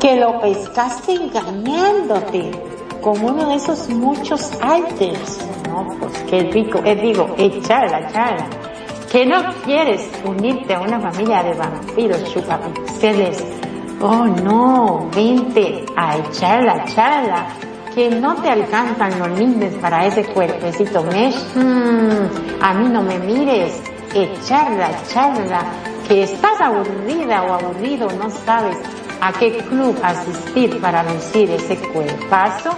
Que lo pescaste engañándote con uno de esos muchos alters. No, pues qué rico, es digo, echar la charla. Que no quieres unirte a una familia de vampiros chupapixeles. Oh no, vente a echar la charla que no te alcanzan los lindes para ese cuerpecito mesh, mm, a mí no me mires, echarla, echarla, que estás aburrida o aburrido, no sabes a qué club asistir para lucir ese cuerpazo.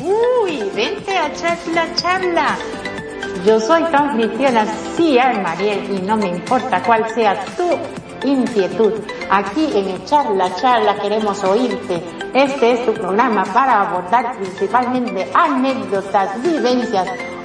Uy, vente a charla, charla. Yo soy tan cristiana, sí, Mariel, y no me importa cuál sea tu inquietud. Aquí en Charla Charla queremos oírte. Este es tu programa para abordar principalmente anécdotas, vivencias,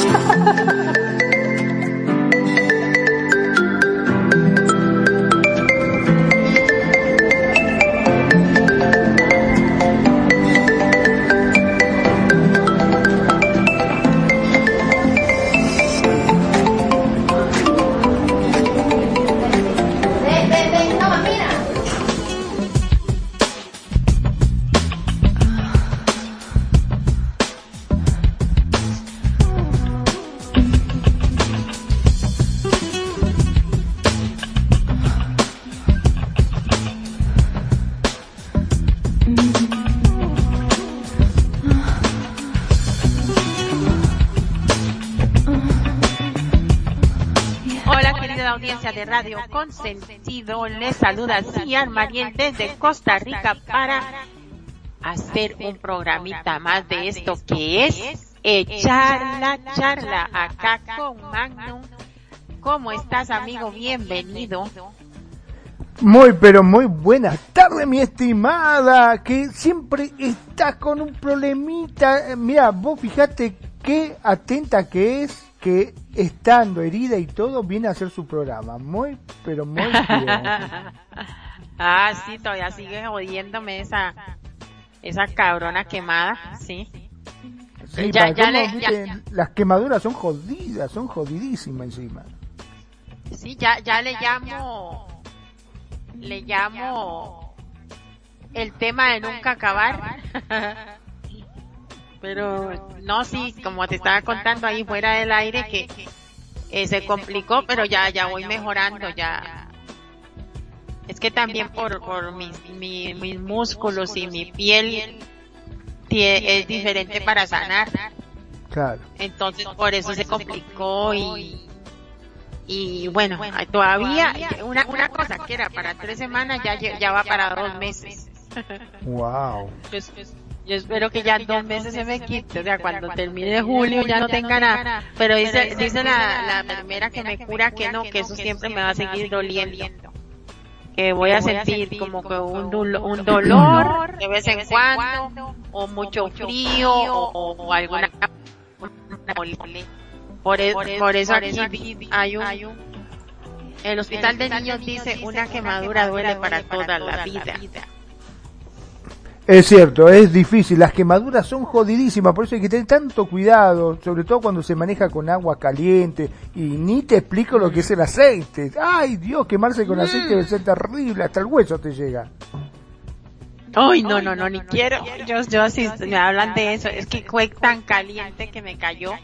Ha ha ha ha! Radio Consentido les saluda Cian Mariel desde Costa Rica para hacer un programita más de esto que es echar la charla acá con Magnum. ¿Cómo estás amigo? Bienvenido. Muy pero muy buenas tardes mi estimada, que siempre está con un problemita. Mira, vos fíjate qué atenta que es que estando herida y todo viene a hacer su programa. Muy, pero muy bien. ah, sí, todavía sigue jodiéndome esa, esa cabrona quemada, sí. ya, ya, le, las quemaduras son jodidas, son jodidísimas encima. Sí, ya, ya le llamo, le llamo el tema de nunca acabar. Pero no, sí, como te estaba contando ahí fuera del aire que eh, se complicó, pero ya, ya voy mejorando, ya. Es que también por, por mis, mis músculos y mi piel es diferente para sanar. Claro. Entonces por eso se complicó y, y bueno, todavía una, una cosa que era para tres semanas ya, ya va para dos meses. Wow. Yo espero que ya dos meses se me quite, o sea, cuando termine julio ya no tenga nada. Pero dice, dice la, la enfermera que me cura que no, que eso siempre me va a seguir doliendo. Que voy a sentir como que un, un dolor de vez en cuando, o mucho frío, o, alguna... Por, e, por eso aquí hay un... El hospital de niños dice una quemadura duele para toda la vida. Es cierto, es difícil, las quemaduras son jodidísimas, por eso hay que tener tanto cuidado, sobre todo cuando se maneja con agua caliente, y ni te explico lo que es el aceite. Ay Dios, quemarse con aceite debe ser terrible, hasta el hueso te llega. Ay, no, no, no, ni quiero. Yo, yo sí, me hablan de eso, es que fue tan caliente que me cayó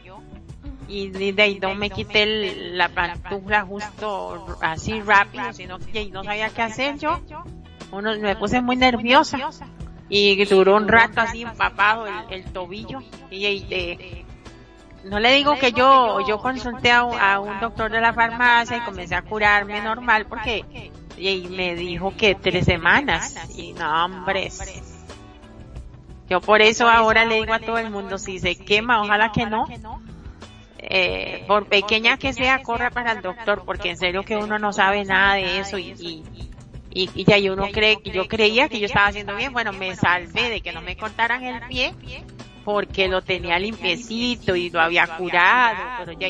y de ahí no me quité la pantufla justo así rápido, sino que no sabía qué hacer yo. uno me puse muy nerviosa y duró un rato así empapado el, tobillo. Y, de, no le digo que yo yo consulté a un, doctor de la farmacia y comencé a curarme normal porque y me dijo que tres semanas. Y no hombre. Yo por eso ahora le digo a todo el mundo si se quema ojalá que no. eh, por pequeña que sea corra para el doctor porque en serio que uno no sabe nada de eso y y, ya yo uno cree que yo creía que yo estaba haciendo bien, bueno, me salvé de que no me cortaran el pie porque lo tenía limpiecito y lo había curado, pero ya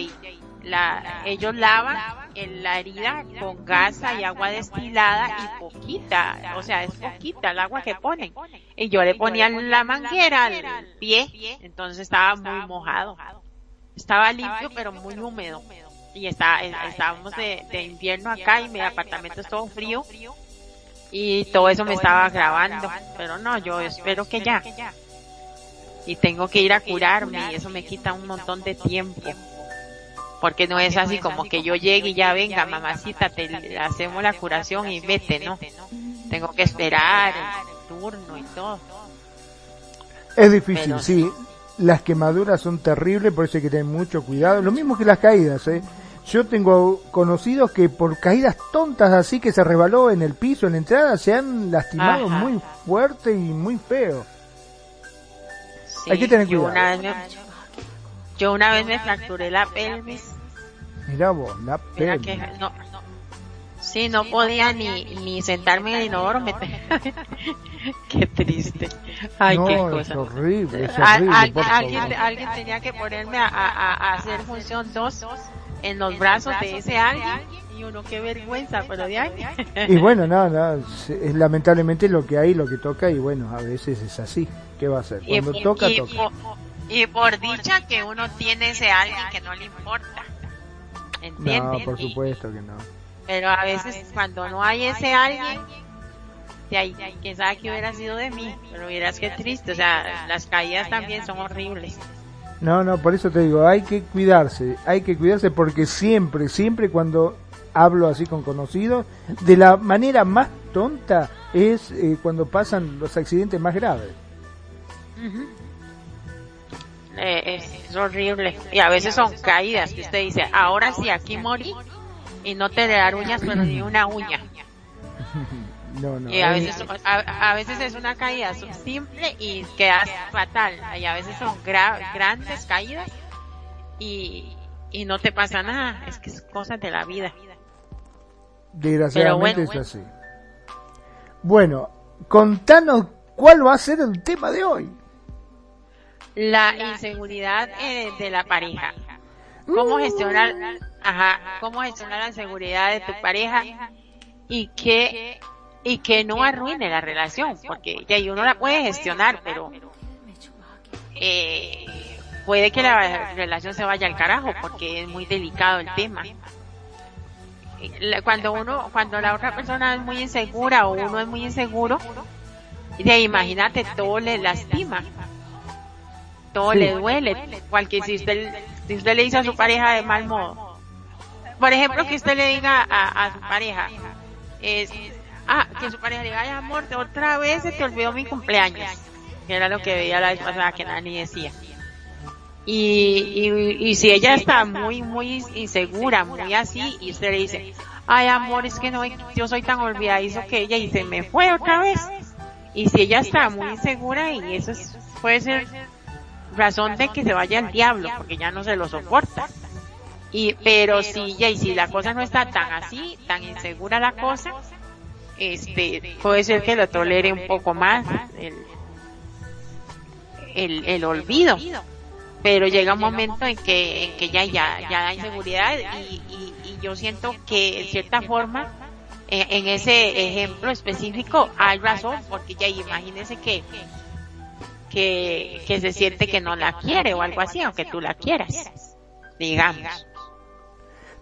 la, ellos lavan la herida con gasa y agua destilada y poquita, o sea, es poquita el agua que ponen. Y yo le ponía la manguera al pie, entonces estaba muy mojado. Estaba limpio pero muy húmedo. Y está, estábamos de, de invierno acá y mi apartamento es todo frío y todo eso me estaba grabando, pero no, yo espero que ya. Y tengo que ir a curarme y eso me quita un montón de tiempo. Porque no es así como que yo llegue y ya venga, mamacita, te hacemos la curación y vete, ¿no? Tengo que esperar el turno y todo. Es difícil, sí. Las quemaduras son terribles, por eso hay que tener mucho cuidado. Lo mismo que las caídas, ¿eh? Yo tengo conocidos que por caídas tontas así que se rebaló en el piso, en la entrada, se han lastimado muy fuerte y muy feo. Hay que tener cuidado. yo una vez me fracturé la pelvis. Mira vos, la pelvis. no, sí, no podía ni, ni sentarme en el inodoro. Me... qué triste. Ay, qué cosa. Es horrible, es horrible. alguien, alguien, tenía que ponerme a, a, a hacer función 2 en los brazos de ese alguien y uno qué vergüenza, pero de ahí. Y bueno, no, no, es lamentablemente lo que hay, lo que toca y bueno, a veces es así. ¿Qué va a hacer? Cuando toca, toca. y por dicha que uno tiene ese alguien que no le importa. ¿Entiendes? No, por supuesto que no. Pero a veces cuando no hay ese alguien, de ahí, quién sabe que hubiera sido de mí, pero vieras qué triste, o sea, las caídas también son horribles. No, no, por eso te digo, hay que cuidarse, hay que cuidarse porque siempre, siempre cuando hablo así con conocidos, de la manera más tonta es eh, cuando pasan los accidentes más graves. Eh, es, horrible. Y a veces son caídas que usted dice, ahora sí, aquí morí y no te dar uñas, pero ni una uña. Y a veces, a, veces es una caída simple y queda fatal. Y a veces son grandes caídas y, y no te pasa nada. Es que es cosas de la vida. Desgraciadamente es así. Bueno, contanos cuál va a ser el tema de hoy. La inseguridad eh, de la pareja. ¿Cómo gestionar, ajá, cómo gestionar la seguridad de tu pareja y qué y que no arruine la relación, porque ya uno la puede gestionar, pero eh, puede que la relación se vaya al carajo, porque es muy delicado el tema. Cuando uno, cuando la otra persona es muy insegura o uno es muy inseguro, de imagínate, todo le lastima, todo le duele, cualquier si usted, si usted le dice a su pareja de mal modo, por ejemplo, que usted le diga a, a su pareja, es, Ah, que su pareja le diga, ay amor, otra vez se te olvidó mi cumpleaños. Que era lo que veía la vez pasada que Nani decía. Y, y, y si ella está muy, muy insegura, muy así, y usted le dice, ay amor, es que no, yo soy tan olvidadizo que ella y se me fue otra vez. Y si ella está muy insegura y eso puede ser razón de que se vaya al diablo, porque ya no se lo soporta. Y, pero si, ya, y si la cosa no está tan así, tan insegura la cosa, este, puede ser que lo tolere un poco más el, el, olvido. Pero llega un momento en que, en que ya, ya, ya hay inseguridad y, y, yo siento que en cierta forma en, ese ejemplo específico hay razón porque ya imagínese que, que, que se siente que no la quiere o algo así aunque tú la quieras digamos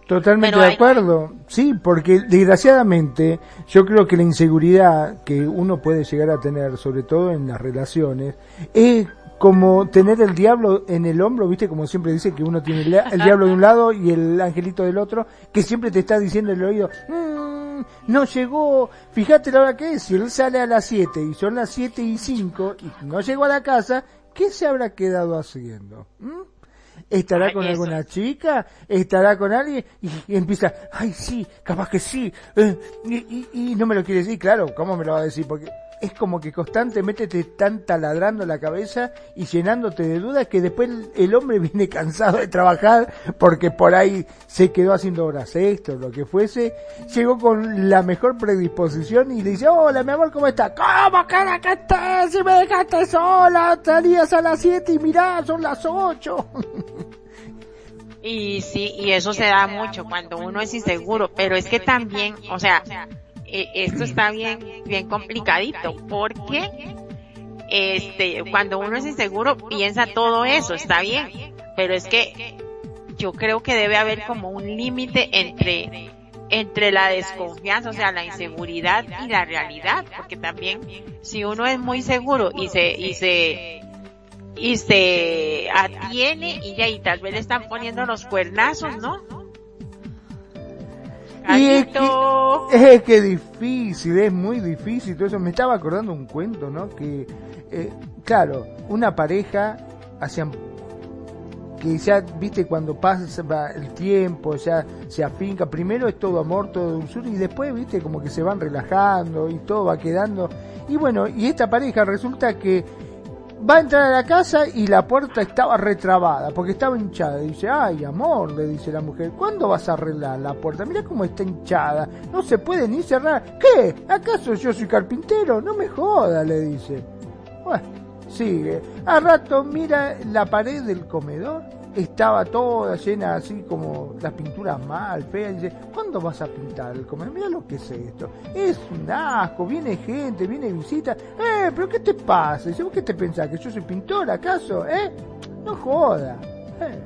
Totalmente de acuerdo. Sí, porque desgraciadamente yo creo que la inseguridad que uno puede llegar a tener, sobre todo en las relaciones, es como tener el diablo en el hombro, viste, como siempre dice que uno tiene el, diablo de un lado y el angelito del otro, que siempre te está diciendo en el oído, mm, mm, no llegó, fíjate la hora que es, si él sale a las 7 y son las 7 y 5 y no llegó a la casa, ¿qué se habrá quedado haciendo? ¿Mm? ¿Estará con alguna chica? ¿Estará con alguien? Y, empieza, ay sí, capaz que sí, eh, y, y, no me lo quiere decir, claro, ¿cómo me lo va a decir? Porque es como que constantemente te están taladrando la cabeza y llenándote de dudas que después el hombre viene cansado de trabajar porque por ahí se quedó haciendo horas extras, lo que fuese, llegó con la mejor predisposición y le dice, hola mi amor, ¿cómo estás? ¿Cómo cara que estás? Si me dejaste sola, salías a las 7 y mirá, son las 8. Y sí, y eso se da mucho cuando uno es inseguro, pero es que también, o sea, eh, esto está bien, bien complicadito, porque este, cuando uno es inseguro piensa todo eso, está bien, pero es que yo creo que debe haber como un límite entre entre la desconfianza, o sea, la inseguridad y la realidad, porque también si uno es muy seguro y se y se y se atiene y ya y tal vez le están poniendo los cuernazos, ¿no? Y es que, es que difícil, es muy difícil todo eso. Me estaba acordando un cuento, ¿no? Que, eh, claro, una pareja hacían que ya, viste, cuando pasa el tiempo, ya se afinca, primero es todo amor, todo dulzura, y después, viste, como que se van relajando y todo va quedando. Y bueno, y esta pareja resulta que va a entrar a la casa y la puerta estaba retrabada porque estaba hinchada. Dice, ay amor, le dice la mujer, ¿cuándo vas a arreglar la puerta? Mira cómo está hinchada, no se puede ni cerrar. ¿Qué? ¿Acaso yo soy carpintero? No me joda, le dice. Bueno, sigue. A rato mira la pared del comedor estaba toda llena así como las pinturas mal, feas. Dice, ¿cuándo vas a pintar el comer? Mira lo que es esto. Es un asco, viene gente, viene visita. Eh, pero ¿qué te pasa? Dice, ¿vos qué te pensás? ¿Que yo soy pintor acaso? ¿Eh? No joda. Eh.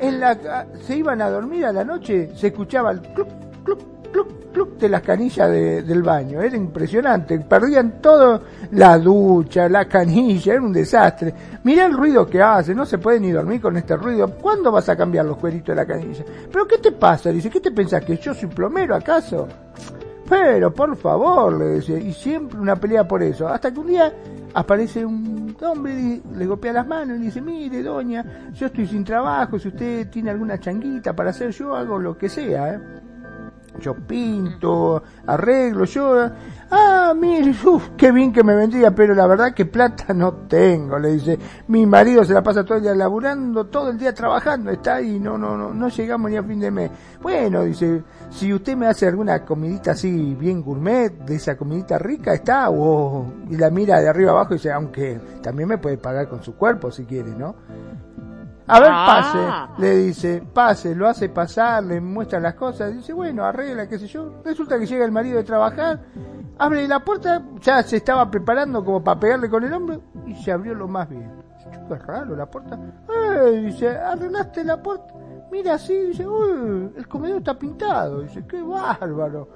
En la, se iban a dormir a la noche, se escuchaba el club, club, club, club de las canillas del baño. Era impresionante. Perdían todo, la ducha, la canilla, era un desastre. Mirá el ruido que hace, no se puede ni dormir con este ruido. ¿Cuándo vas a cambiar los cueritos de la canilla? ¿Pero qué te pasa? Dice, ¿qué te pensás? ¿Que yo soy plomero acaso? Pero, por favor, le dice, y siempre una pelea por eso. Hasta que un día aparece un hombre y le golpea las manos y dice, mire, doña, yo estoy sin trabajo, si usted tiene alguna changuita para hacer, yo hago lo que sea, ¿eh? Yo pinto, arreglo, yo, ah, mire, uff, qué bien que me vendría, pero la verdad que plata no tengo, le dice, mi marido se la pasa todo el día laburando, todo el día trabajando, está ahí, no, no, no, no llegamos ni a fin de mes. Bueno, dice, si usted me hace alguna comidita así bien gourmet, de esa comidita rica, está, o, y la mira de arriba abajo y dice, aunque también me puede pagar con su cuerpo si quiere, ¿no? A ver, pase, ah. le dice, pase, lo hace pasar, le muestra las cosas, dice, bueno, arregla, qué sé yo. Resulta que llega el marido de trabajar, abre la puerta, ya se estaba preparando como para pegarle con el hombre y se abrió lo más bien. Qué raro la puerta. Eh, dice, arreglaste la puerta. Mira así, dice, uy, el comedor está pintado. Dice, qué bárbaro.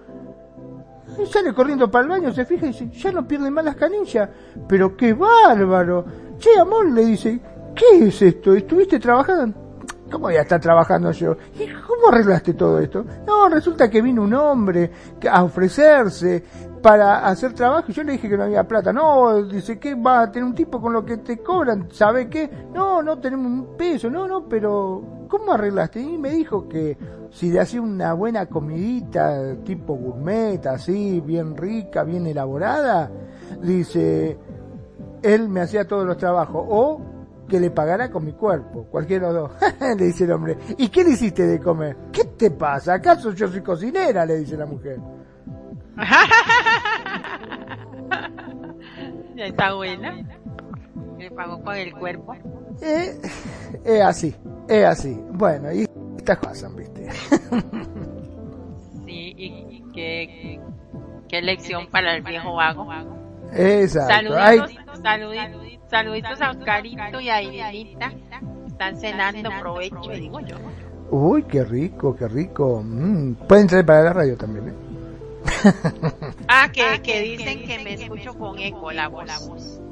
Y sale corriendo para el baño, se fija y dice, ya no pierde más las canillas. Pero qué bárbaro. Che, amor, le dice, ¿qué es esto? ¿Estuviste trabajando? ¿Cómo voy a estar trabajando yo? ¿Y cómo arreglaste todo esto? No, resulta que vino un hombre a ofrecerse para hacer trabajo y yo le dije que no había plata. No, dice que va a tener un tipo con lo que te cobran, ¿sabe qué? No, no tenemos un peso, no, no, pero ¿cómo arreglaste? Y me dijo que si le hacía una buena comidita tipo gourmet, así, bien rica, bien elaborada, dice, él me hacía todos los trabajos. O que le pagara con mi cuerpo, cualquiera de los dos. le dice el hombre, ¿y qué le hiciste de comer? ¿Qué te pasa? ¿Acaso yo soy cocinera? le dice la mujer. ya está buena. Le pagó con el cuerpo. Eh, es así, es así. Bueno, y estas pasan, ¿viste? sí, y, qué, qué lección para el viejo vago. Exacto. Saluditos, saluditos Saluditos a Oscarito y a Irenita. Están cenando, provecho, digo yo. Uy, qué rico, qué rico. Mm, pueden traer para la radio también, ¿eh? ah, que, que dicen que me escucho con eco la voz.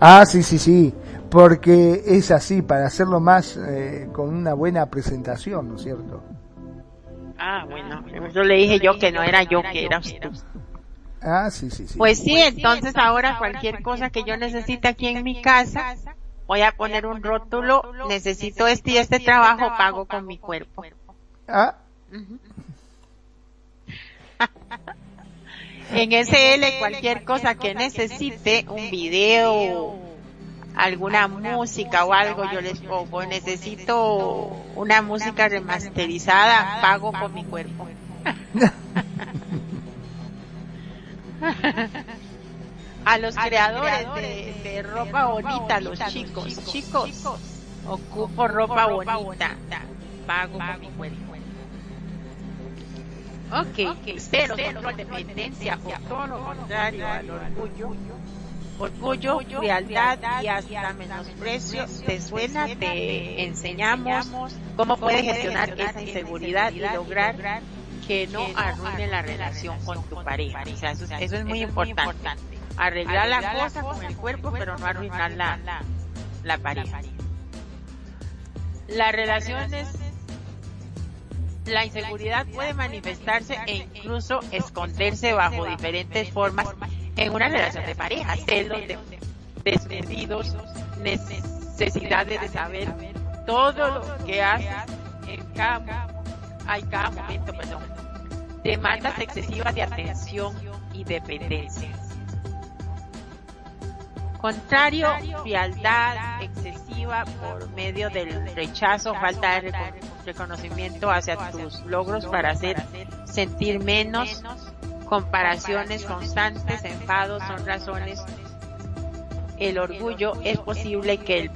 Ah, sí, sí, sí. Porque es así, para hacerlo más eh, con una buena presentación, ¿no es cierto? Ah, bueno, yo le dije yo que no era yo, que era usted. Ah, sí, sí, sí. Pues sí, entonces ahora cualquier cosa que yo necesite aquí en mi casa, voy a poner un rótulo, necesito este y este trabajo, pago con mi cuerpo. Ah. en SL cualquier cosa que necesite, un video, alguna música o algo, yo les pongo, necesito una música remasterizada, pago con mi cuerpo. A los creadores de, ropa bonita, los chicos, chicos, ocupo ropa bonita, pago con mi cuerpo. Ok, cero, cero dependencia o todo lo contrario al orgullo. Orgullo, frialdad y hasta menosprecio. ¿Te suena? Te enseñamos cómo puedes gestionar esa inseguridad y lograr que no arruine la relación con tu pareja. O sea, eso, es muy importante. Arreglar la cosa con el cuerpo, pero no arruinar la, la pareja. Las relaciones la inseguridad puede manifestarse e incluso esconderse bajo diferentes formas en una relación de pareja, celos, desmedidos, necesidades de saber todo lo que haces en cada, hay cada momento, perdón, demandas excesivas de atención y dependencia. Contrario, frialdad excesiva por medio del rechazo, falta de reconocimiento hacia tus logros para hacer sentir menos, comparaciones constantes, enfados son razones. El orgullo es posible que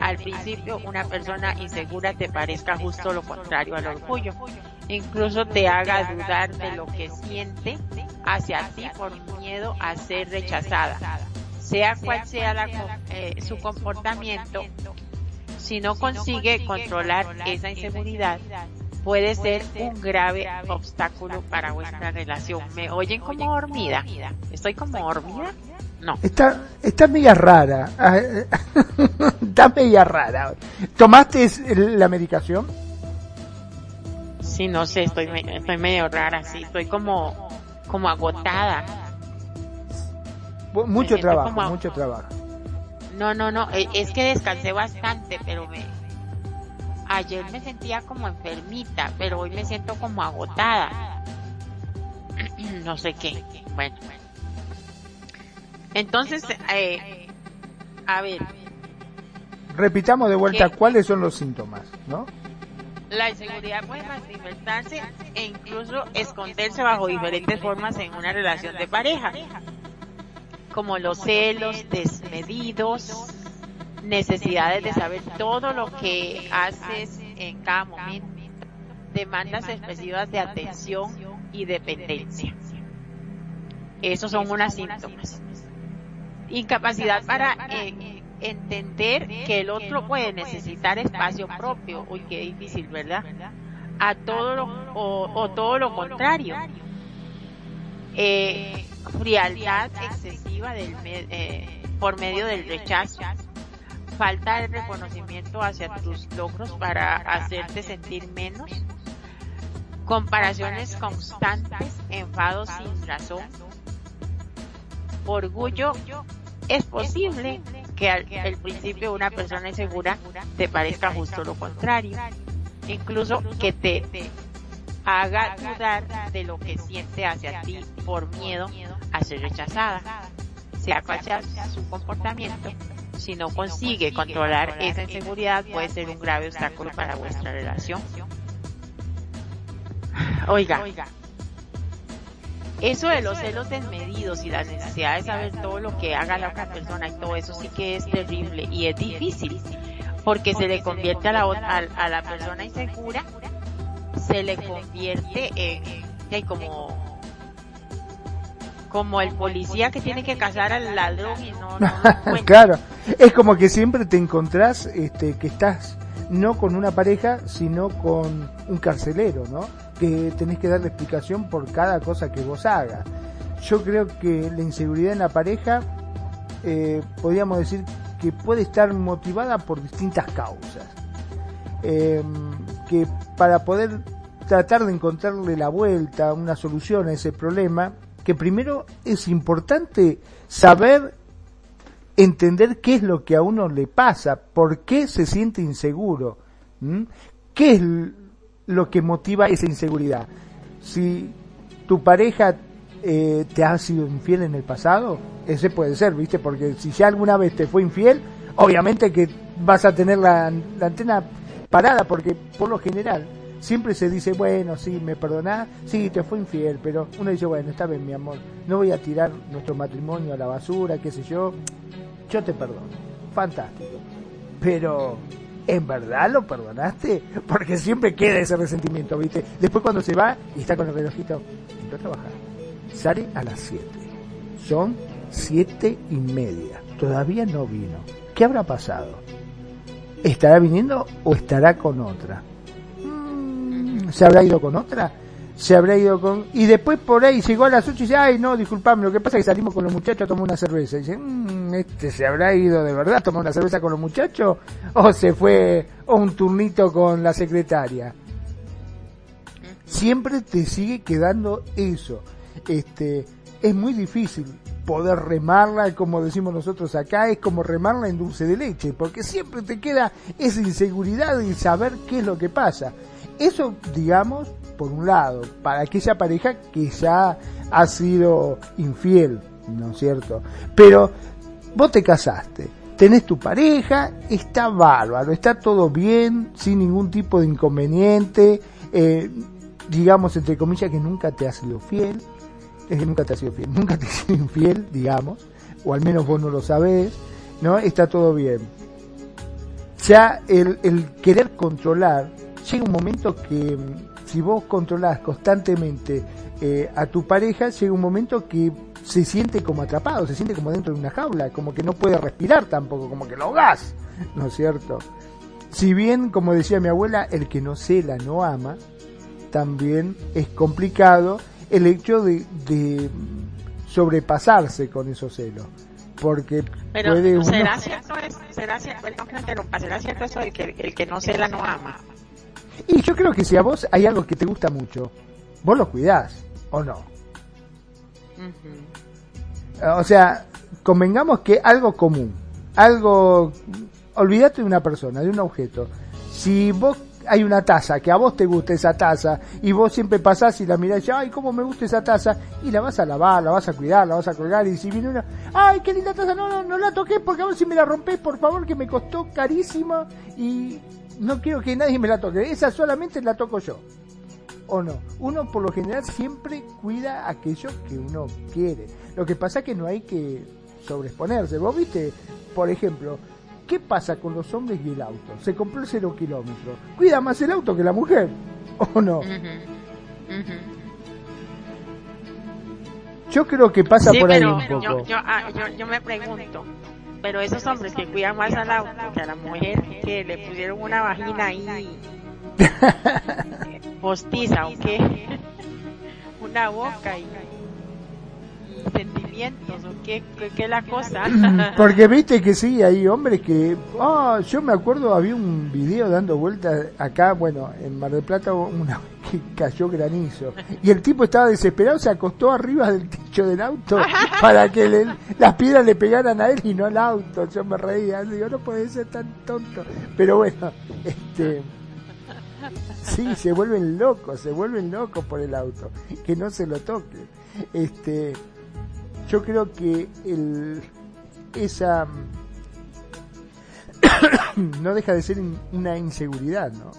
al principio una persona insegura te parezca justo lo contrario al orgullo. Incluso te haga dudar de lo que siente hacia ti por miedo a ser rechazada. Sea cual sea eh, su comportamiento, si no consigue controlar esa inseguridad, puede ser un grave obstáculo para vuestra relación. ¿Me oyen como dormida? ¿Estoy como dormida? No. Está, está media rara. está media rara. ¿Tomaste la medicación? Sí, no sé, estoy, estoy medio rara, sí, estoy como, como agotada. Mucho trabajo, mucho trabajo. No, no, no, e, es que descansé bastante, pero me... Ayer me sentía como enfermita, pero hoy me siento como agotada. no sé qué. Bueno. Entonces, eh, a ver. Repitamos de vuelta cuáles son los síntomas, ¿no? La inseguridad puede manifestarse e incluso esconderse bajo diferentes formas en una relación de pareja como los celos desmedidos, necesidades de saber todo lo que haces en cada momento, demandas excesivas de atención y dependencia. Esos son unas síntomas. Incapacidad para eh, entender que el otro puede necesitar espacio propio. Uy, qué difícil, ¿verdad? A todo lo, o, todo lo contrario. Eh, frialdad excesiva del, eh, por medio del rechazo, falta de reconocimiento hacia tus logros para hacerte sentir menos, comparaciones constantes, enfados sin razón, orgullo, es posible que al, principio una persona insegura te parezca justo lo contrario, incluso que te haga dudar de lo que siente hacia ti por miedo a ser rechazada. Sea cual sea su comportamiento, si no consigue controlar esa inseguridad puede ser un grave obstáculo para vuestra relación. Oiga, eso de los celos desmedidos y la necesidad de saber todo lo que haga la otra persona y todo eso sí que es terrible y es difícil porque se le convierte a la, a la persona insegura se le convierte en, como como el policía que tiene que cazar al ladrón y no, claro es como que siempre te encontrás este que estás no con una pareja sino con un carcelero no que tenés que darle explicación por cada cosa que vos hagas. Yo creo que la inseguridad en la pareja eh, podríamos decir que puede estar motivada por distintas causas. Eh, que para poder tratar de encontrarle la vuelta, una solución a ese problema, que primero es importante saber entender qué es lo que a uno le pasa, por qué se siente inseguro, qué es lo que motiva esa inseguridad. Si tu pareja eh, te ha sido infiel en el pasado, ese puede ser, ¿viste? Porque si ya alguna vez te fue infiel, obviamente que vas a tener la, antena parada, porque por lo general siempre se dice, bueno, sí, me perdonás, sí, te fue infiel, pero uno dice, bueno, está bien, mi amor, no voy a tirar nuestro matrimonio a la basura, qué sé yo, yo te perdono, fantástico. Pero, ¿en verdad lo perdonaste? Porque siempre queda ese resentimiento, ¿viste? Después cuando se va y está con el relojito, entró a trabajar, sale a las 7, son siete y media, todavía no vino. ¿Qué habrá pasado? ¿Estará viniendo o estará con otra? Mm, ¿Se habrá ido con otra? Se habrá ido con... Y después por ahí llegó a las 8 y dice, ay no, disculpame, lo que pasa es que salimos con los muchachos a tomar una cerveza. Y dice, mmm, este se habrá ido de verdad a tomar una cerveza con los muchachos o se fue un turnito con la secretaria. Siempre te sigue quedando eso. Este, es muy difícil poder remarla, como decimos nosotros acá, es como remarla en dulce de leche, porque siempre te queda esa inseguridad de saber qué es lo que pasa. Eso, digamos, por un lado, para aquella pareja que ya ha sido infiel, ¿no es cierto? Pero vos te casaste, tenés tu pareja, está bárbaro, está todo bien, sin ningún tipo de inconveniente, eh, digamos entre comillas que nunca te ha sido fiel, es que nunca te ha sido fiel, nunca te ha sido infiel, digamos, o al menos vos no lo sabés, ¿no? Está todo bien. Ya el, el querer controlar, llega un momento que si vos controlás constantemente eh, a tu pareja, llega un momento que se siente como atrapado, se siente como dentro de una jaula, como que no puede respirar tampoco, como que lo gas, ¿no es cierto? Si bien, como decía mi abuela, el que no cela no ama, también es complicado el hecho de, sobrepasarse con esos celos. Porque puede uno... ¿será cierto, ¿será cierto, ¿será cierto eso de que el que no cela no ama? Y yo creo que si a vos hay algo que te gusta mucho, vos lo cuidás, ¿o no? O sea, convengamos que algo común, algo, olvídate de una persona, de un objeto. Si vos hay una taza, que a vos te gusta esa taza, y vos siempre pasás y la mirás y ay, cómo me gusta esa taza, y la vas a lavar, la vas a cuidar, la vas a colgar, y si viene una, ay, qué linda taza, no, no, no la toqué porque a ver si me la rompés, por favor, que me costó carísima, y no quiero que nadie me la toque, esa solamente la toco yo. ¿O no? Uno por lo general siempre cuida aquello que uno quiere. Lo que pasa es que no hay que sobreexponerse. Vos viste, por ejemplo, ¿qué pasa con los hombres y el auto? Se compró el cero kilómetro. Cuida más el auto que la mujer. ¿O no? Yo creo que pasa por ahí un poco. Ah, yo, yo me pregunto, pero esos hombres que cuidan más al auto que a la mujer, que le pusieron una vagina ahí. Postiza o qué, una boca y, sentimientos o qué, qué, la cosa. Porque viste que sí, hay hombres que, ah, yo me acuerdo, había un video dando vueltas acá, bueno, en Mar del Plata, una que cayó granizo. Y el tipo estaba desesperado, se acostó arriba del techo del auto para que las piedras le pegaran a él y no al auto. Yo me reía, digo, no puede ser tan tonto. Pero bueno, este... Sí, se vuelven locos, se vuelven locos por el auto. Que no se lo toque. Este, yo creo que el, esa no deja de ser una inseguridad, ¿no?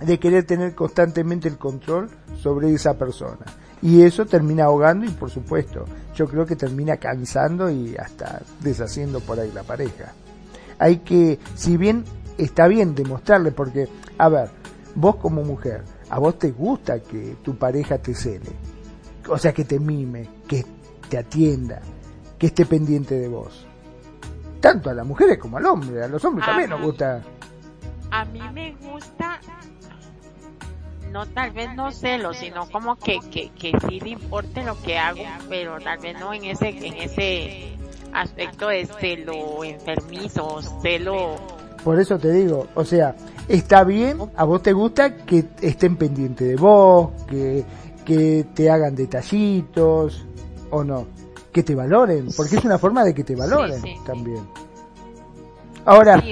de querer tener constantemente el control sobre esa persona. Y eso termina ahogando y por supuesto, yo creo que termina cansando y hasta deshaciendo por ahí la pareja. Hay que, si bien está bien demostrarle, porque, a ver, vos como mujer, a vos te gusta que tu pareja te cele, o sea, que te mime, que te atienda, que esté pendiente de vos. Tanto a las mujeres como al hombre, a los hombres también nos gusta. A mí me gusta no tal vez no celo, sino como que, que, que sí le importe lo que hago, pero tal vez no en ese, en ese aspecto de celo enfermizo, celo Por eso te digo, o sea, está bien, a vos te gusta que estén pendientes de vos, que, que te hagan detallitos, o no, que te valoren, porque es una forma de que te valoren también. Ahora,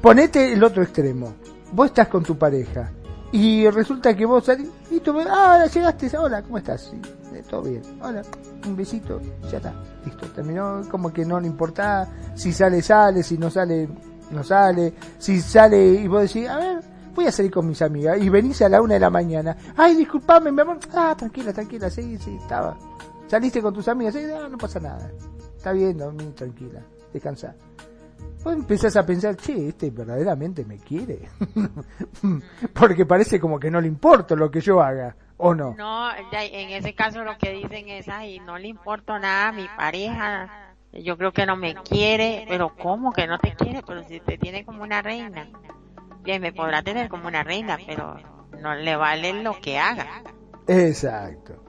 ponete el otro extremo. Vos estás con tu pareja y resulta que vos salís y tú, ah, ahora llegaste, hola, ¿cómo estás? Sí, eh, todo bien, hola, un besito, ya está, listo, terminó, como que no le importa si sale, sale, si no sale, no sale, si sale y vos decís, a ver, voy a salir con mis amigas y venís a la una de la mañana, ay, disculpame, mi amor, ah, tranquila, tranquila, sí, sí, estaba, saliste con tus amigas, no, pasa nada, está bien, dormí tranquila, descansa. Vos empezás a pensar, che, este verdaderamente me quiere. Porque parece como que no le importa lo que yo haga, ¿o no? No, en ese caso lo que dicen es, ay, no le importa nada a mi pareja, yo creo que no me quiere, pero ¿cómo que no te quiere? Pero si te tiene como una reina. Bien, me podrá tener como una reina, pero no le vale lo que haga. Exacto.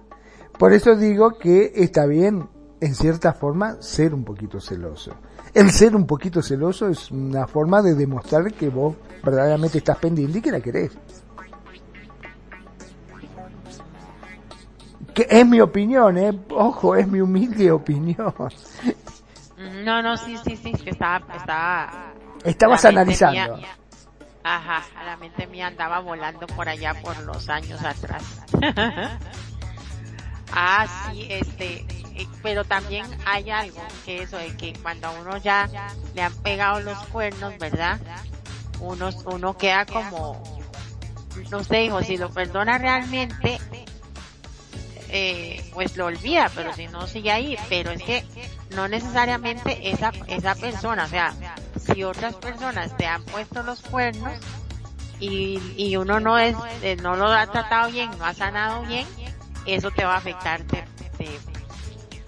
Por eso digo que está bien, en cierta forma, ser un poquito celoso. El ser un poquito celoso es una forma de demostrar que vos verdaderamente estás pendiente y que la querés. Que es mi opinión, eh. Ojo, es mi humilde opinión. No, no, sí, sí, sí, que estaba, estaba. Estabas analizando. Ajá, la mente mía andaba volando por allá por los años atrás. ah, sí, este, eh, pero también hay algo que eso de que cuando uno ya le han pegado los cuernos, ¿verdad? Uno, uno queda como, no sé, hijo, si lo perdona realmente, eh, pues lo olvida, pero si no sigue ahí, pero es que no necesariamente esa, esa persona, o sea, si otras personas te han puesto los cuernos y, y uno no es, eh, no lo ha tratado bien, no ha sanado bien, eso te va a afectar de,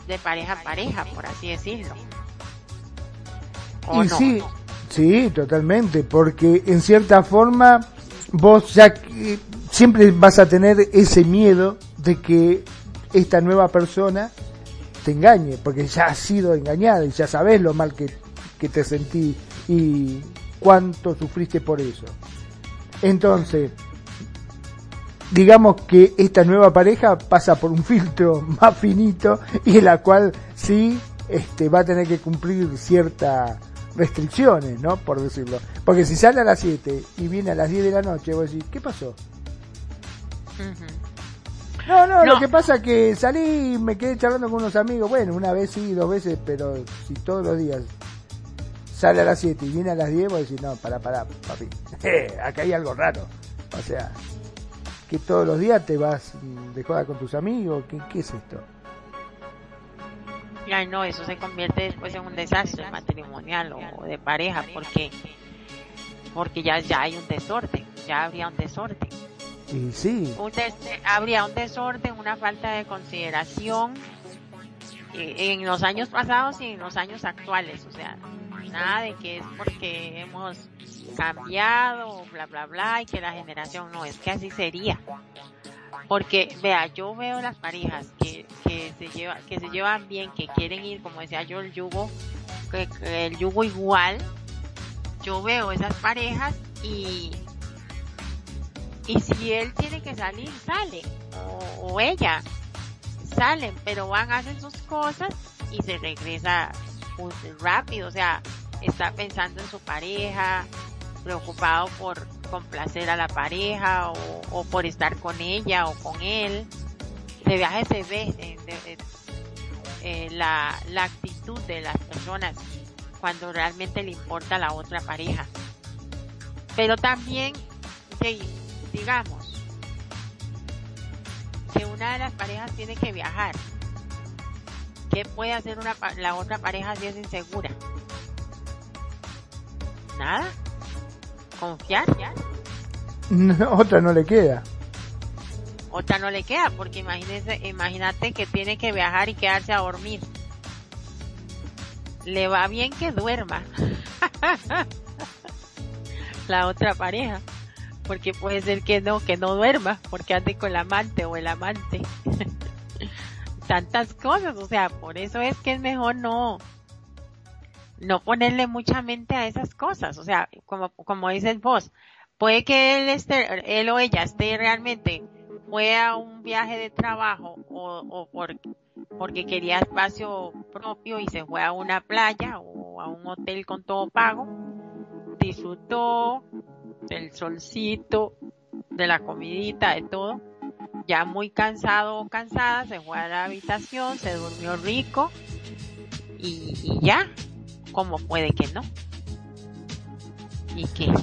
de, pareja a pareja, por así decirlo. y sí, sí, totalmente, porque en cierta forma vos ya siempre vas a tener ese miedo de que esta nueva persona te engañe, porque ya has sido engañada y ya sabes lo mal que, que te sentí y cuánto sufriste por eso. Entonces, digamos que esta nueva pareja pasa por un filtro más finito y en la cual sí este, va a tener que cumplir ciertas restricciones, ¿no? Por decirlo. Porque si sale a las 7 y viene a las 10 de la noche, vos decís, ¿qué pasó? No, no, lo que pasa es que salí y me quedé charlando con unos amigos, bueno, una vez sí, dos veces, pero si todos los días sale a las 7 y viene a las 10, vos decís, no, para, para, papi, acá hay algo raro. O sea, que todos los días te vas de joda con tus amigos, ¿qué, qué es esto? Ay, no, eso se convierte después en un desastre matrimonial o de pareja, porque porque ya, ya hay un desorden, ya habría un desorden. Y sí. habría un desorden, una falta de consideración eh, en los años pasados y en los años actuales, o sea, nada de que es porque hemos cambiado, bla, bla, bla, y que la generación no, es que así sería. Porque, vea, yo veo las parejas que, que, se, lleva, que se llevan bien, que quieren ir, como decía yo, el yugo, el yugo igual, yo veo esas parejas y, y si él tiene que salir, sale, o, ella, salen, pero van, hacen sus cosas y se regresa pues, rápido, o sea, está pensando en su pareja, preocupado por complacer a la pareja o, por estar con ella o con él. De viaje se ve eh, la, la actitud de las personas cuando realmente le importa a la otra pareja. Pero también, digamos, que una de las parejas tiene que viajar. ¿Qué puede hacer una, la otra pareja si es insegura? Nada confiar. otra no le queda. Otra no le queda, porque imagínese, imagínate que tiene que viajar y quedarse a dormir. Le va bien que duerma. la otra pareja. Porque puede ser que no, que no duerma, porque ande con el amante o el amante. Tantas cosas, o sea, por eso es que es mejor no, no ponerle mucha mente a esas cosas, o sea, como, como dices vos, puede que él esté, él o ella esté realmente fue a un viaje de trabajo o, o por, porque quería espacio propio y se fue a una playa o a un hotel con todo pago, disfrutó del solcito, de la comidita, de todo, ya muy cansado o cansada, se fue a la habitación, se durmió rico y, y ya, como puede que no. Y que,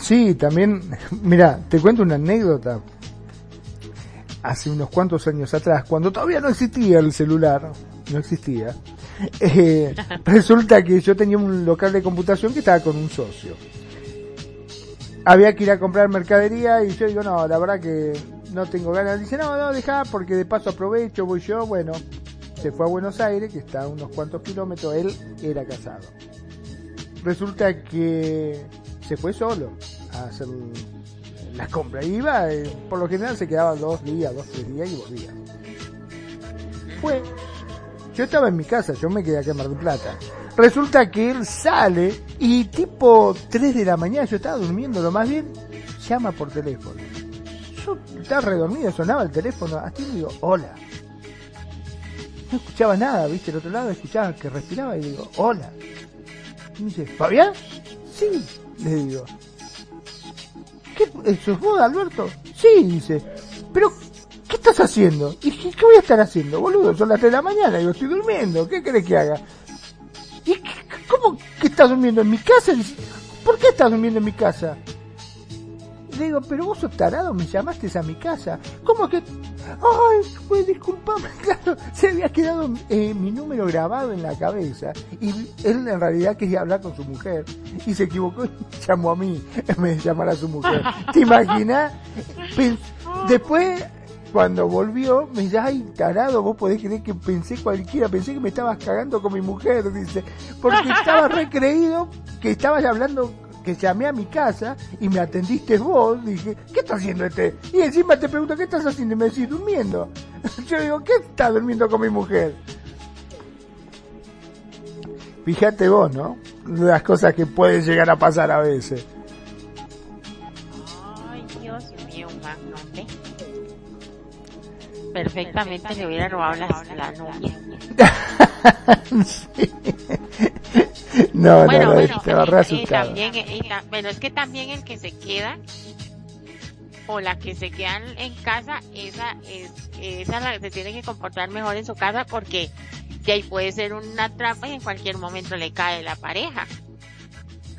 Sí, también, mira, te cuento una anécdota. Hace unos cuantos años atrás, cuando todavía no existía el celular, no existía, eh, resulta que yo tenía un local de computación que estaba con un socio. Había que ir a comprar mercadería y yo digo, no, la verdad que no tengo ganas. Dice, no, no, deja porque de paso aprovecho, voy yo. Bueno, se fue a Buenos Aires, que está a unos cuantos kilómetros, él era casado. Resulta que se fue solo a hacer la compra. Iba, eh, por lo general se quedaba dos días, dos, tres días y volvía. Fue, yo estaba en mi casa, yo me quedé acá en Mar del Plata. Resulta que él sale y tipo 3 de la mañana, yo estaba durmiendo, lo más bien, llama por teléfono. Yo estaba redormido, sonaba el teléfono, así digo, hola. No escuchaba nada, viste, el otro lado escuchaba que respiraba y digo, hola. Y me dice, ¿Fabián? Sí, le digo. ¿Qué, ¿Sos vos, Alberto? Sí, dice. Pero, ¿qué estás haciendo? ¿Y qué, voy a estar haciendo, boludo? Son las 3 de la mañana, digo, estoy durmiendo, ¿qué querés que haga? ¿Y qué- cómo que estás durmiendo en mi casa? ¿Por qué estás durmiendo en mi casa? Le digo, pero vos sos tarado, me llamaste a mi casa. ¿Cómo que? Ay, pues disculpame, claro, se había quedado eh, mi número grabado en la cabeza y él en realidad quería hablar con su mujer y se equivocó y llamó a mí en vez de llamar a su mujer. ¿Te imaginas? Después, cuando volvió, me dice, ay, tarado, vos podés creer que pensé cualquiera, pensé que me estabas cagando con mi mujer, dice, porque estaba recreído que estabas hablando que llamé a mi casa y me atendiste vos, dije, ¿qué está haciendo este? Y encima te pregunto, ¿qué estás haciendo? Y me decís, durmiendo. Yo digo, ¿qué estás durmiendo con mi mujer? Fíjate vos, ¿no? Las cosas que pueden llegar a pasar a veces. Ay, Dios mío, Magno, ¿ve? Perfectamente le hubiera robado la, la novia. Sí. No, bueno, no, no, bueno, estaba y- re y asustado. también, y ta- pero es que también el que se queda o la que se quedan en casa, esa es, esa la que se tiene que comportar mejor en su casa porque de ahí puede ser una trampa y en cualquier momento le cae la pareja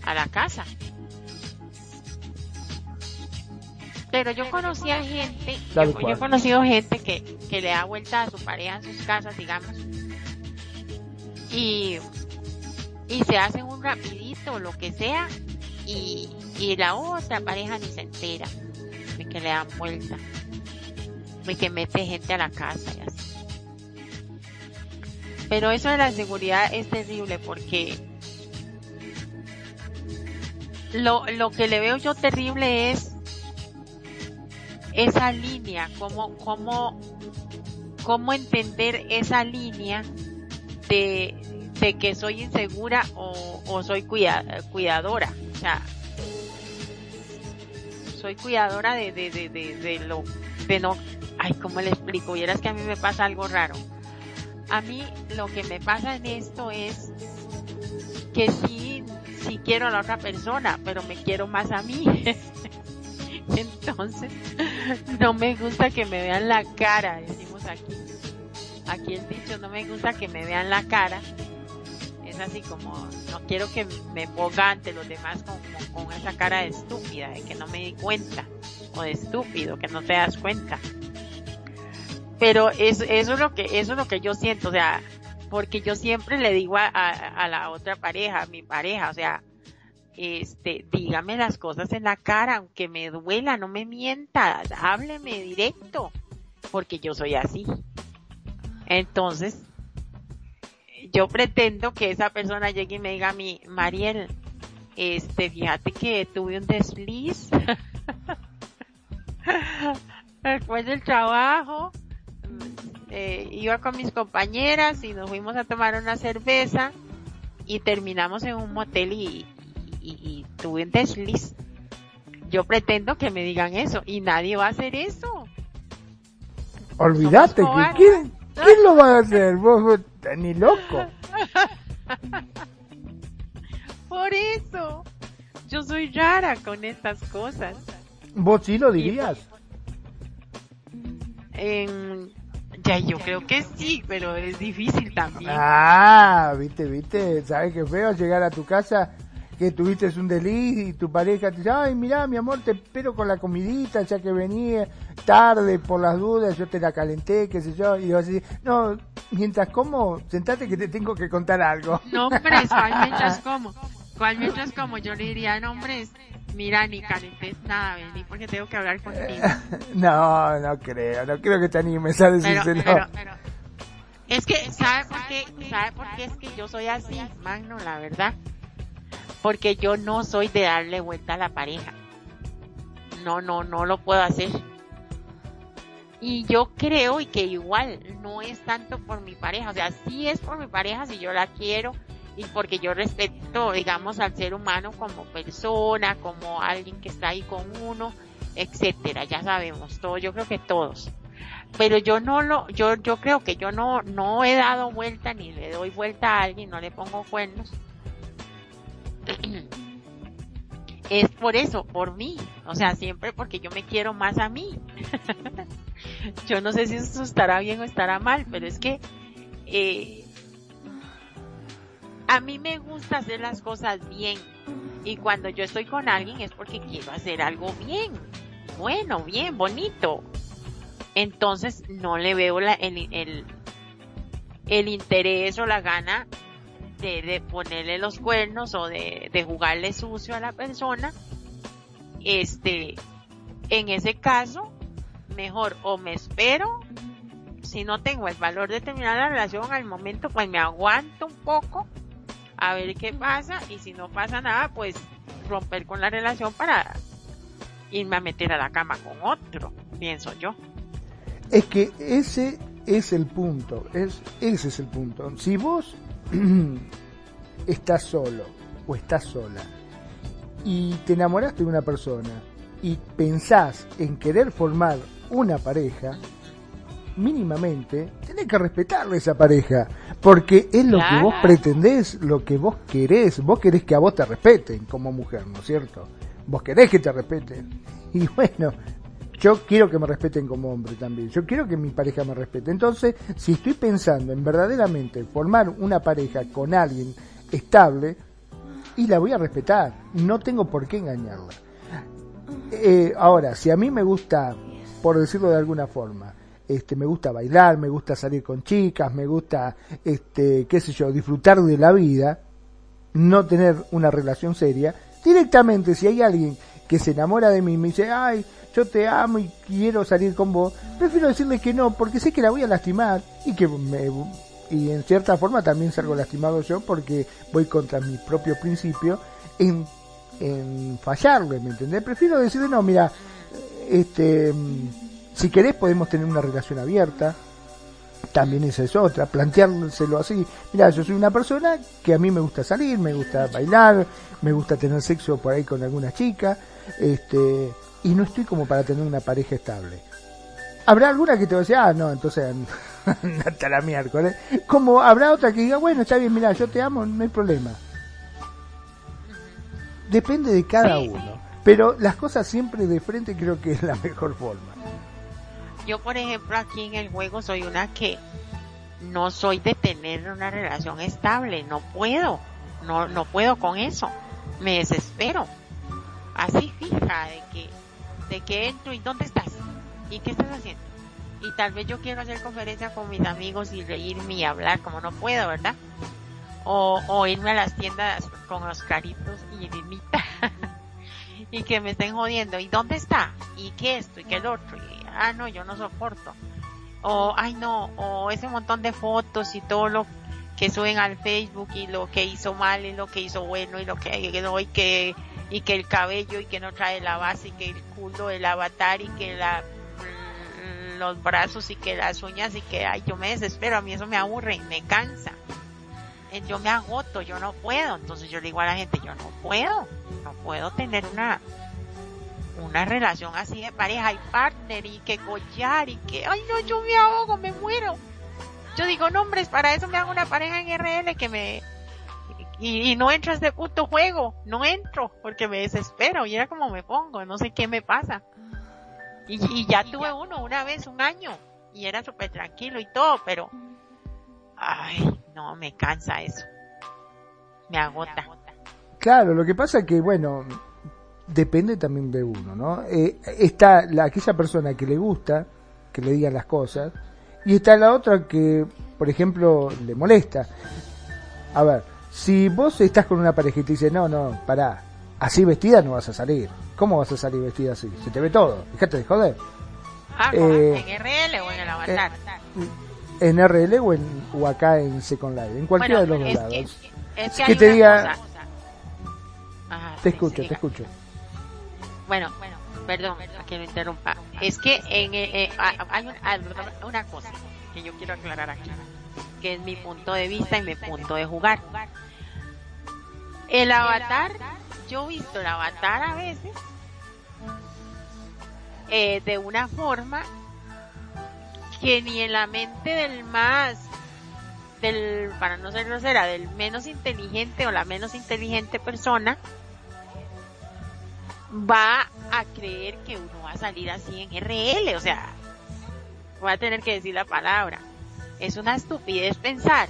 a la casa. Pero yo conocí a gente, yo, yo he conocido gente que, que le da vuelta a su pareja en sus casas, digamos, y, y se hacen un rapidito, lo que sea, y, y la otra pareja ni se entera de que le dan vuelta, de que mete gente a la casa y así. Pero eso de la seguridad es terrible porque lo, lo que le veo yo terrible es esa línea, cómo, cómo, cómo entender esa línea de, de que soy insegura o, o soy cuida, cuidadora. O sea, soy cuidadora de, de, de, de, de lo, de no, ay, ¿cómo le explico? Vieras que a mí me pasa algo raro. A mí lo que me pasa en esto es que sí, sí quiero a la otra persona, pero me quiero más a mí. Entonces, no me gusta que me vean la cara, decimos aquí. Aquí el dicho, no me gusta que me vean la cara. Es así como, no quiero que me ponga ante los demás con, con, esa cara de estúpida, de que no me di cuenta, o de estúpido, que no te das cuenta. Pero es, eso es lo que, eso es lo que yo siento, o sea, porque yo siempre le digo a, a, la otra pareja, a mi pareja, o sea, este, dígame las cosas en la cara, aunque me duela, no me mienta, hábleme directo, porque yo soy así. Entonces, yo pretendo que esa persona llegue y me diga a mí, Mariel, este, fíjate que tuve un desliz después del trabajo, eh, iba con mis compañeras y nos fuimos a tomar una cerveza y terminamos en un motel y, y, tuve un desliz. Yo pretendo que me digan eso y nadie va a hacer eso. Olvídate ¿quién, ¿quién, lo va a hacer? Vos, ni loco. Por eso. Yo soy rara con estas cosas. ¿Vos sí lo dirías? Ya, yo creo que sí, pero es difícil también. Ah, viste, viste, sabes qué feo llegar a tu casa que tuviste un delirio y tu pareja te dice, ay, mira, mi amor, te espero con la comidita, ya que venía tarde por las dudas, yo te la calenté, qué sé yo, y yo así, no, mientras como, sentate que te tengo que contar algo. No, hombre, mientras como? ¿Cuál mientras como? Yo le diría, no, hombre, mira, ni calentes nada, vení, porque tengo que hablar contigo. no, no creo, no creo que te animes a decírselo. Pero, pero, es que, ¿sabe por qué? ¿Sabe por qué es que yo soy así, Magno, la verdad? Porque yo no soy de darle vuelta a la pareja. No, no, no lo puedo hacer. Y yo creo y que igual no es tanto por mi pareja, o sea, sí es por mi pareja si yo la quiero y porque yo respeto, digamos, al ser humano como persona, como alguien que está ahí con uno, etcétera, ya sabemos, todo, yo creo que todos. Pero yo no lo, yo, yo creo que yo no, no he dado vuelta ni le doy vuelta a alguien, no le pongo cuernos. es por eso, por mí, o sea, siempre porque yo me quiero más a mí. yo no sé si eso estará bien o estará mal, pero es que eh, a mí me gusta hacer las cosas bien. Y cuando yo estoy con alguien es porque quiero hacer algo bien. Bueno, bien, bonito. Entonces no le veo la, el, el, el interés o la gana de, ponerle los cuernos o de, de jugarle sucio a la persona. Este, en ese caso, mejor o me espero si no tengo el valor de terminar la relación al momento, pues me aguanto un poco a ver qué pasa y si no pasa nada, pues romper con la relación para irme a meter a la cama con otro, pienso yo. Es que ese es el punto, es, ese es el punto. Si vos estás solo o estás sola y te enamoraste de una persona y pensás en querer formar una pareja, mínimamente tenés que respetarle a esa pareja, porque es lo que vos pretendés, lo que vos querés, vos querés que a vos te respeten como mujer, ¿no es cierto? Vos querés que te respeten. Y bueno, yo quiero que me respeten como hombre también, yo quiero que mi pareja me respete. Entonces, si estoy pensando en verdaderamente formar una pareja con alguien estable, y la voy a respetar, no tengo por qué engañarla. Eh, ahora, si a mí me gusta, por decirlo de alguna forma, este, me gusta bailar, me gusta salir con chicas, me gusta, este, qué sé yo, disfrutar de la vida, no tener una relación seria, directamente si hay alguien que se enamora de mí y me dice, ay, yo te amo y quiero salir con vos, prefiero decirle que no, porque sé que la voy a lastimar y que me, y en cierta forma también salgo lastimado yo porque voy contra mi propio principio en, en fallarle, ¿me entendés? Prefiero decirle, no, mira, este, si querés podemos tener una relación abierta, también esa es otra, planteárselo así. Mira, yo soy una persona que a mí me gusta salir, me gusta bailar, me gusta tener sexo por ahí con alguna chica, este, y no estoy como para tener una pareja estable. Habrá alguna que te va a decir, ah, no, entonces hasta la miércoles. Como habrá otra que diga, bueno, está bien, mira, yo te amo, no hay problema. Depende de cada uno. Pero las cosas siempre de frente creo que es la mejor forma. Yo, por ejemplo, aquí en el juego soy una que no soy de tener una relación estable, no puedo, no, no puedo con eso, me desespero. Así fija de que, de que entro y dónde estás y qué estás haciendo. Y tal vez yo quiero hacer conferencia con mis amigos y reírme y hablar como no puedo, ¿verdad? O, o irme a las tiendas con los caritos y limita y que me estén jodiendo. ¿Y dónde está? ¿Y qué esto? ¿Y qué el otro? ah, no, yo no soporto. O, ay, no, o ese montón de fotos y todo lo que suben al Facebook y lo que hizo mal y lo que hizo bueno y lo que no y que y que el cabello y que no trae la base y que el culo el avatar y que la los brazos y que las uñas y que ay yo me desespero a mí eso me aburre y me cansa yo me agoto, yo no puedo. Entonces yo le digo a la gente, yo no puedo, no puedo tener una, una relación así de pareja y partner y que collar y que, ay no, yo me ahogo, me muero. Yo digo, no hombres, para eso me hago una pareja en RL que me, y, no entras de puto juego, no entro porque me desespero y era como me pongo, no sé qué me pasa. Y, y ya tuve uno una vez, un año, y era súper tranquilo y todo, pero, ay, no, me cansa eso. Me agota. Claro, lo que pasa es que, bueno, depende también de uno, ¿no? Eh, está la, aquella persona que le gusta que le digan las cosas y está la otra que, por ejemplo, le molesta. A ver, si vos estás con una pareja y te dice, no, no, pará, así vestida no vas a salir. ¿Cómo vas a salir vestida así? Se te ve todo, fíjate de joder. Ah, eh, ¿en RL o en el avatar? Eh, en RL o, en, o acá en Second Life, en cualquiera de los dos lados. es que, te diga... te escucho, te escucho. Bueno, bueno, perdón, que lo interrumpa. Es que en, eh, hay una cosa que yo quiero aclarar aquí, que es mi punto de vista y mi punto de jugar. El avatar, yo he visto el avatar a veces eh, de una forma que ni en la mente del más, del, para no ser grosera, del menos inteligente o la menos inteligente persona, va a creer que uno va a salir así en RL, o sea, voy a tener que decir la palabra. Es una estupidez pensar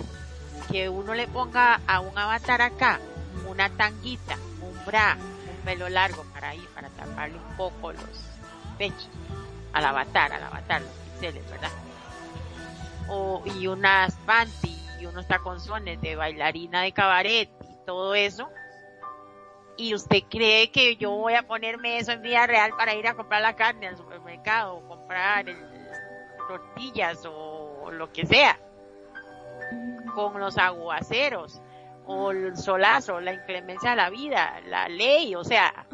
que uno le ponga a un avatar acá una tanguita, un bra, un pelo largo para ahí, para taparle un poco los pechos al avatar, al avatar, los pixeles, ¿verdad? O, y unas panty y unos taconzones de bailarina de cabaret y todo eso y usted cree que yo voy a ponerme eso en vida real para ir a comprar la carne al supermercado o comprar tortillas o lo que sea con los aguaceros o el solazo, la inclemencia de la vida, la ley, o sea,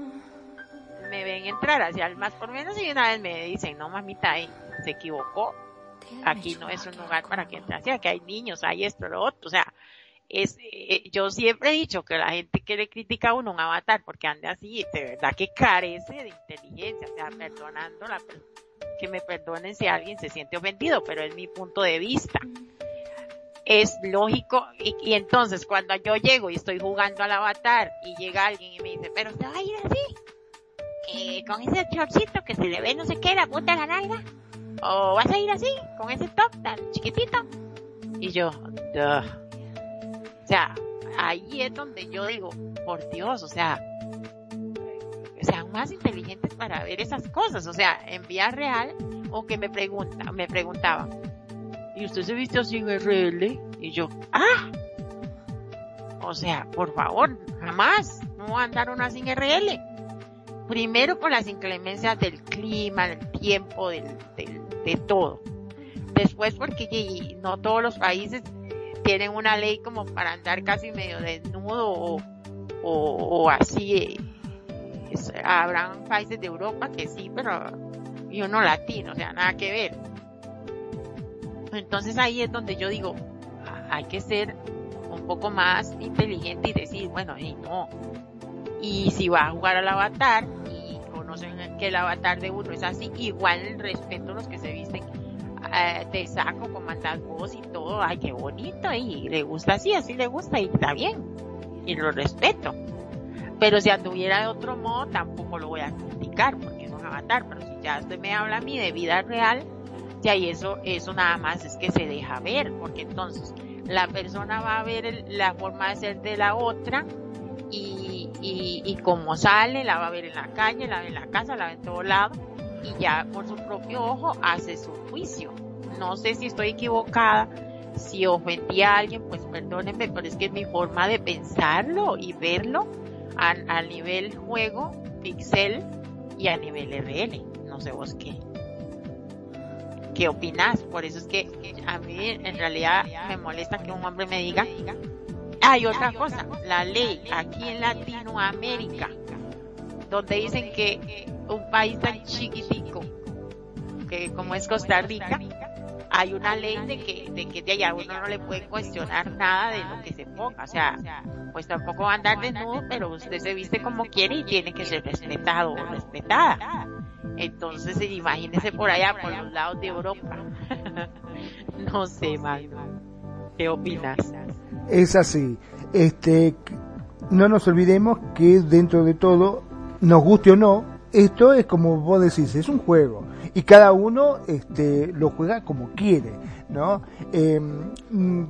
me ven entrar hacia el más por menos y una vez me dicen, no mamita, se equivocó, aquí no es un lugar para que entre así, aquí hay niños, hay esto, lo otro, o sea, es, eh, yo siempre he dicho que la gente que le critica a uno un avatar porque ande así, de verdad que carece de inteligencia, o sea, perdonando la, que me perdonen si alguien se siente ofendido, pero es mi punto de vista. Es lógico, y, entonces cuando yo llego y estoy jugando al avatar y llega alguien y me dice, pero se va a ir así, eh, con ese chorcito que se le ve no sé qué, la puta la nalga, o vas a ir así, con ese top tan chiquitito. Y yo, Duh o sea, ahí es donde yo digo, por Dios, o sea, sean más inteligentes para ver esas cosas, o sea, en vía real, o que me pregunta, me preguntaba, ¿y usted se vistió sin RL? Y yo, ah, o sea, por favor, jamás, no andaron así sin RL. Primero por las inclemencias del clima, del tiempo, del, del, de todo. Después porque no todos los países tienen una ley como para andar casi medio desnudo o, así. habrán países de Europa que sí, pero y uno latino, o sea, nada que ver. Entonces ahí es donde yo digo, hay que ser un poco más inteligente y decir, bueno, y no. Y si va a jugar al avatar que el avatar de uno es así, igual respeto a los que se visten eh, te saco con voz y todo, ay, qué bonito, y le gusta así, así le gusta, y está bien, y lo respeto. Pero si anduviera de otro modo, tampoco lo voy a criticar, porque es un avatar, pero si ya usted me habla a mí de vida real, ya y eso, eso nada más es que se deja ver, porque entonces la persona va a ver la forma de ser de la otra, y, y, y como sale, la va a ver en la calle, la ve en la casa, la ve en todo lado, y ya por su propio ojo hace su juicio. No sé si estoy equivocada, si ofendí a alguien, pues perdónenme, pero es que es mi forma de pensarlo y verlo a, nivel juego, pixel y a nivel RL. No sé vos qué. ¿Qué opinas? Por eso es que a mí en realidad me molesta que un hombre me diga, hay otra cosa, la ley aquí en Latinoamérica, donde dicen que un país tan chiquitico que como es Costa Rica, hay una ley de que, de allá uno no le puede cuestionar nada de lo que se ponga, o sea, pues tampoco va a andar desnudo, pero usted se viste como quiere y tiene que ser respetado o respetada. Entonces, imagínese por allá, por los lados de Europa. no sé, Magno. ¿Qué opinas? Es así. Este, no nos olvidemos que dentro de todo, nos guste o no, esto es como vos decís, es un juego y cada uno este, lo juega como quiere, ¿no? Em,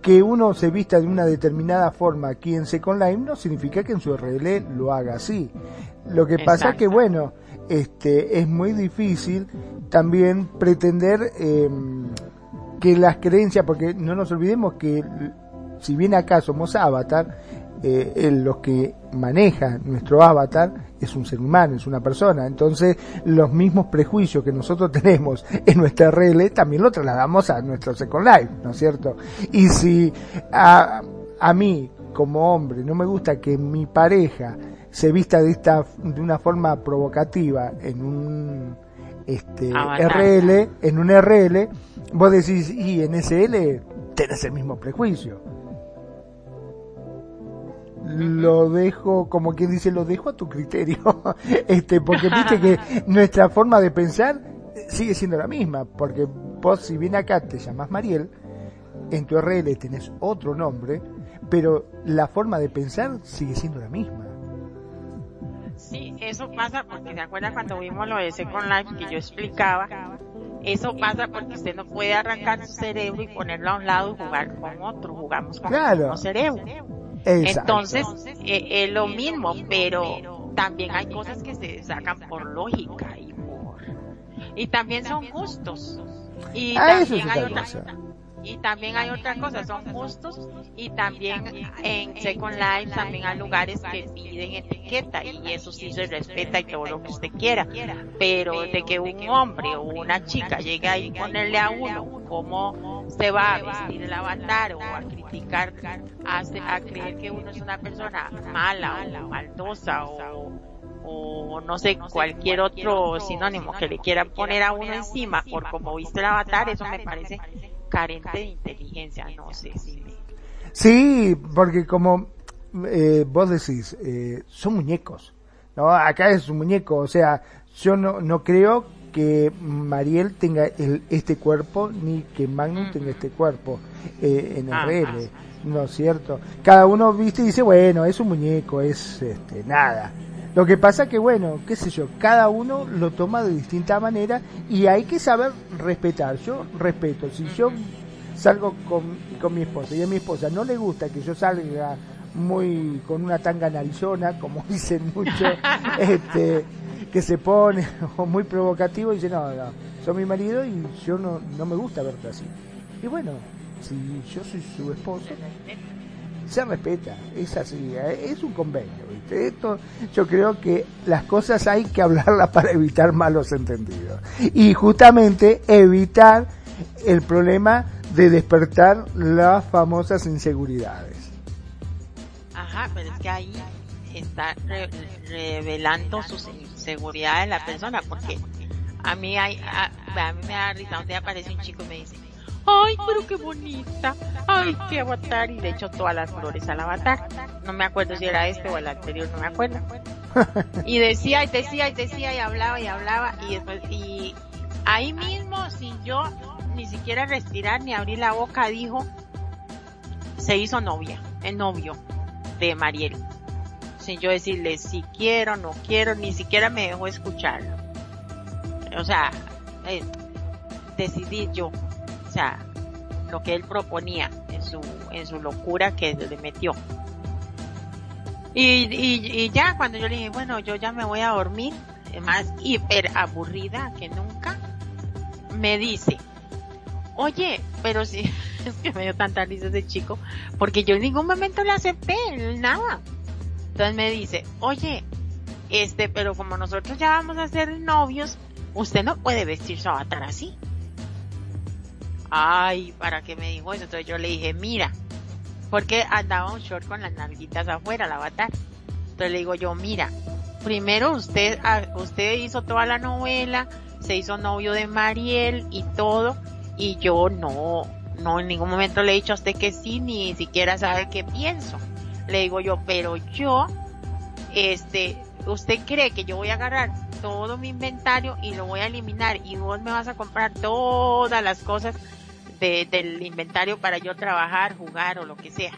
que uno se vista de una determinada forma aquí en Second Life no significa que en su RL lo haga así. Lo que pasa es que, bueno, este, es muy difícil también pretender em, que las creencias, porque no nos olvidemos que si bien acá somos avatar, eh, los que manejan nuestro avatar es un ser humano, es una persona. Entonces, los mismos prejuicios que nosotros tenemos en nuestra RL también lo trasladamos a nuestro Second Life, ¿no es cierto? Y si a, a mí, como hombre, no me gusta que mi pareja se vista de esta de una forma provocativa en un este RL, en un RL, vos decís, y en SL tenés el mismo prejuicio lo dejo, como quien dice, lo dejo a tu criterio, este, porque viste que nuestra forma de pensar sigue siendo la misma, porque vos si bien acá te llamas Mariel, en tu RL tenés otro nombre, pero la forma de pensar sigue siendo la misma. Sí, eso pasa porque se acuerda cuando vimos lo de Second Life que yo explicaba, eso pasa porque usted no puede arrancar su cerebro y ponerlo a un lado y jugar con otro, jugamos con otro cerebro. Entonces, eh, es lo mismo, pero también hay cosas que se sacan por lógica y por y también son gustos. Y ah, también hay otra, y también hay otra cosa, son justos y también en Second Life también hay lugares que piden etiqueta y eso sí se respeta y todo lo que usted quiera. Pero de que un hombre o una chica llegue a ponerle a uno cómo se va a vestir el avatar o a criticar, a, a creer que uno es una persona mala o maldosa o o no sé, cualquier otro sinónimo que le quieran poner a uno encima por como viste el avatar, eso me parece carente de inteligencia, no sé si Sí, porque como eh, vos decís, eh, son muñecos, ¿no? Acá es un muñeco, o sea, yo no, no creo que Mariel tenga el, este cuerpo ni que Magnum tenga este cuerpo eh, en el RL, ¿no es cierto? Cada uno, viste, y dice, bueno, es un muñeco, es este, nada. Lo que pasa que, bueno, qué sé yo, cada uno lo toma de distinta manera y hay que saber respetar. Yo respeto, si yo salgo con, con mi esposa y a mi esposa no le gusta que yo salga muy con una tanga narizona, como dicen muchos, este, que se pone o muy provocativo y dice, no, no, soy mi marido y yo no, no me gusta verte así. Y bueno, si yo soy su esposa, se respeta, es así, eh, es un convenio. Esto, yo creo que las cosas hay que hablarlas para evitar malos entendidos. Y justamente evitar el problema de despertar las famosas inseguridades. Ajá, pero es que ahí está revelando sus inseguridades la persona, porque a mí hay, a, mí me da risa, un aparece un chico y me dice, ay, pero qué bonita, ay, qué avatar, y de hecho todas las flores al avatar. No me acuerdo si era este o el anterior, no me acuerdo. Y decía, y decía, y decía, y hablaba, y hablaba, y después, y ahí mismo, sin yo ni siquiera respirar ni abrir la boca, dijo, se hizo novia, el novio de Mariel. Sin yo decirle si quiero, no quiero, ni siquiera me dejó escucharlo. O sea, eh, decidí yo lo que él proponía en su, en su locura que le metió. Y, y, ya cuando yo le dije, bueno, yo ya me voy a dormir, más hiper aburrida que nunca, me dice, oye, pero si, es que me dio tanta risa ese chico, porque yo en ningún momento le acepté, nada. Entonces me dice, oye, este, pero como nosotros ya vamos a ser novios, usted no puede vestir su avatar así ay, ¿para qué me dijo eso? Entonces yo le dije, mira, porque andaba un short con las nalguitas afuera, la avatar. Entonces le digo yo, mira, primero usted, ah, usted hizo toda la novela, se hizo novio de Mariel y todo, Y yo no, no en ningún momento le he dicho a usted que sí, ni siquiera sabe qué pienso. Le digo yo, pero yo, este, usted cree que yo voy a agarrar todo mi inventario y lo voy a eliminar y vos me vas a comprar todas las cosas del inventario para yo trabajar, jugar o lo que sea.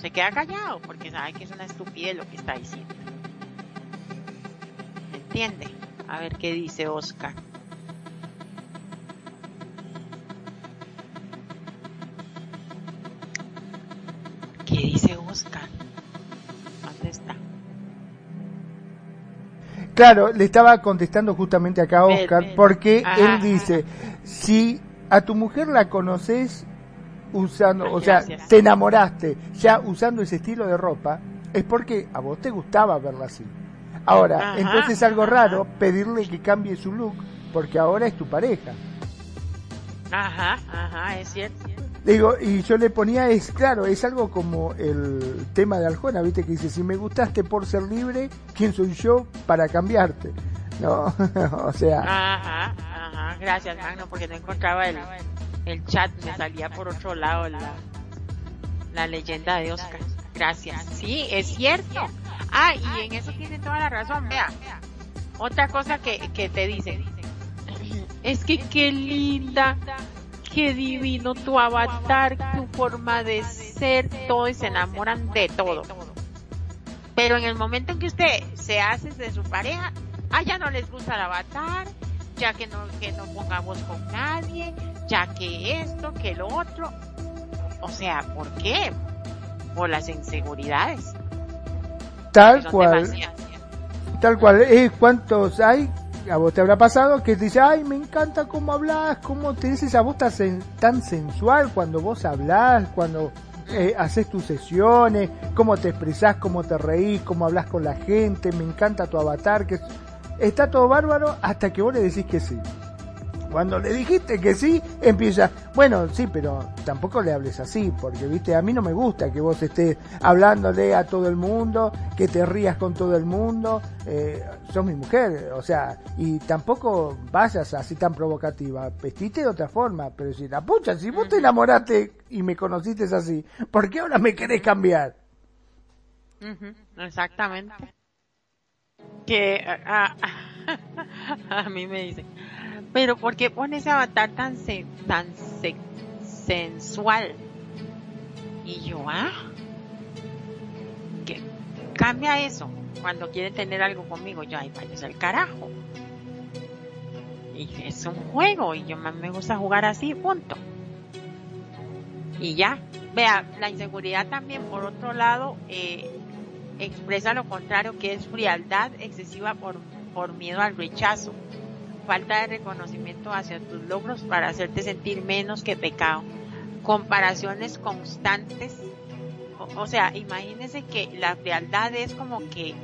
Se queda callado porque sabe que es una estupidez lo que está diciendo. ¿Me entiende? A ver qué dice Oscar. ¿Qué dice Oscar? Claro, le estaba contestando justamente acá a Oscar porque él dice, si a tu mujer la conoces usando, o sea, te enamoraste ya usando ese estilo de ropa, es porque a vos te gustaba verla así. Ahora, entonces es algo raro pedirle que cambie su look porque ahora es tu pareja. Ajá, ajá, es cierto. Digo, y yo le ponía, es claro, es algo como el tema de Aljona, viste, que dice, si me gustaste por ser libre, ¿quién soy yo para cambiarte? No, o sea... Ajá, ajá, gracias, Magno, porque no encontraba el, el chat, me salía por otro lado la, la leyenda de Oscar. Gracias. Sí, es cierto. Ah, y en eso tiene toda la razón, vea. Otra cosa que, que te dicen, es que qué linda qué divino tu avatar, tu forma de ser, todo y se enamoran de todo. Pero en el momento en que usted se hace de su pareja, ah, ya no les gusta el avatar, ya que no, que no pongamos con nadie, ya que esto, que lo otro. O sea, ¿por qué? Por las inseguridades. Tal cual. Tal cual. Eh, ¿Cuántos hay a vos te habrá pasado que te dice, ay, me encanta cómo hablas, cómo tenés esa voz tan, sensual cuando vos hablas, cuando eh, haces tus sesiones, cómo te expresás, cómo te reís, cómo hablas con la gente, me encanta tu avatar, que está todo bárbaro hasta que vos le decís que sí. Cuando le dijiste que sí, empieza, bueno, sí, pero tampoco le hables así, porque, viste, a mí no me gusta que vos estés hablándole a todo el mundo, que te rías con todo el mundo, eh, sos mi mujer, o sea, y tampoco vayas así tan provocativa, vestiste de otra forma, pero si la pucha, si vos te enamoraste y me conociste así, ¿por qué ahora me querés cambiar? exactamente. Que a, a mí me dicen, pero ¿por qué pone ese avatar tan, tan sensual? Y yo, ah, que cambia eso cuando quiere tener algo conmigo. Yo, ay, vaya el carajo. Y es un juego y yo más me gusta jugar así, punto. Y ya, vea, la inseguridad también, por otro lado, eh, expresa lo contrario, que es frialdad excesiva por, por miedo al rechazo falta de reconocimiento hacia tus logros para hacerte sentir menos que pecado. Comparaciones constantes. O, sea, imagínense que la frialdad es como que,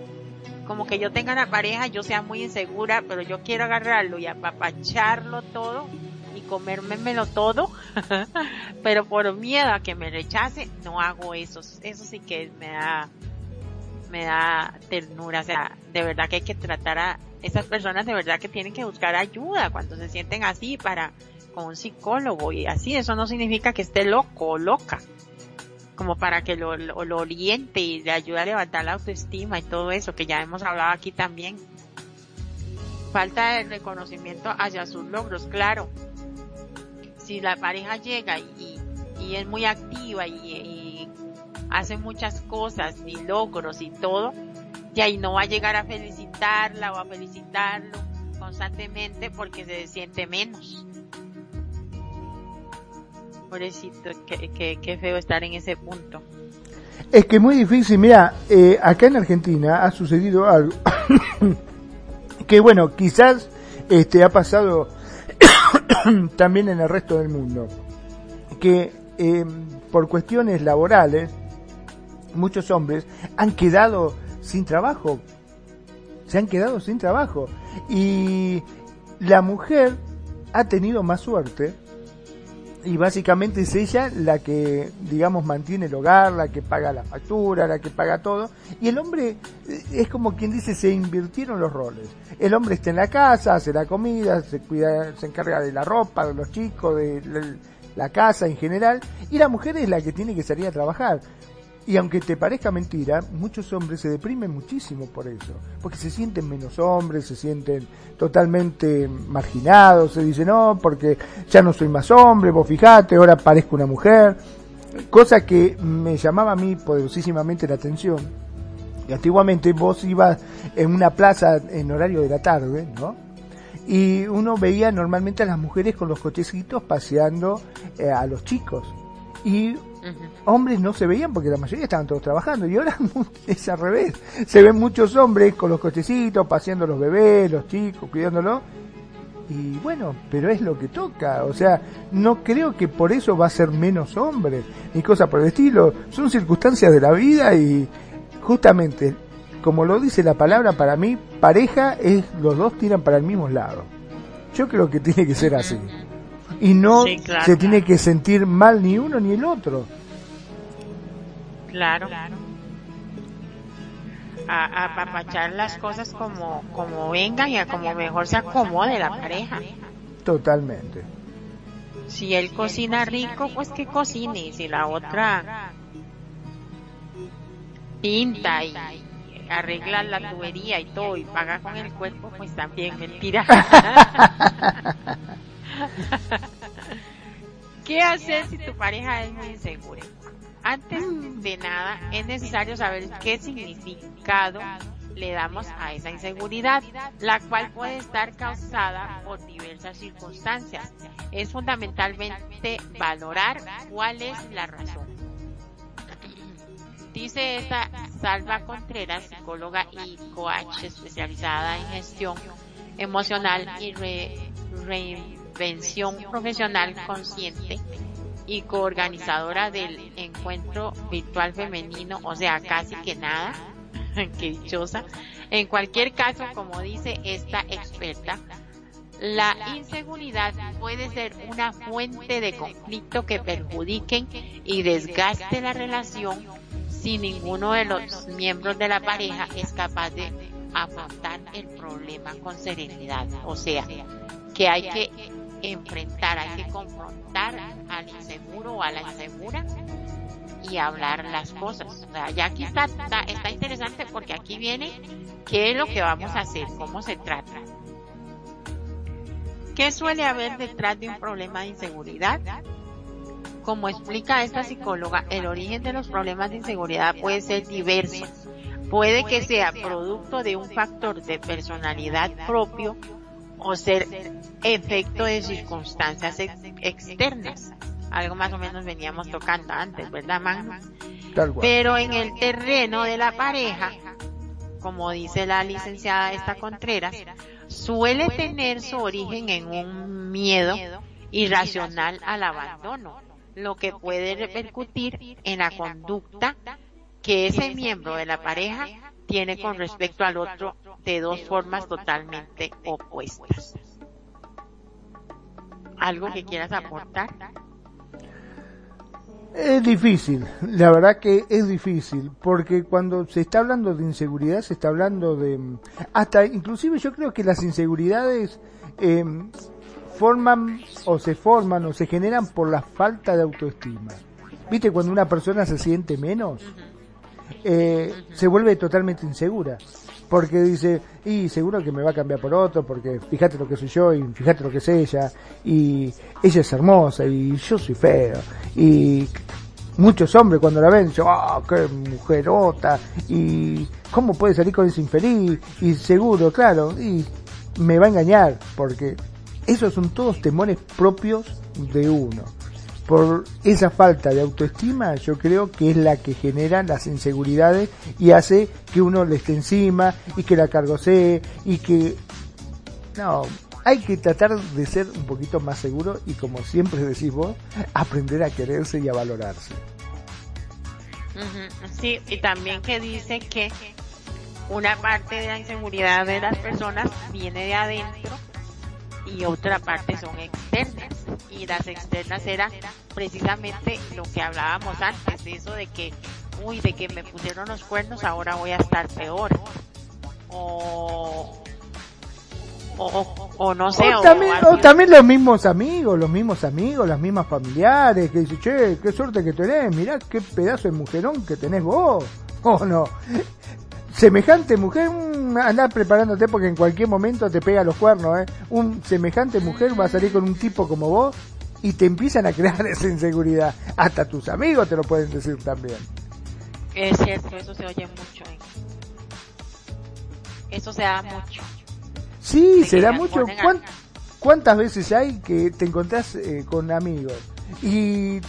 como que yo tenga una pareja, yo sea muy insegura, pero yo quiero agarrarlo y apapacharlo todo y comérmelo todo, pero por miedo a que me rechace, no hago eso. Eso sí que me da, me da ternura. O sea, de verdad que hay que tratar a, esas personas de verdad que tienen que buscar ayuda cuando se sienten así para con un psicólogo y así. Eso no significa que esté loco o loca como para que lo, lo, oriente y le ayude a levantar la autoestima y todo eso que ya hemos hablado aquí también. Falta de reconocimiento hacia sus logros claro. Si la pareja llega y, y es muy activa y, y hace muchas cosas y logros y todo y ahí no va a llegar a felicitarla o a felicitarlo constantemente porque se siente menos. Pobrecito, qué, qué, feo estar en ese punto. Es que es muy difícil, mira, eh, acá en Argentina ha sucedido algo que bueno, quizás este ha pasado también en el resto del mundo, que eh, por cuestiones laborales muchos hombres han quedado sin trabajo. Se han quedado sin trabajo. Y la mujer ha tenido más suerte y básicamente es ella la que, digamos, mantiene el hogar, la que paga la factura, la que paga todo. Y el hombre eh, es como quien dice, se invirtieron los roles. El hombre está en la casa, hace la comida, se cuida, se encarga de la ropa, de los chicos, de la casa en general, y la mujer es la que tiene que salir a trabajar. Y aunque te parezca mentira, muchos hombres se deprimen muchísimo por eso, porque se sienten menos hombres, se sienten totalmente marginados, se dicen, no, porque ya no soy más hombre, vos fijate, ahora parezco una mujer, cosa que me llamaba a mí poderosísimamente la atención. Y antiguamente vos ibas en una plaza en horario de la tarde, ¿no? Y uno veía normalmente a las mujeres con los cochecitos paseando eh, a los chicos. Y hombres no se veían porque la mayoría estaban todos trabajando y ahora es al revés. Se ven muchos hombres con los cochecitos, paseando los bebés, los chicos, cuidándolo. Y bueno, pero es lo que toca. O sea, no creo que por eso va a ser menos hombre, ni cosa por el estilo. Son circunstancias de la vida y justamente, como lo dice la palabra, para mí, pareja es los dos tiran para el mismo lado. Yo creo que tiene que ser así y no se tiene que sentir mal ni uno ni el otro. Claro. A apapachar las cosas como, como vengan y a como mejor se acomode la pareja. Totalmente. Si él cocina rico, pues que cocine. Si la otra pinta y arregla la tubería y todo y paga con el cuerpo, pues también mentira. ¿Qué hacer si tu pareja es muy insegura? Antes de nada, es necesario saber qué significado le damos a esa inseguridad, la cual puede estar causada por diversas circunstancias. Es fundamentalmente valorar cuál es la razón. Dice esta Salva Contreras, psicóloga y coach especializada en gestión emocional y re, Invención Profesional Consciente y coorganizadora del encuentro virtual femenino, o sea, casi que nada, que dichosa. En cualquier caso, como dice esta experta, la inseguridad puede ser una fuente de conflicto que perjudiquen y desgaste la relación si ninguno de los miembros de la pareja es capaz de afrontar el problema con serenidad. O sea, que hay que enfrentar, hay que confrontar al inseguro o a la insegura y hablar las cosas. O sea, ya aquí está, está, interesante porque aquí viene qué es lo que vamos a hacer, cómo se trata. ¿Qué suele haber detrás de un problema de inseguridad? Como explica esta psicóloga, el origen de los problemas de inseguridad puede ser diverso. Puede que sea producto de un factor de personalidad propio o ser efecto de circunstancias externas. Algo más o menos veníamos tocando antes, ¿verdad, man? Pero en el terreno de la pareja, como dice la licenciada esta Contreras, suele tener su origen en un miedo irracional al abandono, lo que puede repercutir en la conducta que ese miembro de la pareja tiene con respecto al otro de dos formas totalmente opuestas. ¿Algo que quieras aportar? Es difícil, la verdad que es difícil, porque cuando se está hablando de inseguridad, se está hablando de... Hasta inclusive yo creo que las inseguridades eh, forman o se forman o se generan por la falta de autoestima. ¿Viste cuando una persona se siente menos? Eh, se vuelve totalmente insegura. Porque dice, y seguro que me va a cambiar por otro, porque fíjate lo que soy yo y fíjate lo que es ella, y ella es hermosa y yo soy feo. Y muchos hombres cuando la ven, dicen, oh, qué mujerota, y cómo puede salir con ese infeliz, y seguro, claro, y me va a engañar, porque esos son todos temores propios de uno por esa falta de autoestima yo creo que es la que genera las inseguridades y hace que uno le esté encima y que la cargosee y que no hay que tratar de ser un poquito más seguro y como siempre decís vos aprender a quererse y a valorarse. Sí y también que dice que una parte de la inseguridad de las personas viene de adentro y otra parte son externas. Y las externas eran precisamente lo que hablábamos antes, de eso de que, uy, de que me pusieron los cuernos, ahora voy a estar peor. O, o, no sé. O, también, o también los mismos amigos, los mismos amigos, las mismas familiares, que dicen, che, qué suerte que tenés, mirá qué pedazo de mujerón que tenés vos. O no. Semejante mujer, mm, anda preparándote porque en cualquier momento te pega los cuernos, ¿eh? Un semejante mujer va a salir con un tipo como vos y te empiezan a crear esa inseguridad. Hasta tus amigos te lo pueden decir también. Es cierto, eso se oye mucho. ¿eh? Eso se da mucho. Sí, se da mucho. ¿Cuántas veces hay que te encontrás eh, con amigos y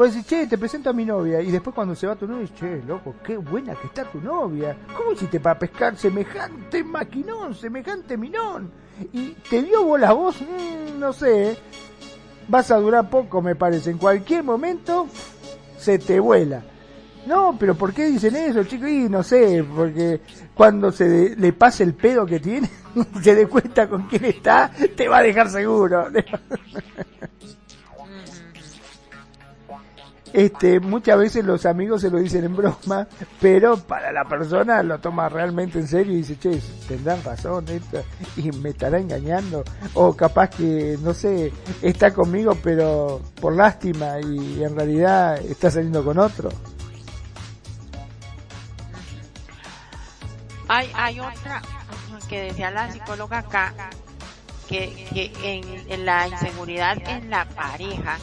pues decís, che, te presento a mi novia y después cuando se va tu novia, che, loco, qué buena que está tu novia. ¿Cómo hiciste para pescar semejante maquinón, semejante minón? Y te dio vos, mm, no sé, vas a durar poco me parece. En cualquier momento se te vuela. No, pero ¿por qué dicen eso, chicos? Y no sé, porque cuando se le pase el pedo que tiene, se dé cuenta con quién está, te va a dejar seguro. Este, muchas veces los amigos se lo dicen en broma, pero para la persona lo toma realmente en serio y dice, che, tendrán razón esto, y me estará engañando, o capaz que, no sé, está conmigo pero por lástima y en realidad está saliendo con otro. Hay, hay otra que decía la psicóloga acá, que, que en, la inseguridad en la pareja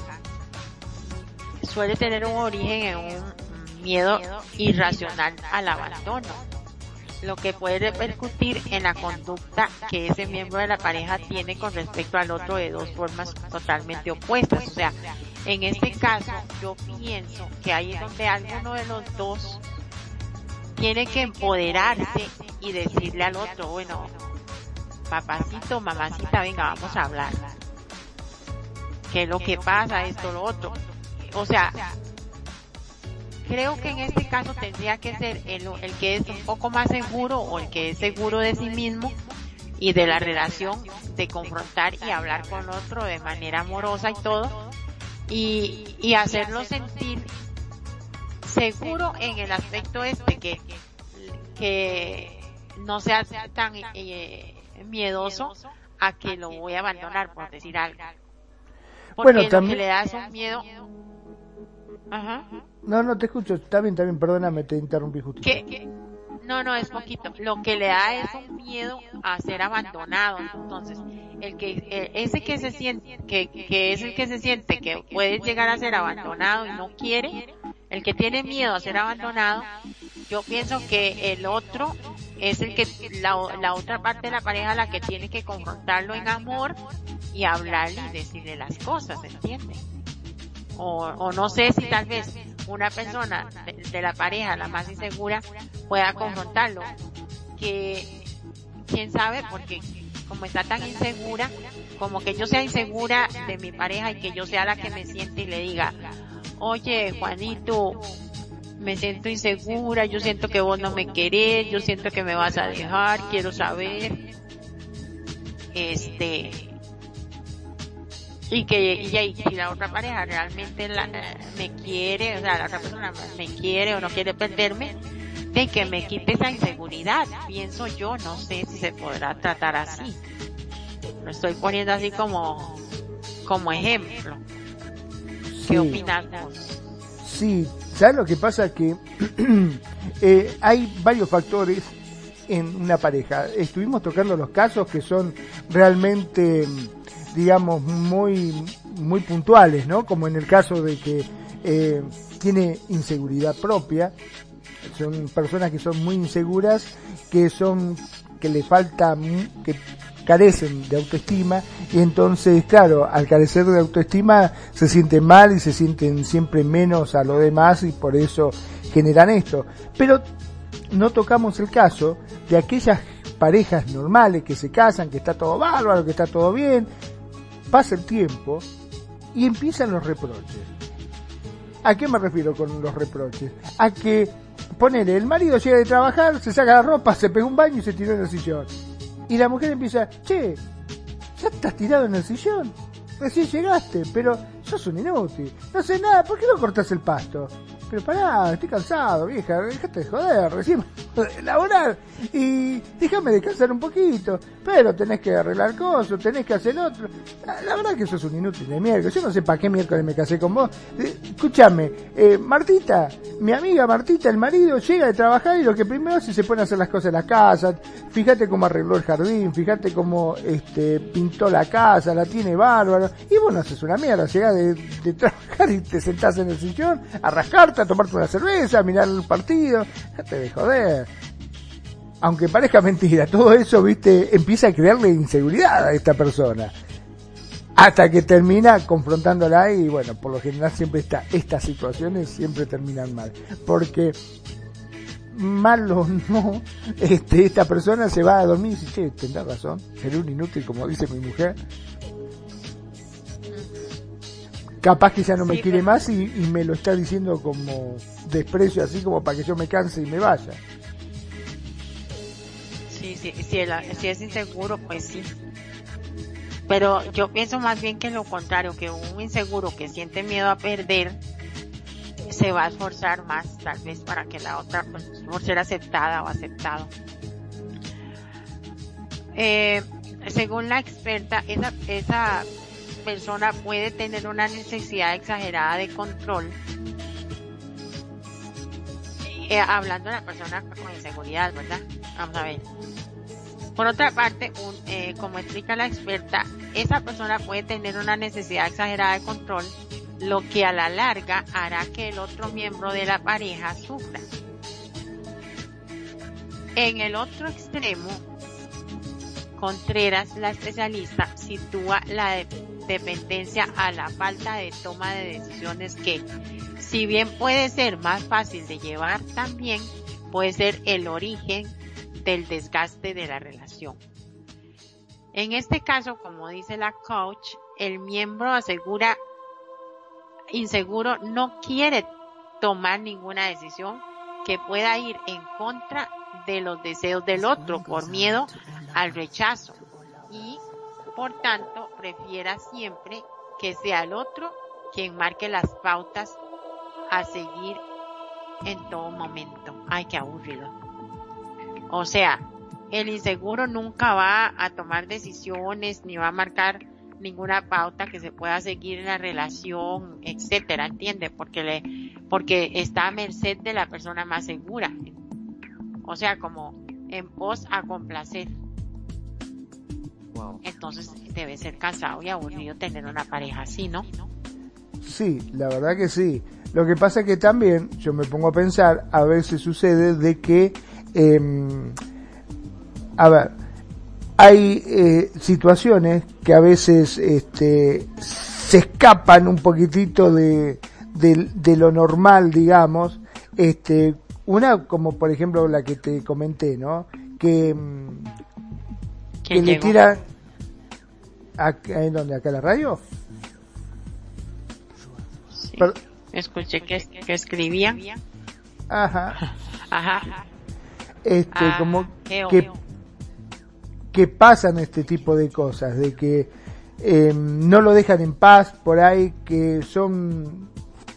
suele tener un origen en un miedo irracional al abandono, lo que puede repercutir en la conducta que ese miembro de la pareja tiene con respecto al otro de dos formas totalmente opuestas. O sea, en este caso yo pienso que ahí es donde alguno de los dos tiene que empoderarse y decirle al otro, bueno, papacito, mamacita, venga, vamos a hablar. ¿Qué es lo que pasa? Esto, lo otro. O sea, creo que en este caso tendría que ser el, el que es un poco más seguro o el que es seguro de sí mismo y de la relación de confrontar y hablar con otro de manera amorosa y todo y, y hacerlo sentir seguro en el aspecto este que, que no sea tan eh, miedoso a que lo voy a abandonar por decir algo. Porque bueno, también... le da es un miedo. Ajá. No, no te escucho. Está bien, está bien, perdóname, te interrumpí justo. No, no, es poquito. Lo que le da es un miedo a ser abandonado. Entonces, el que, ese que se siente, que, que es el que se siente que puede llegar a ser abandonado y no quiere, el que tiene miedo a ser abandonado, yo pienso que el otro es el que, la, la otra parte de la pareja la que tiene que confrontarlo en amor y hablarle y decirle las cosas, ¿entiendes? O, o no sé si tal vez una persona de, la pareja, la más insegura, pueda confrontarlo. Que, quién sabe, porque como está tan insegura, como que yo sea insegura de mi pareja y que yo sea la que me siente y le diga, oye Juanito, me siento insegura, yo siento que vos no me querés, yo siento que me vas a dejar, quiero saber, este, y que y, si la otra pareja realmente la, me quiere, o sea, la otra persona me quiere o no quiere perderme, de que me quite esa inseguridad, pienso yo, no sé si se podrá tratar así. Lo estoy poniendo así como, como ejemplo. ¿Qué opinas Sí, ¿sabes lo que pasa? Que eh, hay varios factores en una pareja. Estuvimos tocando los casos que son realmente, digamos, muy, muy puntuales, ¿no? Como en el caso de que eh, tiene inseguridad propia. Son personas que son muy inseguras, que son, que le falta, que carecen de autoestima y entonces, claro, al carecer de autoestima se sienten mal y se sienten siempre menos a lo demás y por eso generan esto. Pero no tocamos el caso de aquellas parejas normales que se casan, que está todo bárbaro, que está todo bien, pasa el tiempo y empiezan los reproches. ¿A qué me refiero con los reproches? A que, ponele, el marido llega de trabajar, se saca la ropa, se pega un baño y se tira en el sillón y la mujer empieza, che, ya estás tirado en el sillón. Recién llegaste, pero sos un inútil. No sé nada, ¿por qué no cortas el pasto? Pero pará, estoy cansado, vieja, déjate de joder, recién laborar y déjame descansar un poquito. Pero tenés que arreglar cosas, tenés que hacer otro. La, verdad que sos un inútil de miércoles. Yo no sé para qué miércoles me casé con vos. Eh, escúchame, eh, Martita, mi amiga Martita, el marido, llega de trabajar y lo que primero hace se pone a hacer las cosas en la casa. Fíjate cómo arregló el jardín, fíjate cómo este, pintó la casa, la tiene bárbaro. Y vos no haces una mierda, llegás de, de trabajar y te sentás en el sillón a rascarte a tomarte una cerveza, a mirar el partido. Déjate de joder. Aunque parezca mentira, todo eso, viste, empieza a crearle inseguridad a esta persona. Hasta que termina confrontándola y bueno, por lo general siempre está, estas situaciones siempre terminan mal. Porque mal o no, este, esta persona se va a dormir y dice, che, tendrás razón, seré un inútil como dice mi mujer, capaz que ya no me quiere más y, me lo está diciendo como desprecio, así como para que yo me canse y me vaya. Sí, sí, si, si es inseguro, pues sí. Pero yo pienso más bien que lo contrario, que un inseguro que siente miedo a perder se va a esforzar más, tal vez para que la otra, pues, por ser aceptada o aceptado. Eh, según la experta, esa, esa persona puede tener una necesidad exagerada de control. Eh, hablando de la persona con inseguridad, ¿verdad? Vamos a ver. Por otra parte, eh, como explica la experta, esa persona puede tener una necesidad exagerada de control, lo que a la larga hará que el otro miembro de la pareja sufra. En el otro extremo, Contreras, la especialista, sitúa la dependencia a la falta de toma de decisiones que, si bien puede ser más fácil de llevar, también puede ser el origen del desgaste de la relación. En este caso, como dice la coach, el miembro asegura inseguro no quiere tomar ninguna decisión que pueda ir en contra de los deseos del otro por miedo al rechazo y por tanto prefiera siempre que sea el otro quien marque las pautas a seguir en todo momento. Ay, qué aburrido. O sea, el inseguro nunca va a tomar decisiones ni va a marcar ninguna pauta que se pueda seguir en la relación, etcétera, ¿entiende? Porque le, porque está a merced de la persona más segura. O sea, como en pos a complacer. Entonces debe ser cansado y aburrido tener una pareja así, ¿no? Sí, la verdad que sí. Lo que pasa es que también yo me pongo a pensar, a veces sucede de que, eh, a ver, hay eh, situaciones que a veces este, se escapan un poquitito de, de, de, lo normal, digamos. Este, una como por ejemplo la que te comenté, ¿no? Que, mm, que le tira ¿En dónde? ¿Acá la radio? Sí. Escuché que, que escribía. Ajá. Ajá. Este, ah, como que, que pasan este tipo de cosas, de que eh, no lo dejan en paz por ahí, que son,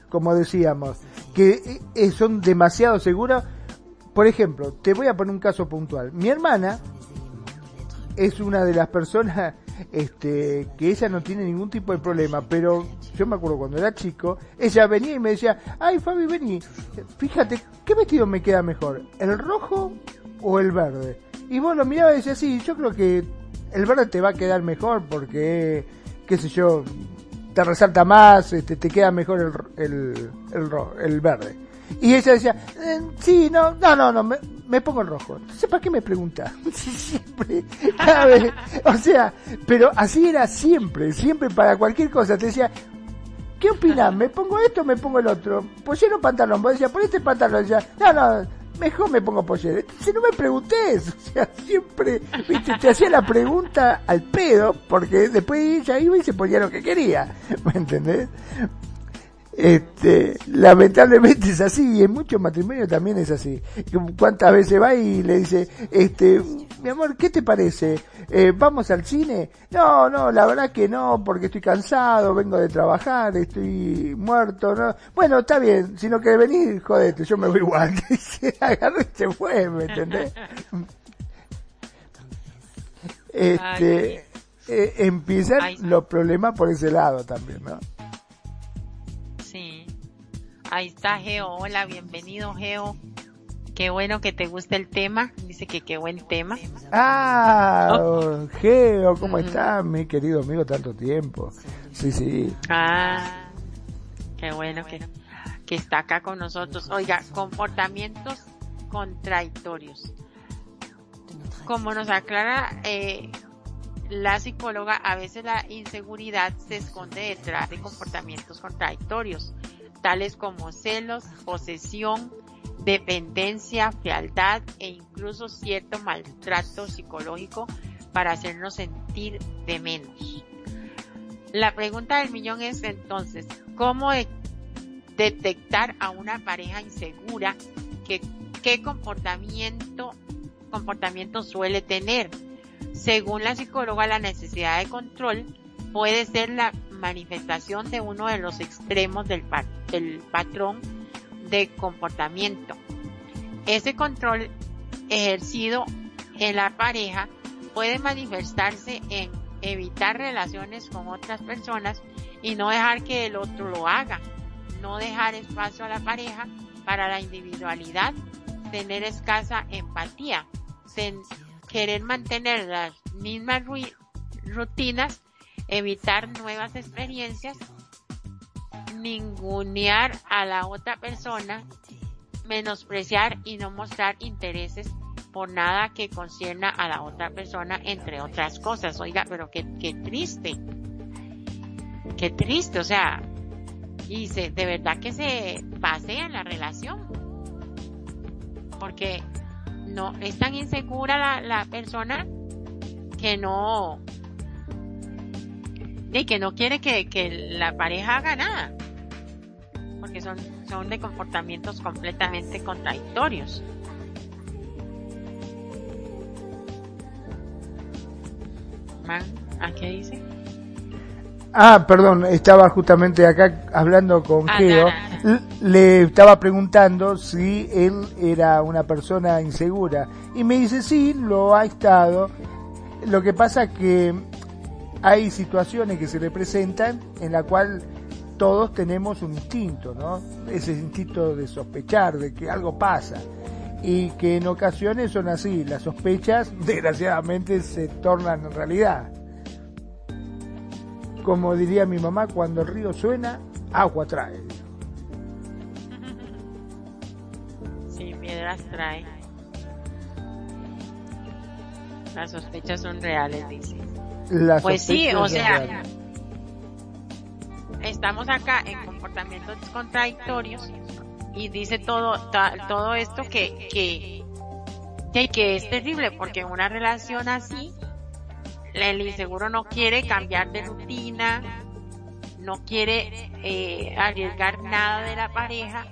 como decíamos, que eh, son demasiado seguras. Por ejemplo, te voy a poner un caso puntual. Mi hermana es una de las personas este, que ella no tiene ningún tipo de problema, pero yo me acuerdo cuando era chico, ella venía y me decía, ay Fabi, vení, fíjate, ¿qué vestido me queda mejor? ¿El rojo o el verde? Y vos lo mirabas y decías, sí, yo creo que el verde te va a quedar mejor porque, qué sé yo, te resalta más, este, te queda mejor el, el, el, el verde. Y ella decía, eh, sí, no, no, no, no, me, me, pongo el rojo. Entonces, ¿para qué me pregunta? siempre, cada vez, o sea, pero así era siempre, siempre para cualquier cosa. Te decía, ¿qué opinas? ¿Me pongo esto o me pongo el otro? Pollero o pantalón. Vos decías, por este pantalón. Decía, no, no, mejor me pongo pollero. Si no me preguntes, o sea, siempre, viste, te hacía la pregunta al pedo, porque después ella iba y se ponía lo que quería, ¿me entendés? Este, lamentablemente es así y en muchos matrimonios también es así. ¿Cuántas veces va y le dice, este, mi amor, ¿qué te parece? Eh, ¿Vamos al cine? No, no, la verdad que no, porque estoy cansado, vengo de trabajar, estoy muerto, ¿no? Bueno, está bien, si no querés venir, jodete, yo me voy igual. se agarró y se fue, ¿me entendés? este, eh, empiezan los problemas por ese lado también, ¿no? Ahí está Geo. Hola, bienvenido Geo. Qué bueno que te guste el tema. Dice que qué buen tema. Ah, oh. Geo, ¿cómo estás, mi querido amigo? Tanto tiempo. Sí, sí. Ah, qué bueno que, que está acá con nosotros. Oiga, comportamientos contradictorios. Como nos aclara eh, la psicóloga, a veces la inseguridad se esconde detrás de comportamientos contradictorios, tales como celos, posesión, dependencia, fealdad e incluso cierto maltrato psicológico para hacernos sentir de menos. La pregunta del millón es entonces, ¿cómo detectar a una pareja insegura? ¿Qué, qué comportamiento, comportamiento suele tener? Según la psicóloga, la necesidad de control puede ser la manifestación de uno de los extremos del, patrón de comportamiento. Ese control ejercido en la pareja puede manifestarse en evitar relaciones con otras personas y no dejar que el otro lo haga, no dejar espacio a la pareja para la individualidad, tener escasa empatía, querer mantener las mismas rutinas, evitar nuevas experiencias, ningunear a la otra persona, menospreciar y no mostrar intereses por nada que concierna a la otra persona, entre otras cosas. Oiga, pero qué, qué triste. Qué triste, o sea, y se, de verdad que se pasea la relación. Porque no es tan insegura la, la persona que no y que no quiere que, que la pareja haga nada porque son, son de comportamientos completamente contradictorios. Man, ¿a qué dice? Ah, perdón, estaba justamente acá hablando con ah, Geo. Le estaba preguntando si él era una persona insegura. Y me dice, sí, lo ha estado. Lo que pasa que hay situaciones que se le presentan en la cual todos tenemos un instinto, ¿no? Ese instinto de sospechar, de que algo pasa. Y que en ocasiones son así. Las sospechas, desgraciadamente, se tornan realidad como diría mi mamá, cuando el río suena, agua trae. Sí, piedras trae. Las sospechas son reales, dice. Pues sí, o sea, estamos acá en comportamientos contradictorios y dice todo todo esto que que que es terrible porque una relación así el inseguro no quiere cambiar de rutina, no quiere eh, arriesgar nada de la pareja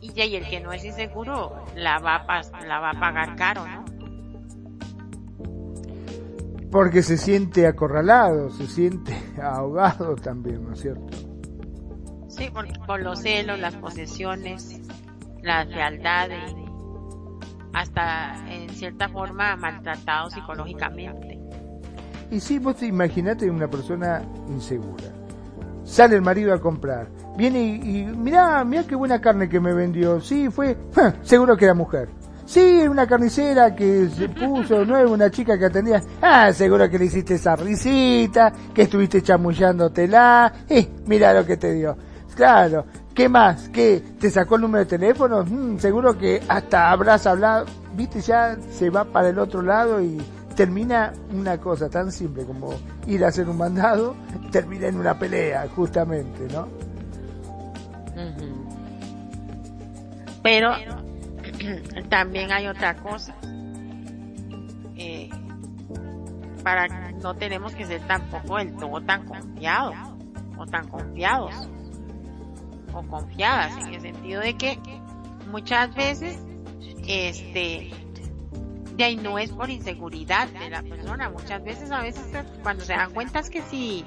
y, y el que no es inseguro la va a, la va a pagar caro, ¿no? Porque se siente acorralado, se siente ahogado también, ¿no es cierto? Sí, por, por los celos, las posesiones, las lealtades hasta en cierta forma maltratado psicológicamente. Y si vos te imaginate una persona insegura. Sale el marido a comprar. Viene y, mira mirá, qué buena carne que me vendió. Sí, fue, seguro que era mujer. Sí, una carnicera que se puso nueva, una chica que atendía. Ah, seguro que le hiciste esa risita, que estuviste chamullándote Eh, mira lo que te dio. Claro, ¿Qué más? ¿Qué? ¿Te sacó el número de teléfono? Mm, seguro que hasta habrás hablado, viste, ya se va para el otro lado y termina una cosa tan simple como ir a hacer un mandado, termina en una pelea, justamente, ¿no? Pero también hay otra cosa. Eh, para no tenemos que ser tampoco el todo tan confiados o tan confiados o confiadas en el sentido de que muchas veces este de ahí no es por inseguridad de la persona. Muchas veces, a veces cuando se dan cuenta es que sí,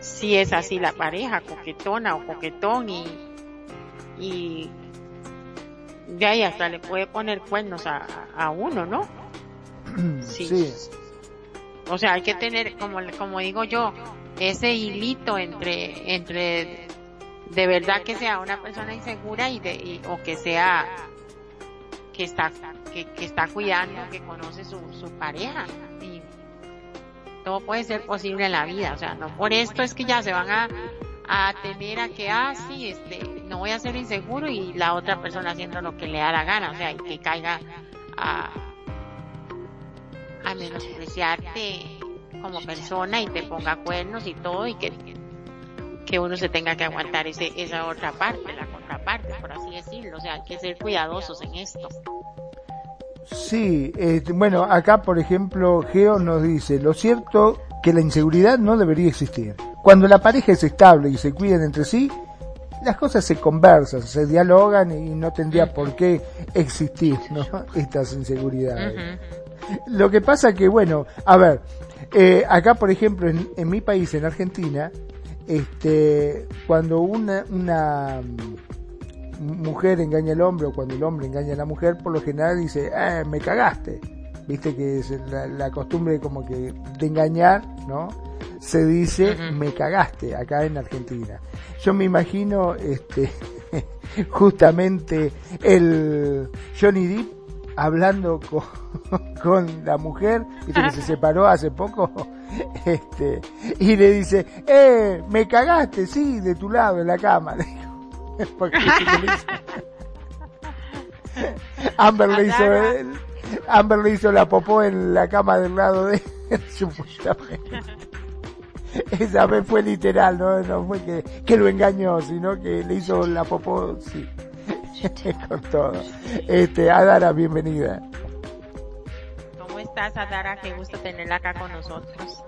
sí es así la pareja, coquetona o coquetón y, y de ahí hasta le puede poner cuernos a, a uno, ¿no? Sí. O sea, hay que tener, como, como digo yo, ese hilito entre, entre de verdad que sea una persona insegura y de, o que sea que está que, que, está cuidando, que conoce su, su pareja. Y todo puede ser posible en la vida. O sea, no por esto es que ya se van a, a temer a que, ah, sí, este, no voy a ser inseguro y la otra persona haciendo lo que le da la gana. O sea, y que caiga a, menospreciarte como persona y te ponga cuernos y todo y que que uno se tenga que aguantar ese, esa otra parte, la contraparte, por así decirlo. O sea, hay que ser cuidadosos en esto. Sí, este, bueno, acá por ejemplo Geo nos dice, lo cierto que la inseguridad no debería existir. Cuando la pareja es estable y se cuidan entre sí, las cosas se conversan, se dialogan y no tendría por qué existir ¿no? estas inseguridades. Lo que pasa que, bueno, a ver, eh, acá por ejemplo en, en mi país, en Argentina, este, cuando una, una mujer engaña al hombre o cuando el hombre engaña a la mujer, por lo general dice, eh, me cagaste. Viste que es la, costumbre como que de engañar, ¿no? Se dice, me cagaste acá en Argentina. Yo me imagino, este, justamente el Johnny Depp hablando con, con la mujer, viste que se separó hace poco, este, y le dice, eh, me cagaste, sí, de tu lado en la cama. Porque Amber le hizo Amber le hizo la popó en la cama del lado de supuestamente. Esa vez fue literal, no, no fue que, que lo engañó, sino que le hizo la popó, sí. Con todo. Este, Adara, bienvenida. ¿Cómo estás, Adara? Qué gusto tenerla acá con nosotros.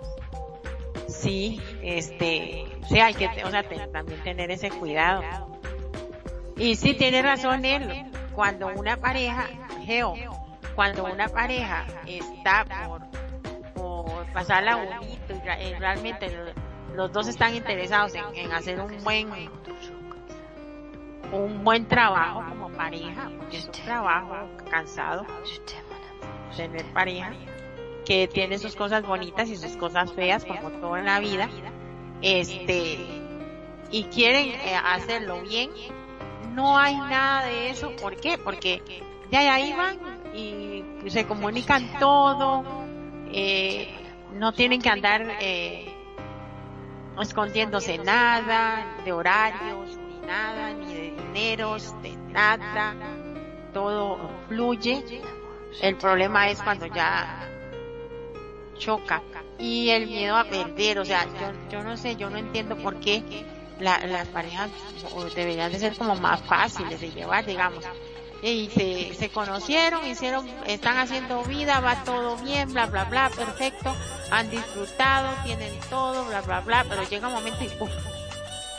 Sí, este, sí hay que, o sea, también tener ese cuidado. Y sí tiene razón él, cuando una pareja, Geo, cuando una pareja está por, por pasarla bonito y eh, realmente los dos están interesados en, hacer un buen un buen trabajo como pareja, un trabajo cansado tener pareja, que tiene sus cosas bonitas y sus cosas feas, como todo en la vida, este, y quieren eh, hacerlo bien, no hay nada de eso, ¿por qué? Porque ya ahí van y se comunican todo, eh, no tienen que andar eh, escondiéndose nada, de horarios, ni nada, ni de dineros, de nada, todo fluye. El problema es cuando ya choca y el miedo a perder, o sea, yo, yo no sé, yo no entiendo por qué las parejas deberían de ser como más fáciles de llevar, digamos. Y se, se conocieron, hicieron, están haciendo vida, va todo bien, bla, bla, bla, perfecto, han disfrutado, tienen todo, bla, bla, bla, pero llega un momento y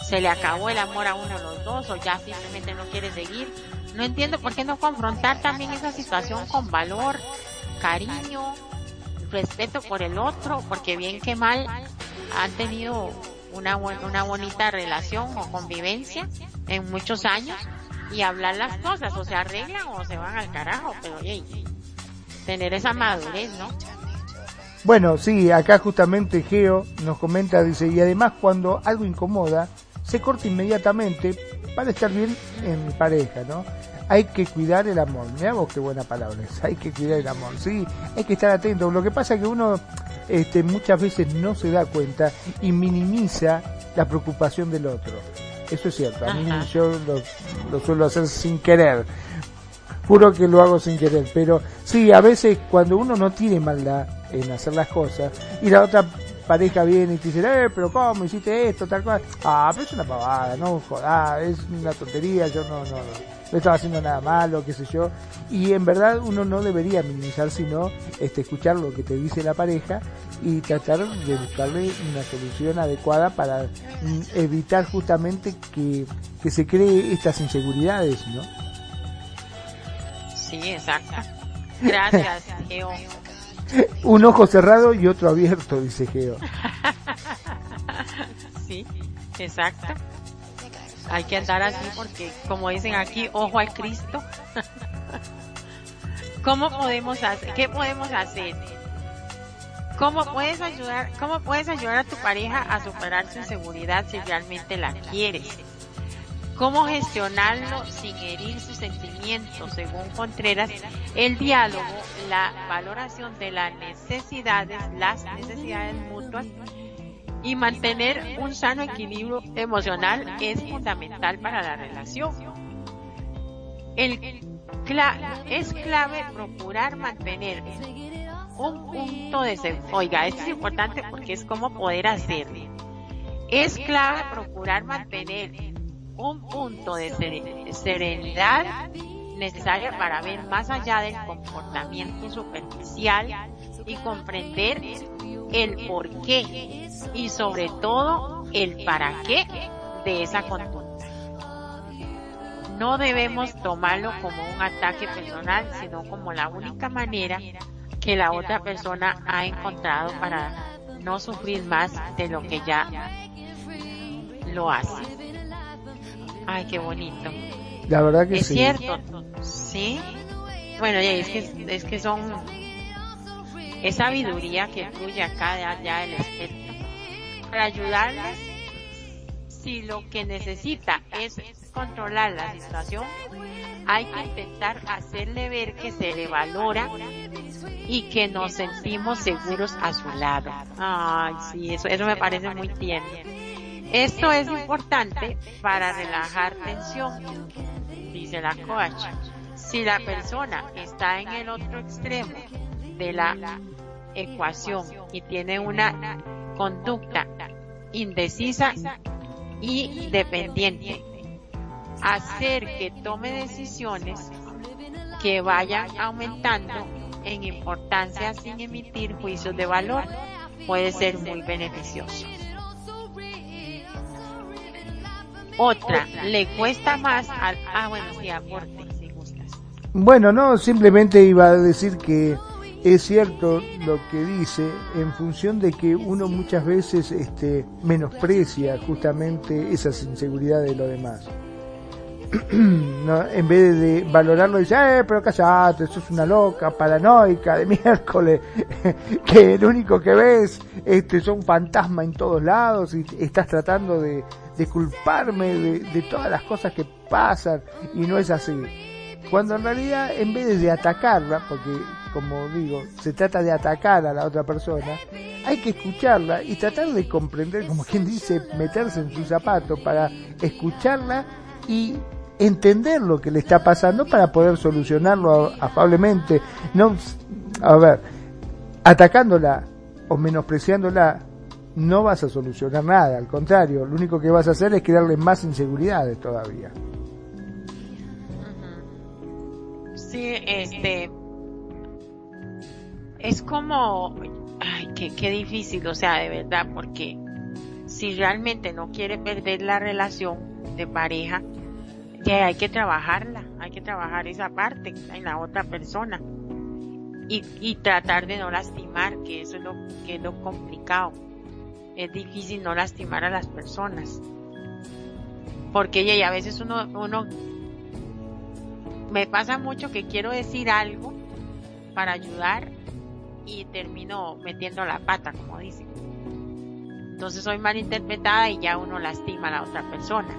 se le acabó el amor a uno de los dos o ya simplemente no quiere seguir. No entiendo por qué no confrontar también esa situación con valor, cariño, respeto por el otro, porque bien que mal han tenido una, una bonita relación o convivencia en muchos años y hablar las cosas o se arreglan o se van al carajo, pero oye, tener esa madurez, ¿no? Bueno, sí, acá justamente Geo nos comenta, dice, y además cuando algo incomoda, se corta inmediatamente para estar bien en pareja, ¿no? Hay que cuidar el amor. Mirá vos qué buena palabra es. Hay que cuidar el amor. Sí, hay que estar atento. Lo que pasa es que uno este, muchas veces no se da cuenta y minimiza la preocupación del otro. Eso es cierto. A mí yo lo, lo suelo hacer sin querer. Juro que lo hago sin querer. Pero sí, a veces cuando uno no tiene maldad en hacer las cosas y la otra pareja viene y te dice, eh, pero ¿cómo hiciste esto? Tal cual. Ah, pero es una pavada, no jodas, es una tontería, yo no, no, no estaba haciendo nada malo, qué sé yo. Y en verdad uno no debería minimizar, sino este, escuchar lo que te dice la pareja y tratar de buscarle una solución adecuada para mm, evitar justamente que, que se cree estas inseguridades, ¿no? Sí, exacto. Gracias, Geo. Un ojo cerrado y otro abierto, dice Geo. sí, exacto. Hay que andar así porque, como dicen aquí, ojo al Cristo. ¿Cómo podemos hacer? ¿Qué podemos hacer? ¿Cómo puedes ayudar, cómo puedes ayudar a tu pareja a superar su inseguridad si realmente la quieres? ¿Cómo gestionarlo sin herir sus sentimientos? Según Contreras, el diálogo, la valoración de las necesidades, las necesidades mutuas y mantener un sano equilibrio emocional es fundamental para la relación. El es clave procurar mantener un punto de Oiga, esto es importante porque es como poder hacerlo. Es clave procurar mantener un punto de serenidad necesaria para ver más allá del comportamiento superficial y comprender el por qué y sobre todo el para qué de esa conducta. No debemos tomarlo como un ataque personal, sino como la única manera que la otra persona ha encontrado para no sufrir más de lo que ya lo hace. Ay, qué bonito. La verdad que es sí. cierto, sí. Bueno, es que es que son es sabiduría que fluye acá de allá del espectro para ayudarles si lo que necesita es controlar la situación, hay que intentar hacerle ver que se le valora y que nos sentimos seguros a su lado. Ay, sí, eso, eso me parece muy tierno. Esto es importante para relajar tensión, dice la coach. Si la persona está en el otro extremo de la ecuación y tiene una conducta indecisa y dependiente, hacer que tome decisiones que vayan aumentando en importancia sin emitir juicios de valor puede ser muy beneficioso. Otra, le cuesta más al... Ah, bueno, sí, aporte, si gustas. Bueno, no, simplemente iba a decir que es cierto lo que dice en función de que uno muchas veces este, menosprecia justamente esas inseguridades de los demás. no, en vez de valorarlo, dice, eh, pero callate, sos una loca, paranoica de miércoles, que el único que ves este, son fantasmas en todos lados y estás tratando de, de culparme de, de, todas las cosas que pasan y no es así. Cuando en realidad, en vez de atacarla, porque como digo, se trata de atacar a la otra persona, hay que escucharla y tratar de comprender, como quien dice, meterse en su zapato para escucharla y entender lo que le está pasando para poder solucionarlo afablemente. No, a ver, atacándola o menospreciándola no vas a solucionar nada, al contrario, lo único que vas a hacer es crearle más inseguridades todavía. Sí, este es como ay, qué, qué difícil, o sea, de verdad, porque si realmente no quiere perder la relación de pareja, ya hay que trabajarla, hay que trabajar esa parte en la otra persona y, y tratar de no lastimar, que eso es lo que es lo complicado. Es difícil no lastimar a las personas. Porque y a veces uno, uno, me pasa mucho que quiero decir algo para ayudar y termino metiendo la pata, como dicen. Entonces soy malinterpretada y ya uno lastima a la otra persona.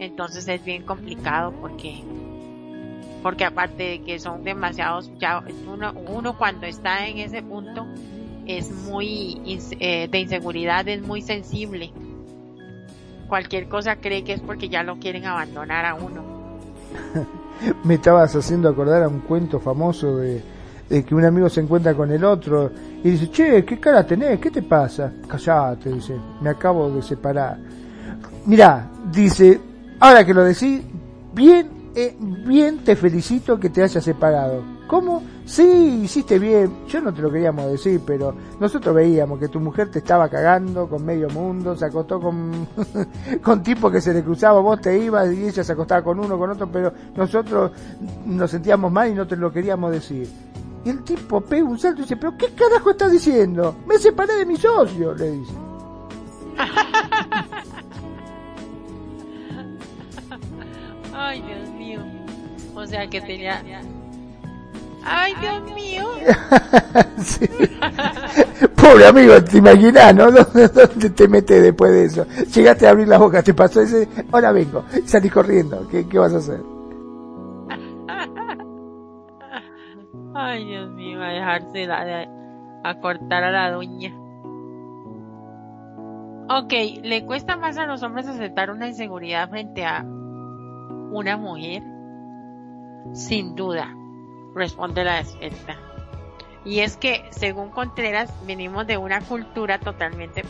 Entonces es bien complicado porque porque aparte de que son demasiados ya uno, uno cuando está en ese punto es muy eh, de inseguridad es muy sensible. Cualquier cosa cree que es porque ya lo quieren abandonar a uno. Me estabas haciendo acordar a un cuento famoso de, que un amigo se encuentra con el otro y dice che qué cara tenés qué te pasa callate dice me acabo de separar mira dice ahora que lo decís bien eh, bien, te felicito que te hayas separado. ¿Cómo? Sí, hiciste bien. Yo no te lo queríamos decir, pero nosotros veíamos que tu mujer te estaba cagando con medio mundo, se acostó con, con tipo que se le cruzaba, vos te ibas y ella se acostaba con uno, con otro, pero nosotros nos sentíamos mal y no te lo queríamos decir. Y el tipo pega un salto y dice, pero ¿qué carajo estás diciendo? Me separé de mi socio, le dice. Ay, Dios mío. O sea que tenía... Ay, Dios mío. Pobre amigo, te imaginas, ¿no? ¿Dónde te metes después de eso? Llegaste a abrir la boca, te pasó ese, ahora vengo, salí corriendo, ¿qué, qué vas a hacer? Ay, Dios mío, a dejarse la, a cortar a la doña. Ok, ¿le cuesta más a los hombres aceptar una inseguridad frente a una mujer? Sin duda, responde la experta. Y es que, según Contreras, venimos de una cultura totalmente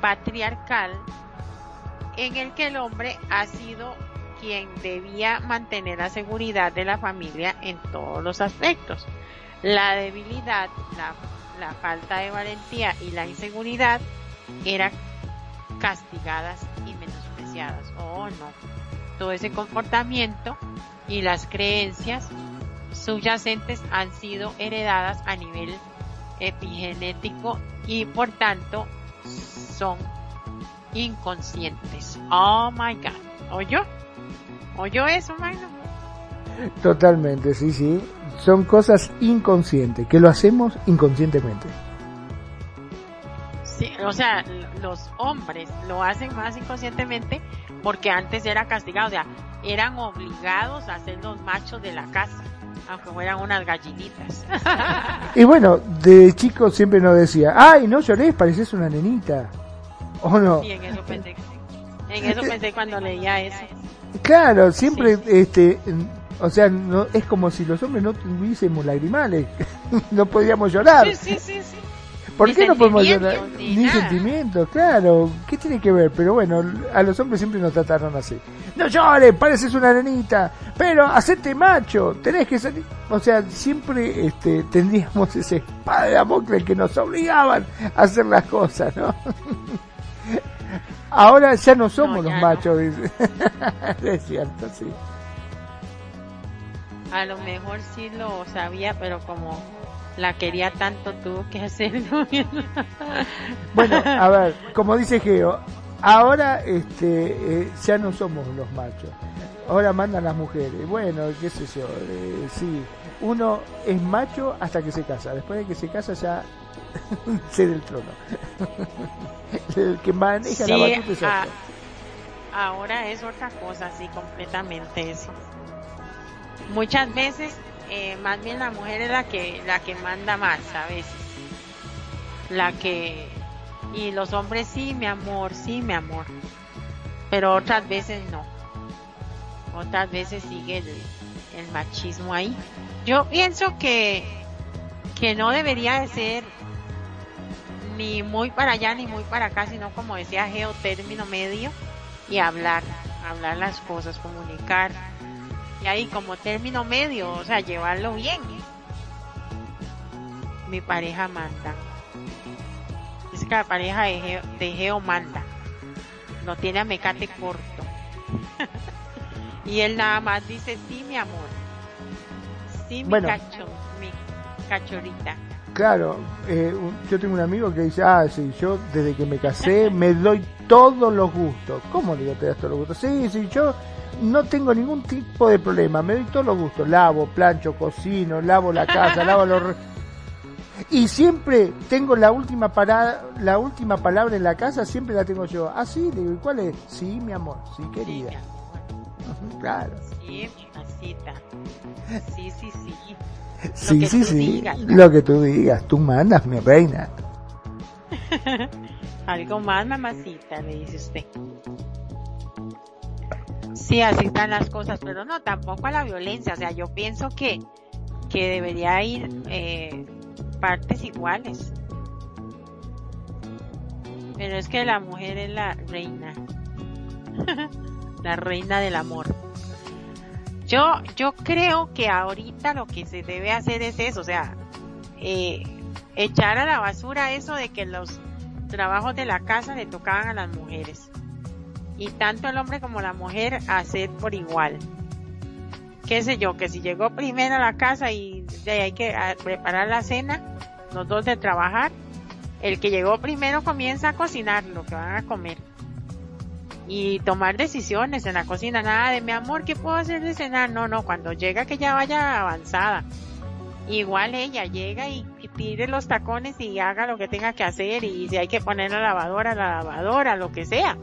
patriarcal en el que el hombre ha sido quien debía mantener la seguridad de la familia en todos los aspectos. La debilidad, la, la falta de valentía y la inseguridad eran castigadas y menospreciadas. Oh, no. Todo ese comportamiento y las creencias subyacentes han sido heredadas a nivel epigenético y por tanto son inconscientes. Oh my god. ¿Oyó? ¿Oyó eso, Magno? Totalmente, sí, sí. Son cosas inconscientes, que lo hacemos inconscientemente. Sí, o sea, los hombres lo hacen más inconscientemente porque antes era castigado, o sea, eran obligados a ser los machos de la casa, aunque fueran unas gallinitas. y bueno, de chico siempre nos decía, ay, no llores, pareces una nenita. ¿O no? Sí, en eso pensé, en eso pensé cuando leía eso. Claro, siempre, este, o sea, no, es como si los hombres no tuviésemos lagrimales, no podíamos llorar. Sí, sí, sí, sí. ¿Por qué no podemos llorar? Ni, sentimientos, claro. ¿Qué tiene que ver? Pero bueno, a los hombres siempre nos trataron así. No llores, pareces una nenita, pero hacete macho, tenés que salir. O sea, siempre este, tendríamos ese espada de Damocles que nos obligaban a hacer las cosas, ¿no? Ahora ya no somos los machos, dice. es cierto, sí. A lo mejor sí lo sabía, pero como la quería tanto, tuvo que hacerlo. bueno, a ver, como dice Geo, ahora este, eh, ya no somos los machos. Ahora mandan las mujeres. Bueno, qué sé yo, eh, sí. Uno es macho hasta que se casa. Después de que se casa ya ser el trono. el que maneja la batuta es ah, Ahora es otra cosa, sí, completamente eso. Muchas veces, eh, más bien la mujer es la que, la que manda más, a veces. La que, y los hombres sí, mi amor, sí, mi amor. Pero otras veces no. Otras veces sigue el, el machismo ahí. Yo pienso que, que no debería de ser ni muy para allá ni muy para acá, sino como decía Geo, término medio y hablar, hablar las cosas, comunicar. Y ahí como término medio, o sea, llevarlo bien. Mi pareja manda. Es que la pareja de Geo, manda. No tiene a mecate corto. y él nada más dice, sí, mi amor. Sí, mi cacho, mi cachorita. Claro, eh, yo tengo un amigo que dice, ah, sí, yo desde que me casé me doy todos los gustos. ¿Cómo digo te das todos los gustos? Sí, sí, yo no tengo ningún tipo de problema, me doy todos los gustos. Lavo, plancho, cocino, lavo la casa, lavo los... Y siempre tengo la última parada, la última palabra en la casa, siempre la tengo yo. Ah, sí, digo, ¿y cuál es? Sí, mi amor, sí, querida. claro. Sí, mi Sí, sí, sí. Sí, sí, sí. Lo que tú digas, tú mandas, mi reina. Algo más, mamacita, le dice usted. Sí, así están las cosas, pero no, tampoco a la violencia. O sea, yo pienso que, que debería ir eh, partes iguales. Pero es que la mujer es la reina. la reina del amor. Yo, yo creo que ahorita lo que se debe hacer es eso, o sea, eh, echar a la basura eso de que los trabajos de la casa le tocaban a las mujeres. Y tanto el hombre como la mujer hacer por igual. Qué sé yo, que si llegó primero a la casa y hay que preparar la cena, los dos de trabajar, el que llegó primero comienza a cocinar lo que van a comer y tomar decisiones en la cocina, nada de mi amor, ¿qué puedo hacer de cenar? No, no, cuando llega que ya vaya avanzada. Igual ella llega y, tire los tacones y haga lo que tenga que hacer y si hay que poner la lavadora, la lavadora, lo que sea.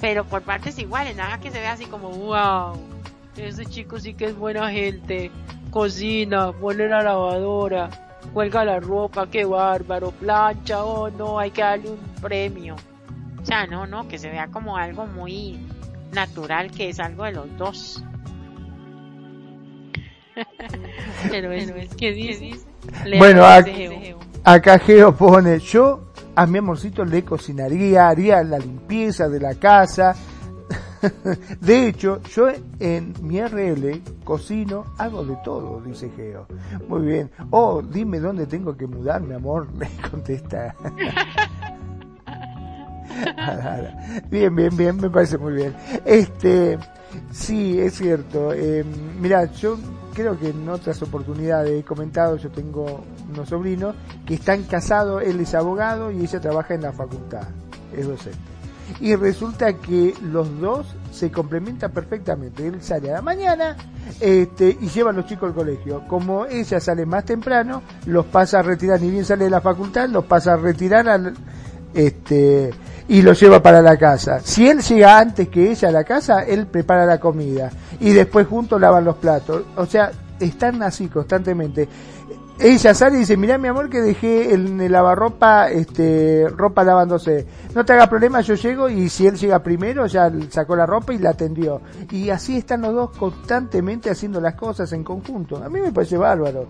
Pero por partes iguales, nada que se vea así como, wow, ese chico sí que es buena gente, cocina, pone la lavadora, cuelga la ropa, qué bárbaro, plancha, oh no, hay que darle un premio. O sea, no, no, que se vea como algo muy natural, que es algo de los dos. Pero es, que dice. Bueno, acá Geo pone, yo a mi amorcito le cocinaría, haría la limpieza de la casa. De hecho, yo en mi RL cocino, hago de todo, dice Geo. Muy bien. Oh, dime dónde tengo que mudar, mi amor, me contesta. bien, bien, bien, me parece muy bien. Este, sí, es cierto. Eh, mira, yo creo que en otras oportunidades he comentado, yo tengo unos sobrinos que están casados, él es abogado y ella trabaja en la facultad, es docente. Y resulta que los dos se complementan perfectamente. Él sale a la mañana este, y lleva a los chicos al colegio. Como ella sale más temprano, los pasa a retirar, ni bien sale de la facultad, los pasa a retirar al, este, y lo lleva para la casa. Si él llega antes que ella a la casa, él prepara la comida y después juntos lavan los platos. O sea, están así constantemente. Ella sale y dice, mira mi amor que dejé en el lavarropa, este, ropa lavándose. No te haga problema, yo llego y si él llega primero, ya sacó la ropa y la atendió. Y así están los dos constantemente haciendo las cosas en conjunto. A mí me parece bárbaro.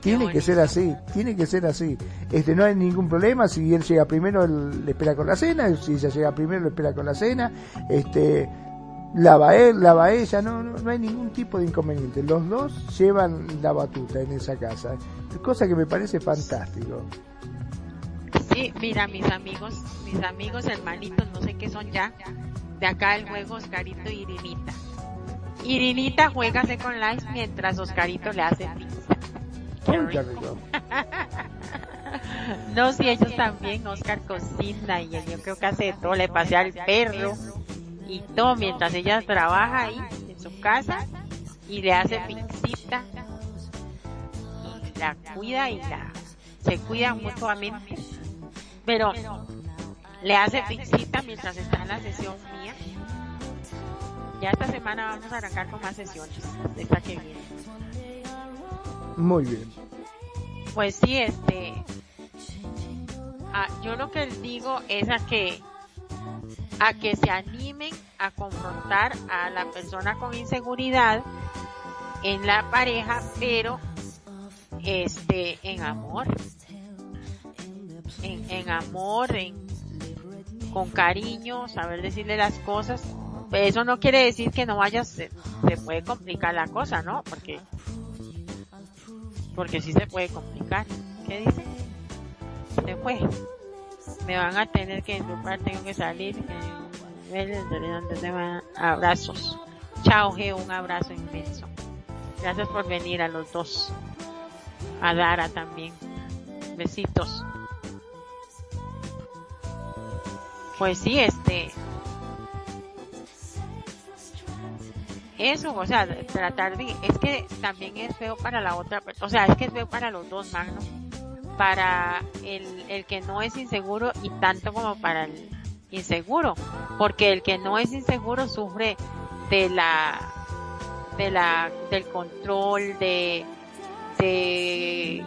Tiene que ser así, tiene que ser así. Este, no hay ningún problema, si él llega primero, él le espera con la cena, si ella llega primero, le espera con la cena, este, lava él, lava ella, no, no, hay ningún tipo de inconveniente. Los dos llevan la batuta en esa casa, cosa que me parece fantástico. Sí, mira, mis amigos, mis amigos hermanitos, no sé qué son ya, de acá el juego Oscarito y Irinita. Irinita juega con Life mientras Oscarito le hace no, si ellos también, Oscar cocina y yo creo que hace todo, le pasea al perro y todo mientras ella trabaja ahí en su casa y le hace pixita y la cuida y la se cuida mutuamente. Pero le hace pixita mientras está en la sesión mía. Ya esta semana vamos a arrancar con más sesiones esta que viene muy bien. Pues sí, este, ah, yo lo que digo es a que, a que se animen a confrontar a la persona con inseguridad en la pareja, pero este, en amor, en, en amor, en, con cariño, saber decirle las cosas. Eso no quiere decir que no vayas, se, se puede complicar la cosa, ¿no? Porque porque si se puede complicar. ¿Qué dice? Se fue. Me van a tener que disculpar, tengo que salir. Abrazos. Chao, G, un abrazo inmenso. Gracias por venir a los dos. A Dara también. Besitos. Pues sí, este, eso, o sea, tratar de, es que también es feo para la otra, o sea, es que es feo para los dos, Magno, para el, el que no es inseguro y tanto como para el inseguro, porque el que no es inseguro sufre de la, de la, del control, de, de,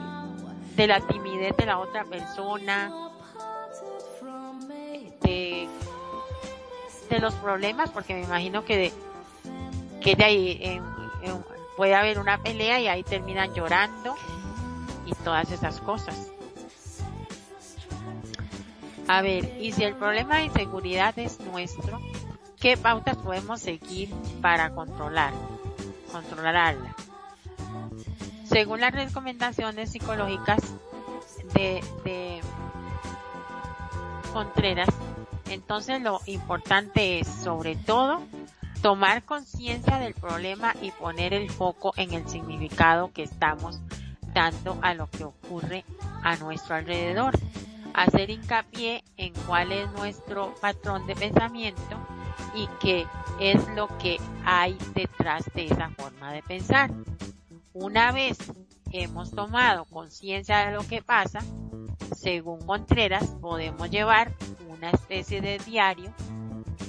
de la timidez de la otra persona, de, de los problemas, porque me imagino que de, que de ahí puede haber una pelea y ahí terminan llorando y todas esas cosas. A ver, y si el problema de inseguridad es nuestro, ¿qué pautas podemos seguir para controlar? controlarla. Según las recomendaciones psicológicas de, de Contreras, entonces lo importante es sobre todo tomar conciencia del problema y poner el foco en el significado que estamos dando a lo que ocurre a nuestro alrededor. Hacer hincapié en cuál es nuestro patrón de pensamiento y qué es lo que hay detrás de esa forma de pensar. Una vez hemos tomado conciencia de lo que pasa, según Contreras, podemos llevar una especie de diario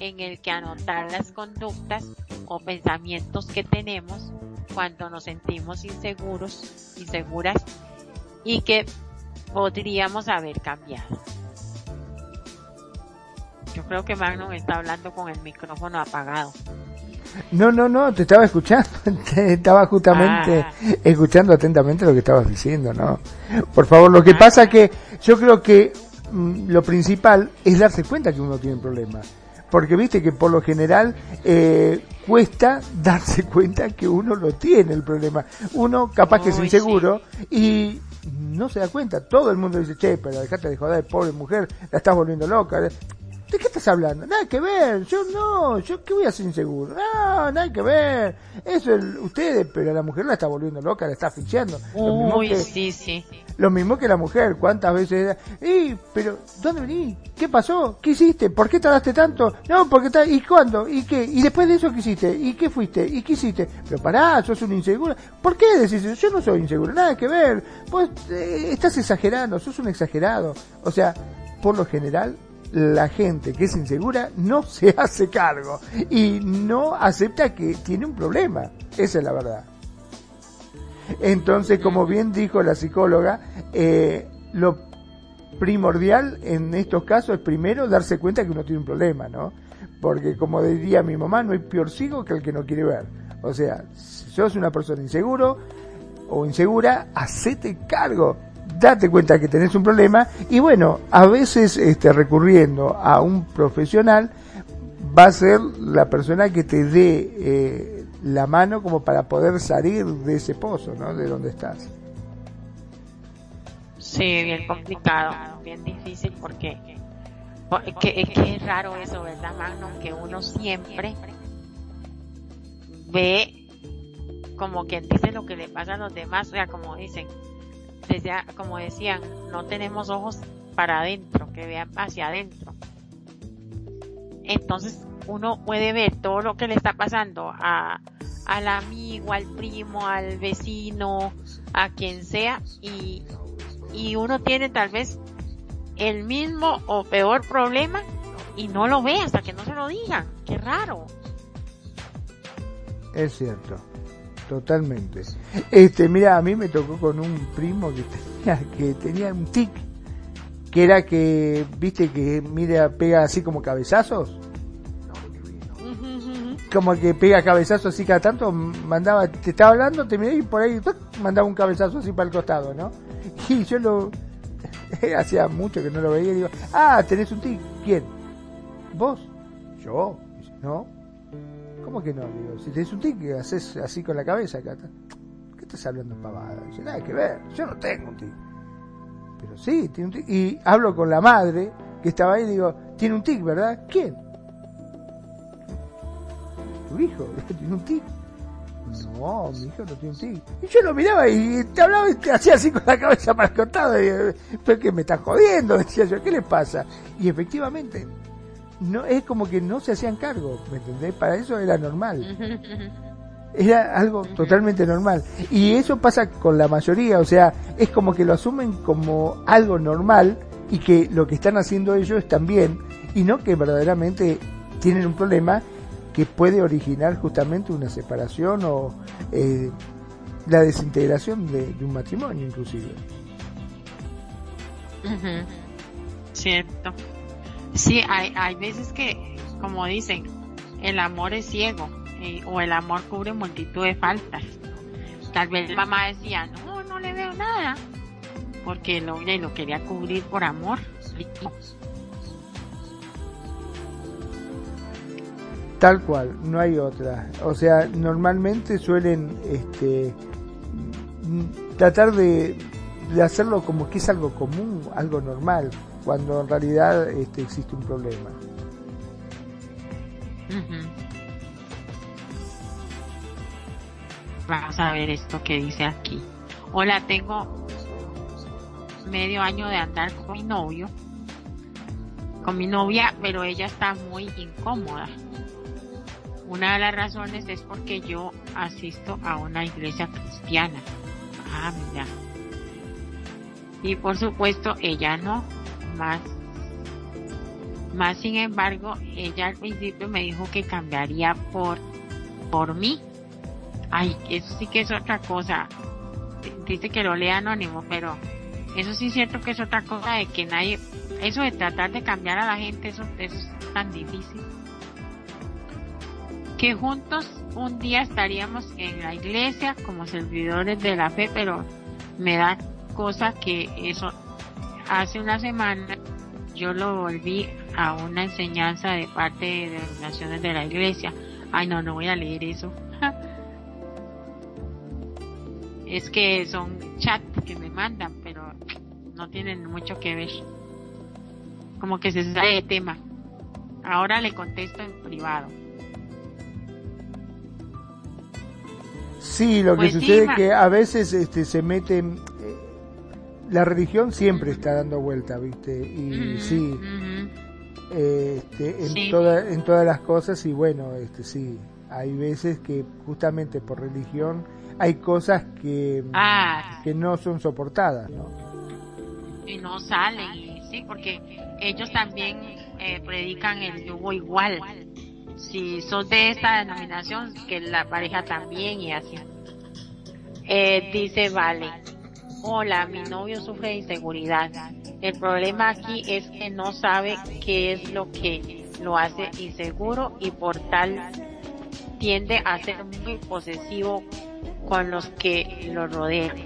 en el que anotar las conductas o pensamientos que tenemos cuando nos sentimos inseguros, inseguras y que podríamos haber cambiado. Yo creo que Magnum está hablando con el micrófono apagado. No, no, no, te estaba escuchando, te estaba justamente ah. escuchando atentamente lo que estabas diciendo, ¿no? Por favor, lo que ah. pasa que yo creo que mm, lo principal es darse cuenta que uno tiene problemas porque viste que por lo general eh, cuesta darse cuenta que uno lo tiene el problema. Uno capaz que es inseguro y no se da cuenta. Todo el mundo dice, che, pero dejate de joder, pobre mujer, la estás volviendo loca. ¿De qué estás hablando? Nada que ver, yo no, yo qué voy a ser inseguro. No, nada que ver. Eso es ustedes, pero la mujer la está volviendo loca, la está asfixiando. Uy, sí, sí. Lo mismo que la mujer, ¿cuántas veces? ¡Y, pero, ¿dónde venís? ¿Qué pasó? ¿Qué hiciste? ¿Por qué tardaste tanto? No, porque está, ¿y cuándo? ¿Y qué? ¿Y después de eso qué hiciste? ¿Y qué fuiste? ¿Y qué hiciste? Pero pará, sos un inseguro. ¿Por qué decís eso? Yo no soy inseguro, nada que ver. Pues estás exagerando, sos un exagerado. O sea, por lo general, la gente que es insegura no se hace cargo y no acepta que tiene un problema. Esa es la verdad. Entonces, como bien dijo la psicóloga, eh, lo primordial en estos casos es primero darse cuenta que uno tiene un problema, ¿no? Porque como diría mi mamá, no hay peor ciego que el que no quiere ver. O sea, si sos una persona inseguro o insegura, hacete cargo date cuenta que tenés un problema y bueno, a veces este, recurriendo a un profesional va a ser la persona que te dé eh, la mano como para poder salir de ese pozo, ¿no? De donde estás. Sí, bien complicado, bien difícil porque, que es raro eso, ¿verdad, Magno? Que uno siempre ve como quien dice lo que le pasa a los demás, o sea, como dicen, como decían, no tenemos ojos para adentro, que vean hacia adentro. Entonces uno puede ver todo lo que le está pasando a, al amigo, al primo, al vecino, a quien sea, y, y uno tiene tal vez el mismo o peor problema y no lo ve hasta que no se lo digan. Qué raro. Es cierto. Totalmente. Este, mira, a mí me tocó con un primo que tenía, que tenía un tic, que era que, viste, que mira, pega así como cabezazos. Como que pega cabezazos así cada tanto, mandaba, te estaba hablando, te miré y por ahí mandaba un cabezazo así para el costado, ¿no? Y yo lo, hacía mucho que no lo veía y digo, ah, tenés un tic, ¿quién? ¿Vos? Yo, no, ¿Cómo que no? Digo, si tenés un tic, haces así con la cabeza acá. ¿Qué estás hablando pavada? Dice, nada que ver, yo no tengo un tic. Pero sí, tiene un tic. Y hablo con la madre que estaba ahí y digo, tiene un tic, ¿verdad? ¿Quién? Tu hijo, tiene un tic. No, mi hijo no tiene un tic. Y yo lo miraba y te hablaba y te hacía así con la cabeza para el costado. Y, pero que me estás jodiendo, decía yo, ¿qué le pasa? Y efectivamente, no es como que no se hacían cargo, ¿me entendés? Para eso era normal. Era algo totalmente normal. Y eso pasa con la mayoría, o sea, es como que lo asumen como algo normal y que lo que están haciendo ellos también, y no que verdaderamente tienen un problema que puede originar justamente una separación o eh, la desintegración de, un matrimonio inclusive. Cierto. Sí, hay, hay veces que, como dicen, el amor es ciego eh, o el amor cubre multitud de faltas. Tal vez la mamá decía, no, no le veo nada, porque lo, lo quería cubrir por amor. Tal cual, no hay otra. O sea, normalmente suelen este, tratar de, de hacerlo como que es algo común, algo normal, cuando en realidad este, existe un problema. Vamos a ver esto que dice aquí. Hola, tengo medio año de andar con mi novio, con mi novia, pero ella está muy incómoda. Una de las razones es porque yo asisto a una iglesia cristiana. Ah, mira. Y por supuesto, ella no. Más, más sin embargo, ella al principio me dijo que cambiaría por, por mí. Ay, eso sí que es otra cosa. Dice que lo lea anónimo, pero eso sí es cierto que es otra cosa de que nadie, eso de tratar de cambiar a la gente, eso, eso es tan difícil. Que juntos un día estaríamos en la iglesia como servidores de la fe, pero me da cosa que eso hace una semana yo lo volví a una enseñanza de parte de organizaciones de la iglesia. Ay, no, no voy a leer eso. es que son chats que me mandan, pero no tienen mucho que ver. Como que se sale de tema. Ahora le contesto en privado. Sí, lo que pues sucede es que a veces este, se meten... La religión siempre está dando vuelta, ¿viste? Y sí, este, en, Toda, en todas las cosas y bueno, este, sí, hay veces que justamente por religión hay cosas que, ah. que no son soportadas, ¿no? Y no salen, sí, porque ellos también eh, predican el yugo igual. Si sos de esta denominación, que la pareja también y así. Eh, dice Vale, hola, mi novio sufre de inseguridad. El problema aquí es que no sabe qué es lo que lo hace inseguro y por tal tiende a ser muy posesivo con los que lo rodean.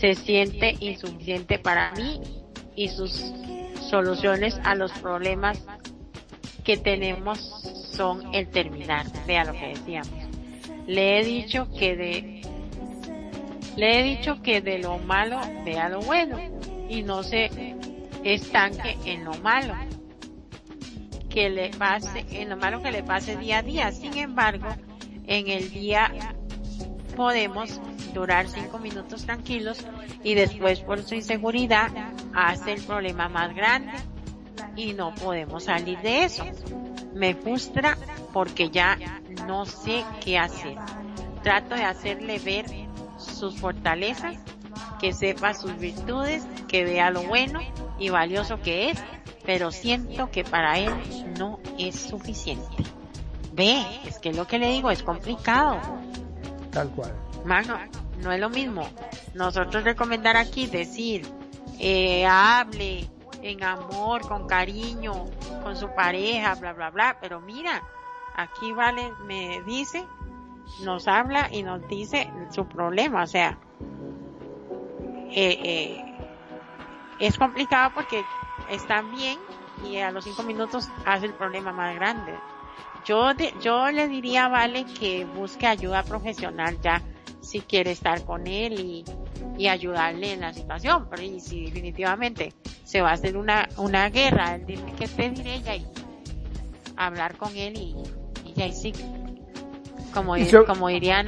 Se siente insuficiente para mí y sus soluciones a los problemas que tenemos son el terminar. Vea lo que decíamos. Le he dicho que de le he dicho que de lo malo vea lo bueno y no se estanque en lo malo que le pase, en lo malo que le pase día a día. Sin embargo, en el día podemos durar cinco minutos tranquilos y después por su inseguridad hace el problema más grande y no podemos salir de eso. Me frustra porque ya no sé qué hacer. Trato de hacerle ver sus fortalezas, que sepa sus virtudes, que vea lo bueno y valioso que es, pero siento que para él no es suficiente. Ve, es que lo que le digo es complicado. Tal cual. Mano, no es lo mismo. Nosotros recomendar aquí decir, eh, hable en amor, con cariño, con su pareja, bla, bla, bla. Pero mira, aquí Vale me dice, nos habla y nos dice su problema. O sea, eh, eh, es complicado porque están bien y a los cinco minutos hace el problema más grande. Yo, yo le diría a Vale que busque ayuda profesional ya si quiere estar con él y, y ayudarle en la situación. Pero y si definitivamente se va a hacer una, una guerra, dime que te diré ya y hablar con él y ya y sí. Como, como dirían,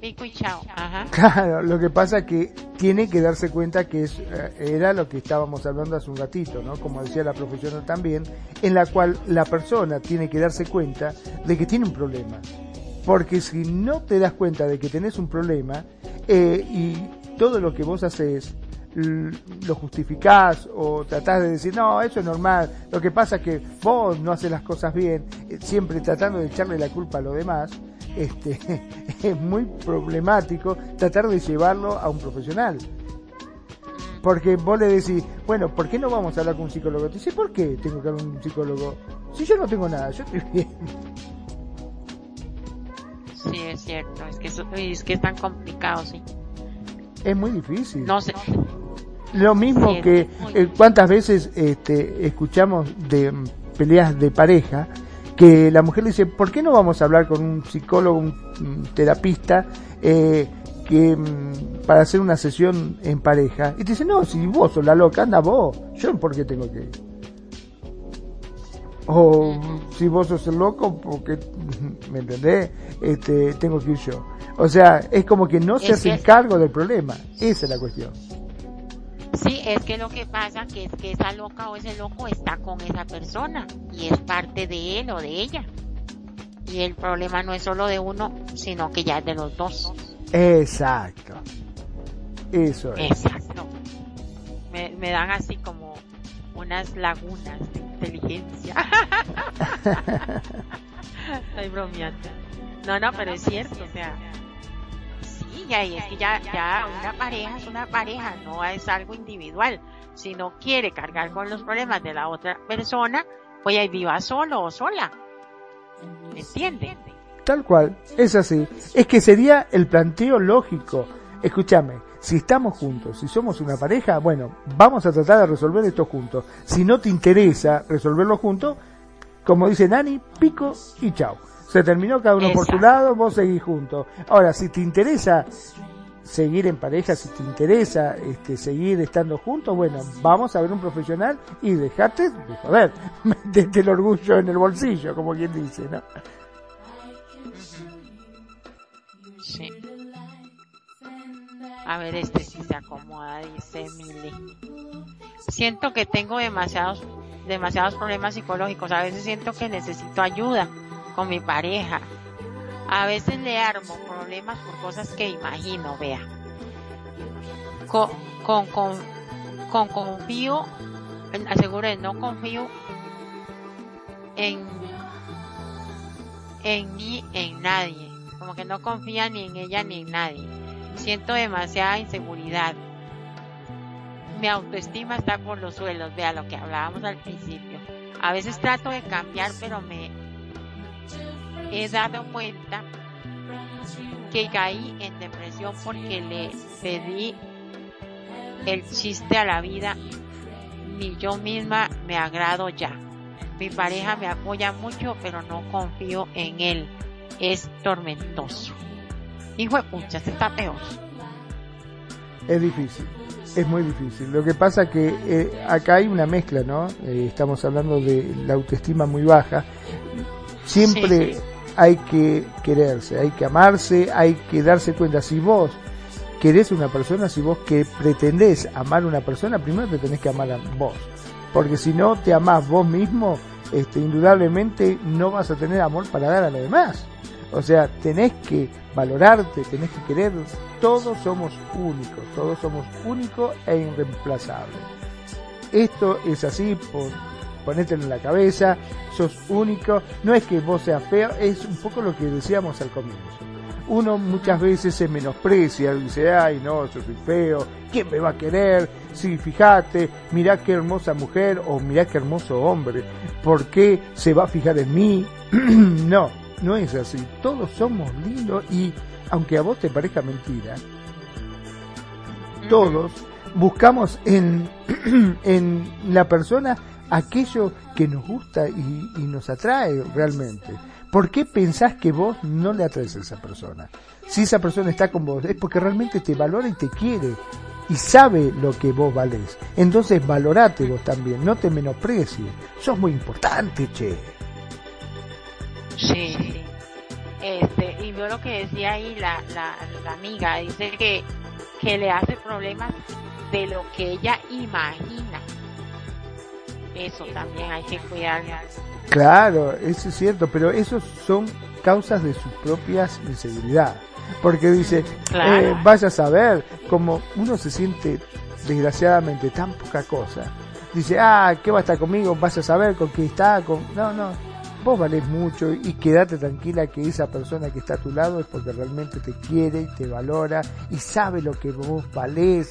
pico y chao. Claro, lo que pasa es que tiene que darse cuenta que es, eh, era lo que estábamos hablando hace un ratito, ¿no? Como decía la profesional también, en la cual la persona tiene que darse cuenta de que tiene un problema. Porque si no te das cuenta de que tenés un problema eh, y todo lo que vos haces lo justificás o tratás de decir, no, eso es normal, lo que pasa es que vos no haces las cosas bien, eh, siempre tratando de echarle la culpa a los demás, este, es muy problemático tratar de llevarlo a un profesional. Porque vos le decís, bueno, ¿por qué no vamos a hablar con un psicólogo? Te dice, ¿por qué tengo que hablar con un psicólogo? Si yo no tengo nada, yo estoy bien. Sí, es cierto, es que, es que es tan complicado, sí. Es muy difícil. No sé. Lo mismo que eh, cuántas veces este, escuchamos de peleas de pareja que la mujer le dice, ¿por qué no vamos a hablar con un psicólogo, un, terapista, eh, que mm, para hacer una sesión en pareja? Y te dice, no, si vos sos la loca, anda vos, yo por qué tengo que ir. O si vos sos el loco, porque, ¿me entendés? Este, tengo que ir yo. O sea, es como que no se hace cargo del problema. Esa es la cuestión. Sí, es que lo que pasa que es que esa loca o ese loco está con esa persona y es parte de él o de ella. Y el problema no es solo de uno, sino que ya es de los dos. Exacto. Eso es. Exacto. Me, me dan así como unas lagunas de inteligencia. Estoy bromeando. No, no, pero es cierto, o sea, y es que ya, ya una pareja es una pareja, no es algo individual. Si no quiere cargar con los problemas de la otra persona, pues ahí viva solo o sola. ¿Me entiende? Tal cual, es así. Es que sería el planteo lógico. Escúchame, si estamos juntos, si somos una pareja, bueno, vamos a tratar de resolver esto juntos. Si no te interesa resolverlo juntos, como dice Nani, pico y chao. Se terminó cada uno por su lado, vos seguís juntos. Ahora, si te interesa seguir en pareja, si te interesa este, seguir estando juntos, bueno, vamos a ver un profesional y dejate de joder, metete el orgullo en el bolsillo, como quien dice, ¿no? Sí. A ver, este sí se acomoda, dice Mili. Siento que tengo demasiados, demasiados problemas psicológicos. A veces siento que necesito ayuda mi pareja. A veces le armo problemas por cosas que imagino, vea. Con, con, con, con confío, asegure, no confío en, en ni en nadie. Como que no confía ni en ella ni en nadie. Siento demasiada inseguridad. Mi autoestima está por los suelos, vea lo que hablábamos al principio. A veces trato de cambiar, pero me, he dado cuenta que caí en depresión porque le pedí el chiste a la vida, ni yo misma me agrado ya. Mi pareja me apoya mucho, pero no confío en él. Es tormentoso. Hijo de pucha, se está peor. Es difícil, es muy difícil. Lo que pasa que eh, acá hay una mezcla, ¿no? Eh, estamos hablando de la autoestima muy baja. Siempre hay que quererse, hay que amarse, hay que darse cuenta. Si vos querés una persona, si vos que pretendés amar a una persona, primero te tenés que amar a vos. Porque si no te amás vos mismo, este, indudablemente no vas a tener amor para dar a los demás. O sea, tenés que valorarte, tenés que querer. Todos somos únicos, todos somos únicos e irreemplazables. Esto es así por ponételo en la cabeza, sos único, no es que vos seas feo, es un poco lo que decíamos al comienzo. Uno muchas veces se menosprecia, dice, ay no, yo soy feo, ¿quién me va a querer? Sí, fíjate, mirá qué hermosa mujer o mirá qué hermoso hombre, ¿por qué se va a fijar en mí? no, no es así, todos somos lindos y aunque a vos te parezca mentira, todos buscamos en, en la persona aquello que nos gusta y, nos atrae realmente. ¿Por qué pensás que vos no le atraes a esa persona? Si esa persona está con vos, es porque realmente te valora y te quiere y sabe lo que vos valés. Entonces valorate vos también, no te menosprecies. Sos muy importante, che. Sí. Este, y yo lo que decía ahí la, la, la amiga, dice que, que le hace problemas de lo que ella imagina eso también hay que cuidar. Claro, eso es cierto, pero esos son causas de sus propias inseguridades. Porque dice, eh, vaya a saber, como uno se siente desgraciadamente tan poca cosa, dice, ah, ¿qué va a estar conmigo? Vaya a saber con quién está. Con... No, no, vos valés mucho y quédate tranquila que esa persona que está a tu lado es porque realmente te quiere, te valora y sabe lo que vos valés,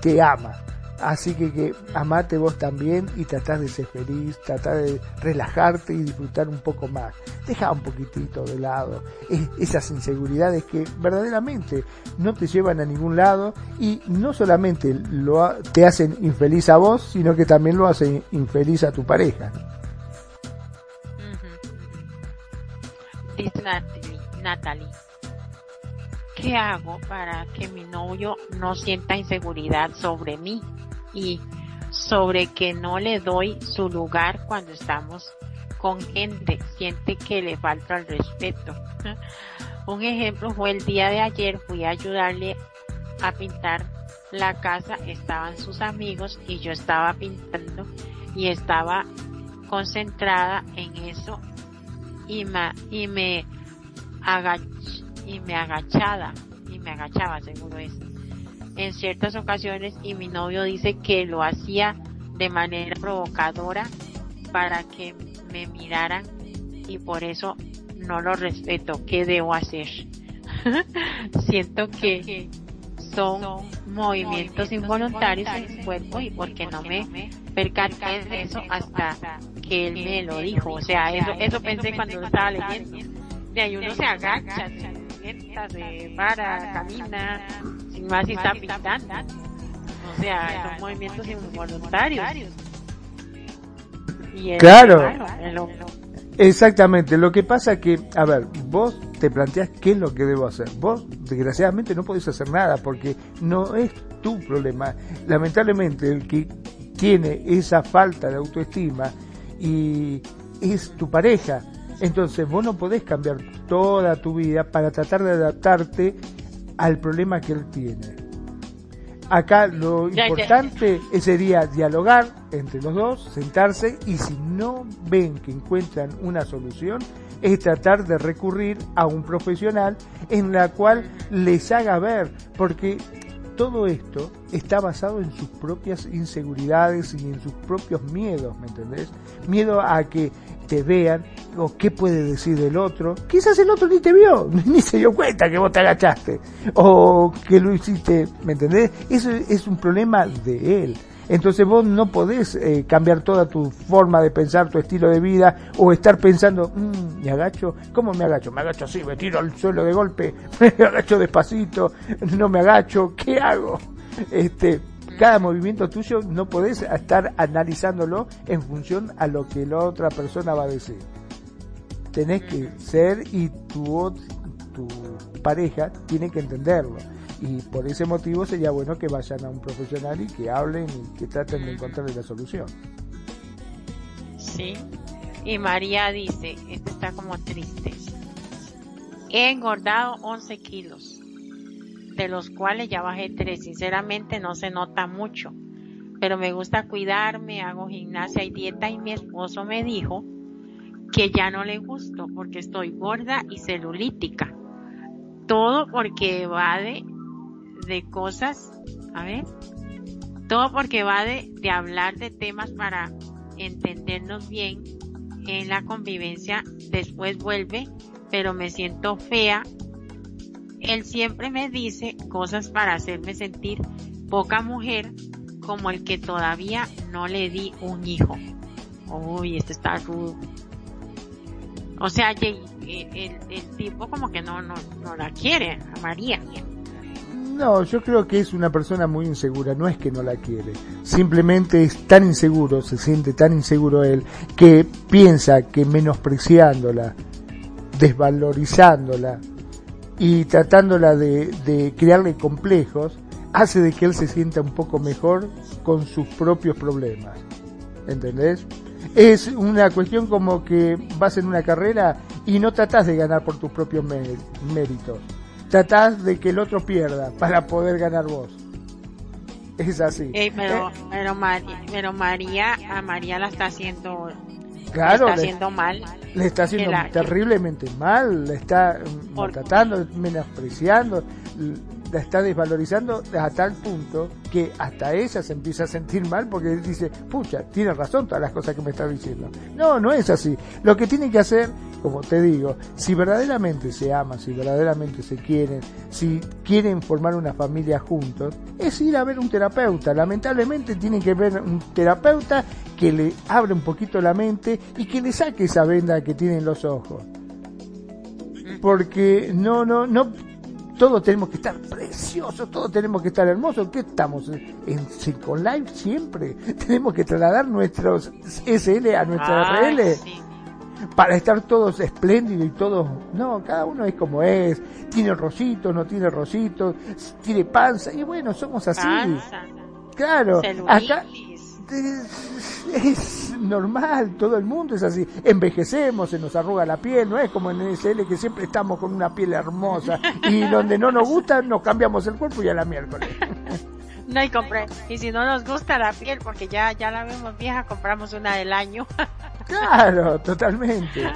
te ama. Así que, que amate vos también y tratás de ser feliz, tratás de relajarte y disfrutar un poco más. Deja un poquitito de lado esas inseguridades que verdaderamente no te llevan a ningún lado y no solamente lo, te hacen infeliz a vos, sino que también lo hacen infeliz a tu pareja. Natalie. ¿Qué hago para que mi novio no sienta inseguridad sobre mí y sobre que no le doy su lugar cuando estamos con gente? Siente que le falta el respeto. Un ejemplo fue el día de ayer, fui a ayudarle a pintar la casa, estaban sus amigos y yo estaba pintando y estaba concentrada en eso y me, y me agach, y me agachada y me agachaba seguro es en ciertas ocasiones y mi novio dice que lo hacía de manera provocadora para que me miraran y por eso no lo respeto. ¿Qué debo hacer? Siento que son movimientos involuntarios en mi cuerpo y porque no me percaté de eso hasta que él me lo dijo. O sea, eso, eso pensé cuando estaba leyendo. De ahí uno se agacha, se para, camina, sin más y está pintando. O sea, son movimientos involuntarios. claro. Exactamente, lo que pasa es que, a ver, vos te planteas qué es lo que debo hacer. Vos, desgraciadamente, no podés hacer nada porque no es tu problema. Lamentablemente, el que tiene esa falta de autoestima y es tu pareja. Entonces, vos no podés cambiar toda tu vida para tratar de adaptarte al problema que él tiene. Acá lo importante sería dialogar entre los dos, sentarse y si no ven que encuentran una solución, es tratar de recurrir a un profesional en la cual les haga ver, porque todo esto está basado en sus propias inseguridades y en sus propios miedos, ¿me entendés? Miedo a que te vean o qué puede decir del otro. Quizás el otro ni te vio, ni se dio cuenta que vos te agachaste o que lo hiciste, ¿me entendés? Eso es un problema de él. Entonces vos no podés eh, cambiar toda tu forma de pensar, tu estilo de vida, o estar pensando, mmm, me agacho, ¿cómo me agacho? Me agacho así, me tiro al suelo de golpe, me agacho despacito, no me agacho, ¿qué hago? Este, cada movimiento tuyo no podés estar analizándolo en función a lo que la otra persona va a decir. Tenés que ser y tu, tu pareja tiene que entenderlo y por ese motivo sería bueno que vayan a un profesional y que hablen y que traten de encontrar la solución. Sí, y María dice, esto está como triste. He engordado 11 kilos, de los cuales ya bajé 3. Sinceramente no se nota mucho, pero me gusta cuidarme, hago gimnasia y dieta y mi esposo me dijo que ya no le gusto porque estoy gorda y celulítica. Todo porque va de cosas, a ver, todo porque va de, de hablar de temas para entendernos bien en la convivencia, después vuelve, pero me siento fea. Él siempre me dice cosas para hacerme sentir poca mujer, como el que todavía no le di un hijo. Uy, este está rudo. O sea, el, el, tipo como que no, no, no la quiere a María. No, yo creo que es una persona muy insegura, no es que no la quiere, simplemente es tan inseguro, se siente tan inseguro él, que piensa que menospreciándola, desvalorizándola y tratándola de, de crearle complejos, hace de que él se sienta un poco mejor con sus propios problemas. ¿Entendés? Es una cuestión como que vas en una carrera y no tratás de ganar por tus propios méritos tratás de que el otro pierda para poder ganar vos. Es así. pero, eh, pero, María, a María la está haciendo, claro, le está haciendo mal. Le está haciendo terriblemente mal, le está maltratando, menospreciando, la está desvalorizando a tal punto que hasta ella se empieza a sentir mal porque dice, pucha, tiene razón todas las cosas que me está diciendo. No, no es así. Lo que tiene que hacer, como te digo, si verdaderamente se aman, si verdaderamente se quieren, si quieren formar una familia juntos, es ir a ver un terapeuta. Lamentablemente tienen que ver un terapeuta que le abre un poquito la mente y que le saque esa venda que tienen los ojos porque no, no, no todos tenemos que estar preciosos, todos tenemos que estar hermosos. ¿Qué estamos? ¿En Silicon Life siempre? Tenemos que trasladar nuestros SL a nuestra RL. para estar todos espléndidos y todos, no, cada uno es como es, tiene rositos, no tiene rositos, tiene panza, y bueno, somos así. Claro, acá es, normal, todo el mundo es así. Envejecemos, se nos arruga la piel, no es como en SL que siempre estamos con una piel hermosa y donde no nos gusta nos cambiamos el cuerpo y a la miércoles. No, y compré. Y si no nos gusta la piel, porque ya, ya la vemos vieja, compramos una del año. Claro, totalmente.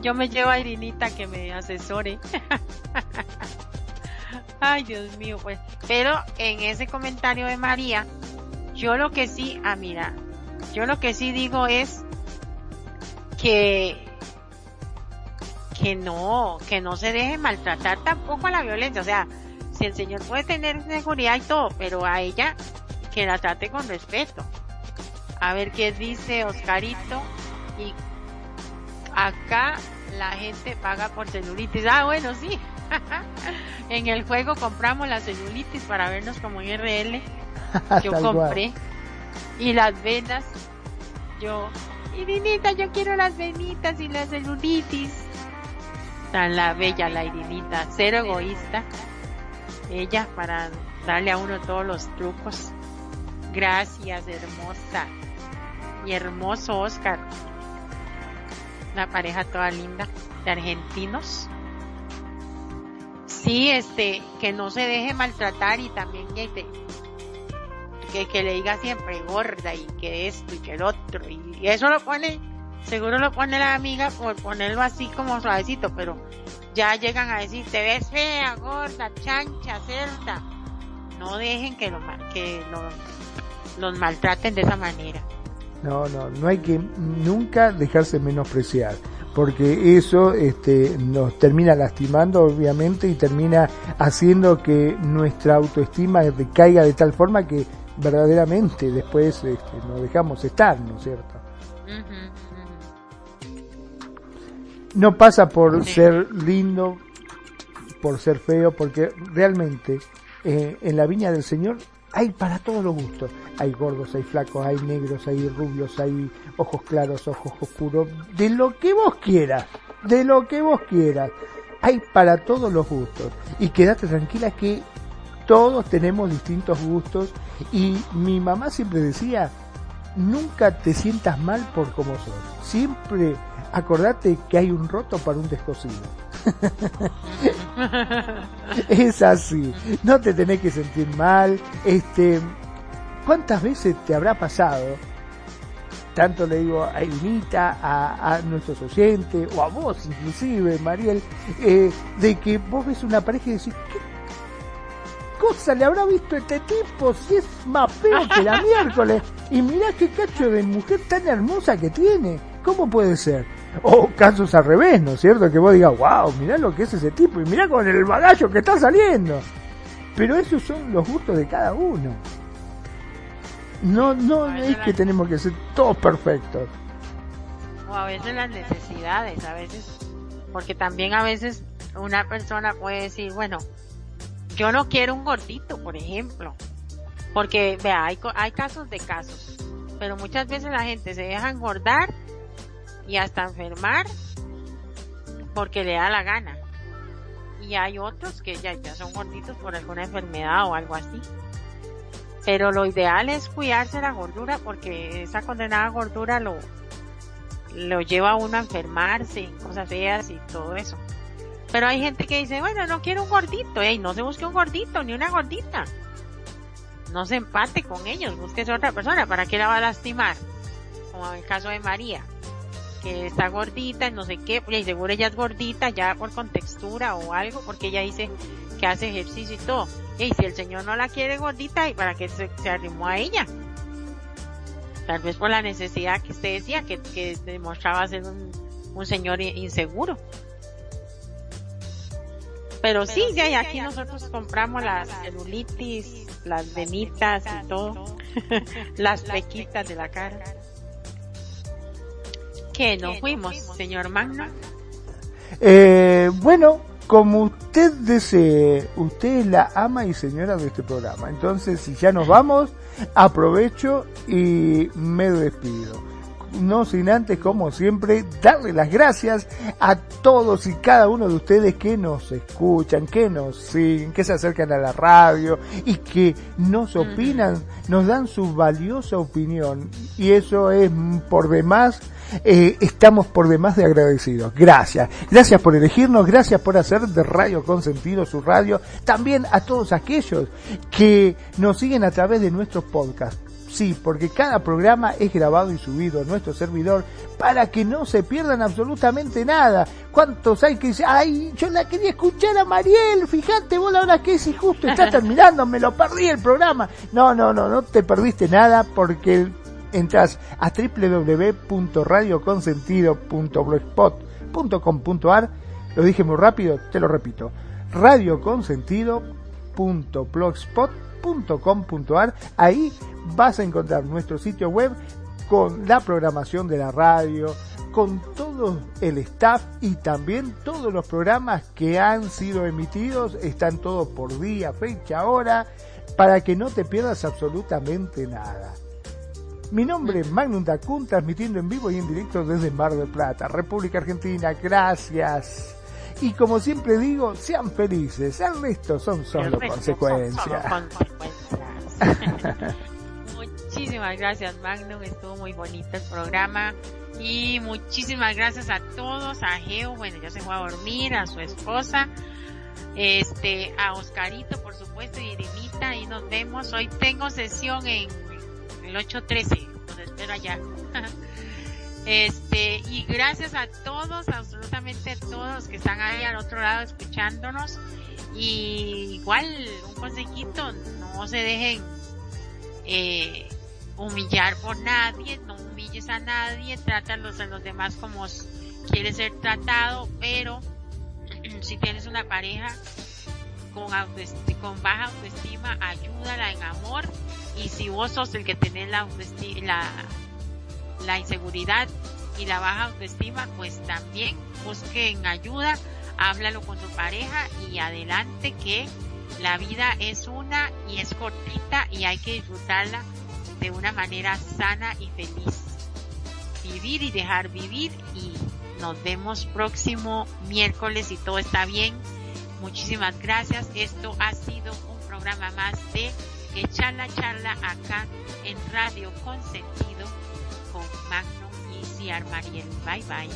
Yo me llevo a Irinita que me asesore. Ay, Dios mío, pues. Pero en ese comentario de María, yo lo que sí, ah, mira, yo lo que sí digo es que que no, que no se deje maltratar tampoco a la violencia, o sea, si el señor puede tener seguridad y todo, pero a ella que la trate con respeto. A ver qué dice Oscarito y acá la gente paga por celulitis. Ah, bueno, sí. en el juego compramos la celulitis para vernos como en RL. Yo compré. Y las venas. Yo. Y Irinita, yo quiero las venitas y la celulitis. Tan la bella la Irinita, cero egoísta. Ella para darle a uno todos los trucos. Gracias, hermosa. Y hermoso Oscar. La pareja toda linda de argentinos sí, este, que no se deje maltratar y también que, le diga siempre gorda y que esto y que el otro. Y, eso lo pone, seguro lo pone la amiga por ponerlo así como suavecito, pero ya llegan a decir, te ves fea, gorda, chancha, cerda. No dejen que, lo, que los maltraten de esa manera. No, no, no hay que nunca dejarse menospreciar porque eso este, nos termina lastimando obviamente y termina haciendo que nuestra autoestima decaiga de tal forma que verdaderamente después este, nos dejamos estar, ¿no es cierto? No pasa por ser lindo, por ser feo, porque realmente eh, en la viña del Señor hay para todos los gustos. Hay gordos, hay flacos, hay negros, hay rubios, hay ojos claros, ojos oscuros, de lo que vos quieras, de lo que vos quieras. Hay para todos los gustos. Y quédate tranquila que todos tenemos distintos gustos y mi mamá siempre decía, nunca te sientas mal por como sos. Siempre acordate que hay un roto para un descosido. es así, no te tenés que sentir mal. Este, ¿cuántas veces te habrá pasado? Tanto le digo a Irinita, a, nuestros oyentes, o a vos inclusive, Mariel, eh, de que vos ves una pareja y decís, ¿qué cosa le habrá visto este tipo si es más feo que la miércoles? Y mirá qué cacho de mujer tan hermosa que tiene. ¿Cómo puede ser? O casos al revés, ¿no es cierto? Que vos digas, wow, mirá lo que es ese tipo y mirá con el bagallo que está saliendo. Pero esos son los gustos de cada uno. No, no es que tenemos que ser todos perfectos. O a veces las necesidades, a veces, porque también a veces una persona puede decir, bueno, yo no quiero un gordito, por ejemplo. Porque, vea, hay, hay casos de casos. Pero muchas veces la gente se deja engordar y hasta enfermar porque le da la gana. Y hay otros que ya, ya son gorditos por alguna enfermedad o algo así. Pero lo ideal es cuidarse la gordura porque esa condenada gordura lo, lo lleva a uno a enfermarse, cosas feas y todo eso. Pero hay gente que dice, bueno, no quiero un gordito, y no se busque un gordito ni una gordita. No se empate con ellos, búsquese otra persona, ¿para qué la va a lastimar? Como en el caso de María que está gordita, no sé qué, y seguro ella es gordita ya por contextura o algo, porque ella dice que hace ejercicio y todo. Y si el señor no la quiere gordita, ¿y para qué se, arrimó a ella? Tal vez por la necesidad que usted decía, que, que demostraba ser un, un señor inseguro. Pero, sí, ya, y aquí nosotros compramos las celulitis, las venitas y todo, las pequitas de la cara que nos fuimos, señor Magno? Eh, bueno, como usted desee, usted es la ama y señora de este programa. Entonces, si ya nos vamos, aprovecho y me despido. No sin antes, como siempre, darle las gracias a todos y cada uno de ustedes que nos escuchan, que nos siguen, que se acercan a la radio y que nos opinan, nos dan su valiosa opinión. Y eso es por demás eh, estamos por demás de agradecidos. Gracias. Gracias por elegirnos, gracias por hacer de Radio Consentido su radio. También a todos aquellos que nos siguen a través de nuestros podcasts. Sí, porque cada programa es grabado y subido a nuestro servidor para que no se pierdan absolutamente nada. ¿Cuántos hay que dicen, ay, yo la quería escuchar a Mariel, fíjate vos la hora que es y justo está terminando, me lo perdí el programa. No, no, no, no te perdiste nada porque entras a www.radioconsentido.blogspot.com.ar lo dije muy rápido, te lo repito, radioconsentido.blogspot.com.ar ahí vas a encontrar nuestro sitio web con la programación de la radio, con todo el staff y también todos los programas que han sido emitidos, están todos por día, fecha, hora, para que no te pierdas absolutamente nada. Mi nombre es Magnum Dacun, transmitiendo en vivo y en directo desde Mar del Plata, República Argentina. Gracias. Y como siempre digo, sean felices. El resto son solo consecuencias. muchísimas gracias, Magnum. Estuvo muy bonito el programa. Y muchísimas gracias a todos, a Geo, bueno, ya se fue a dormir, a su esposa, este, a Oscarito, por supuesto, y Irimita, y nos vemos. Hoy tengo sesión en el 813, los espero allá. Este, y gracias a todos, absolutamente todos que están ahí al otro lado escuchándonos. Y igual, un consejito, no se dejen eh, humillar por nadie, no humilles a nadie, trátalos a los demás como quieres ser tratado, pero si tienes una pareja con, con baja autoestima, ayúdala en amor y si vos sos el que tenés la, la, la inseguridad y la baja autoestima, pues también busquen ayuda, háblalo con su pareja y adelante que la vida es una y es cortita y hay que disfrutarla de una manera sana y feliz. Vivir y dejar vivir y nos vemos próximo miércoles si todo está bien. Muchísimas gracias. Esto ha sido un programa más de echar la charla acá en Radio Consentido Magno y Ciar Mariel. Bye bye.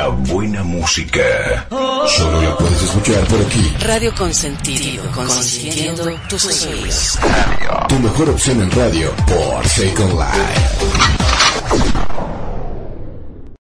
La buena música. Solo la puedes escuchar por aquí. Radio Consentido, consintiendo tus sueños. Tu mejor opción en radio por Second Life.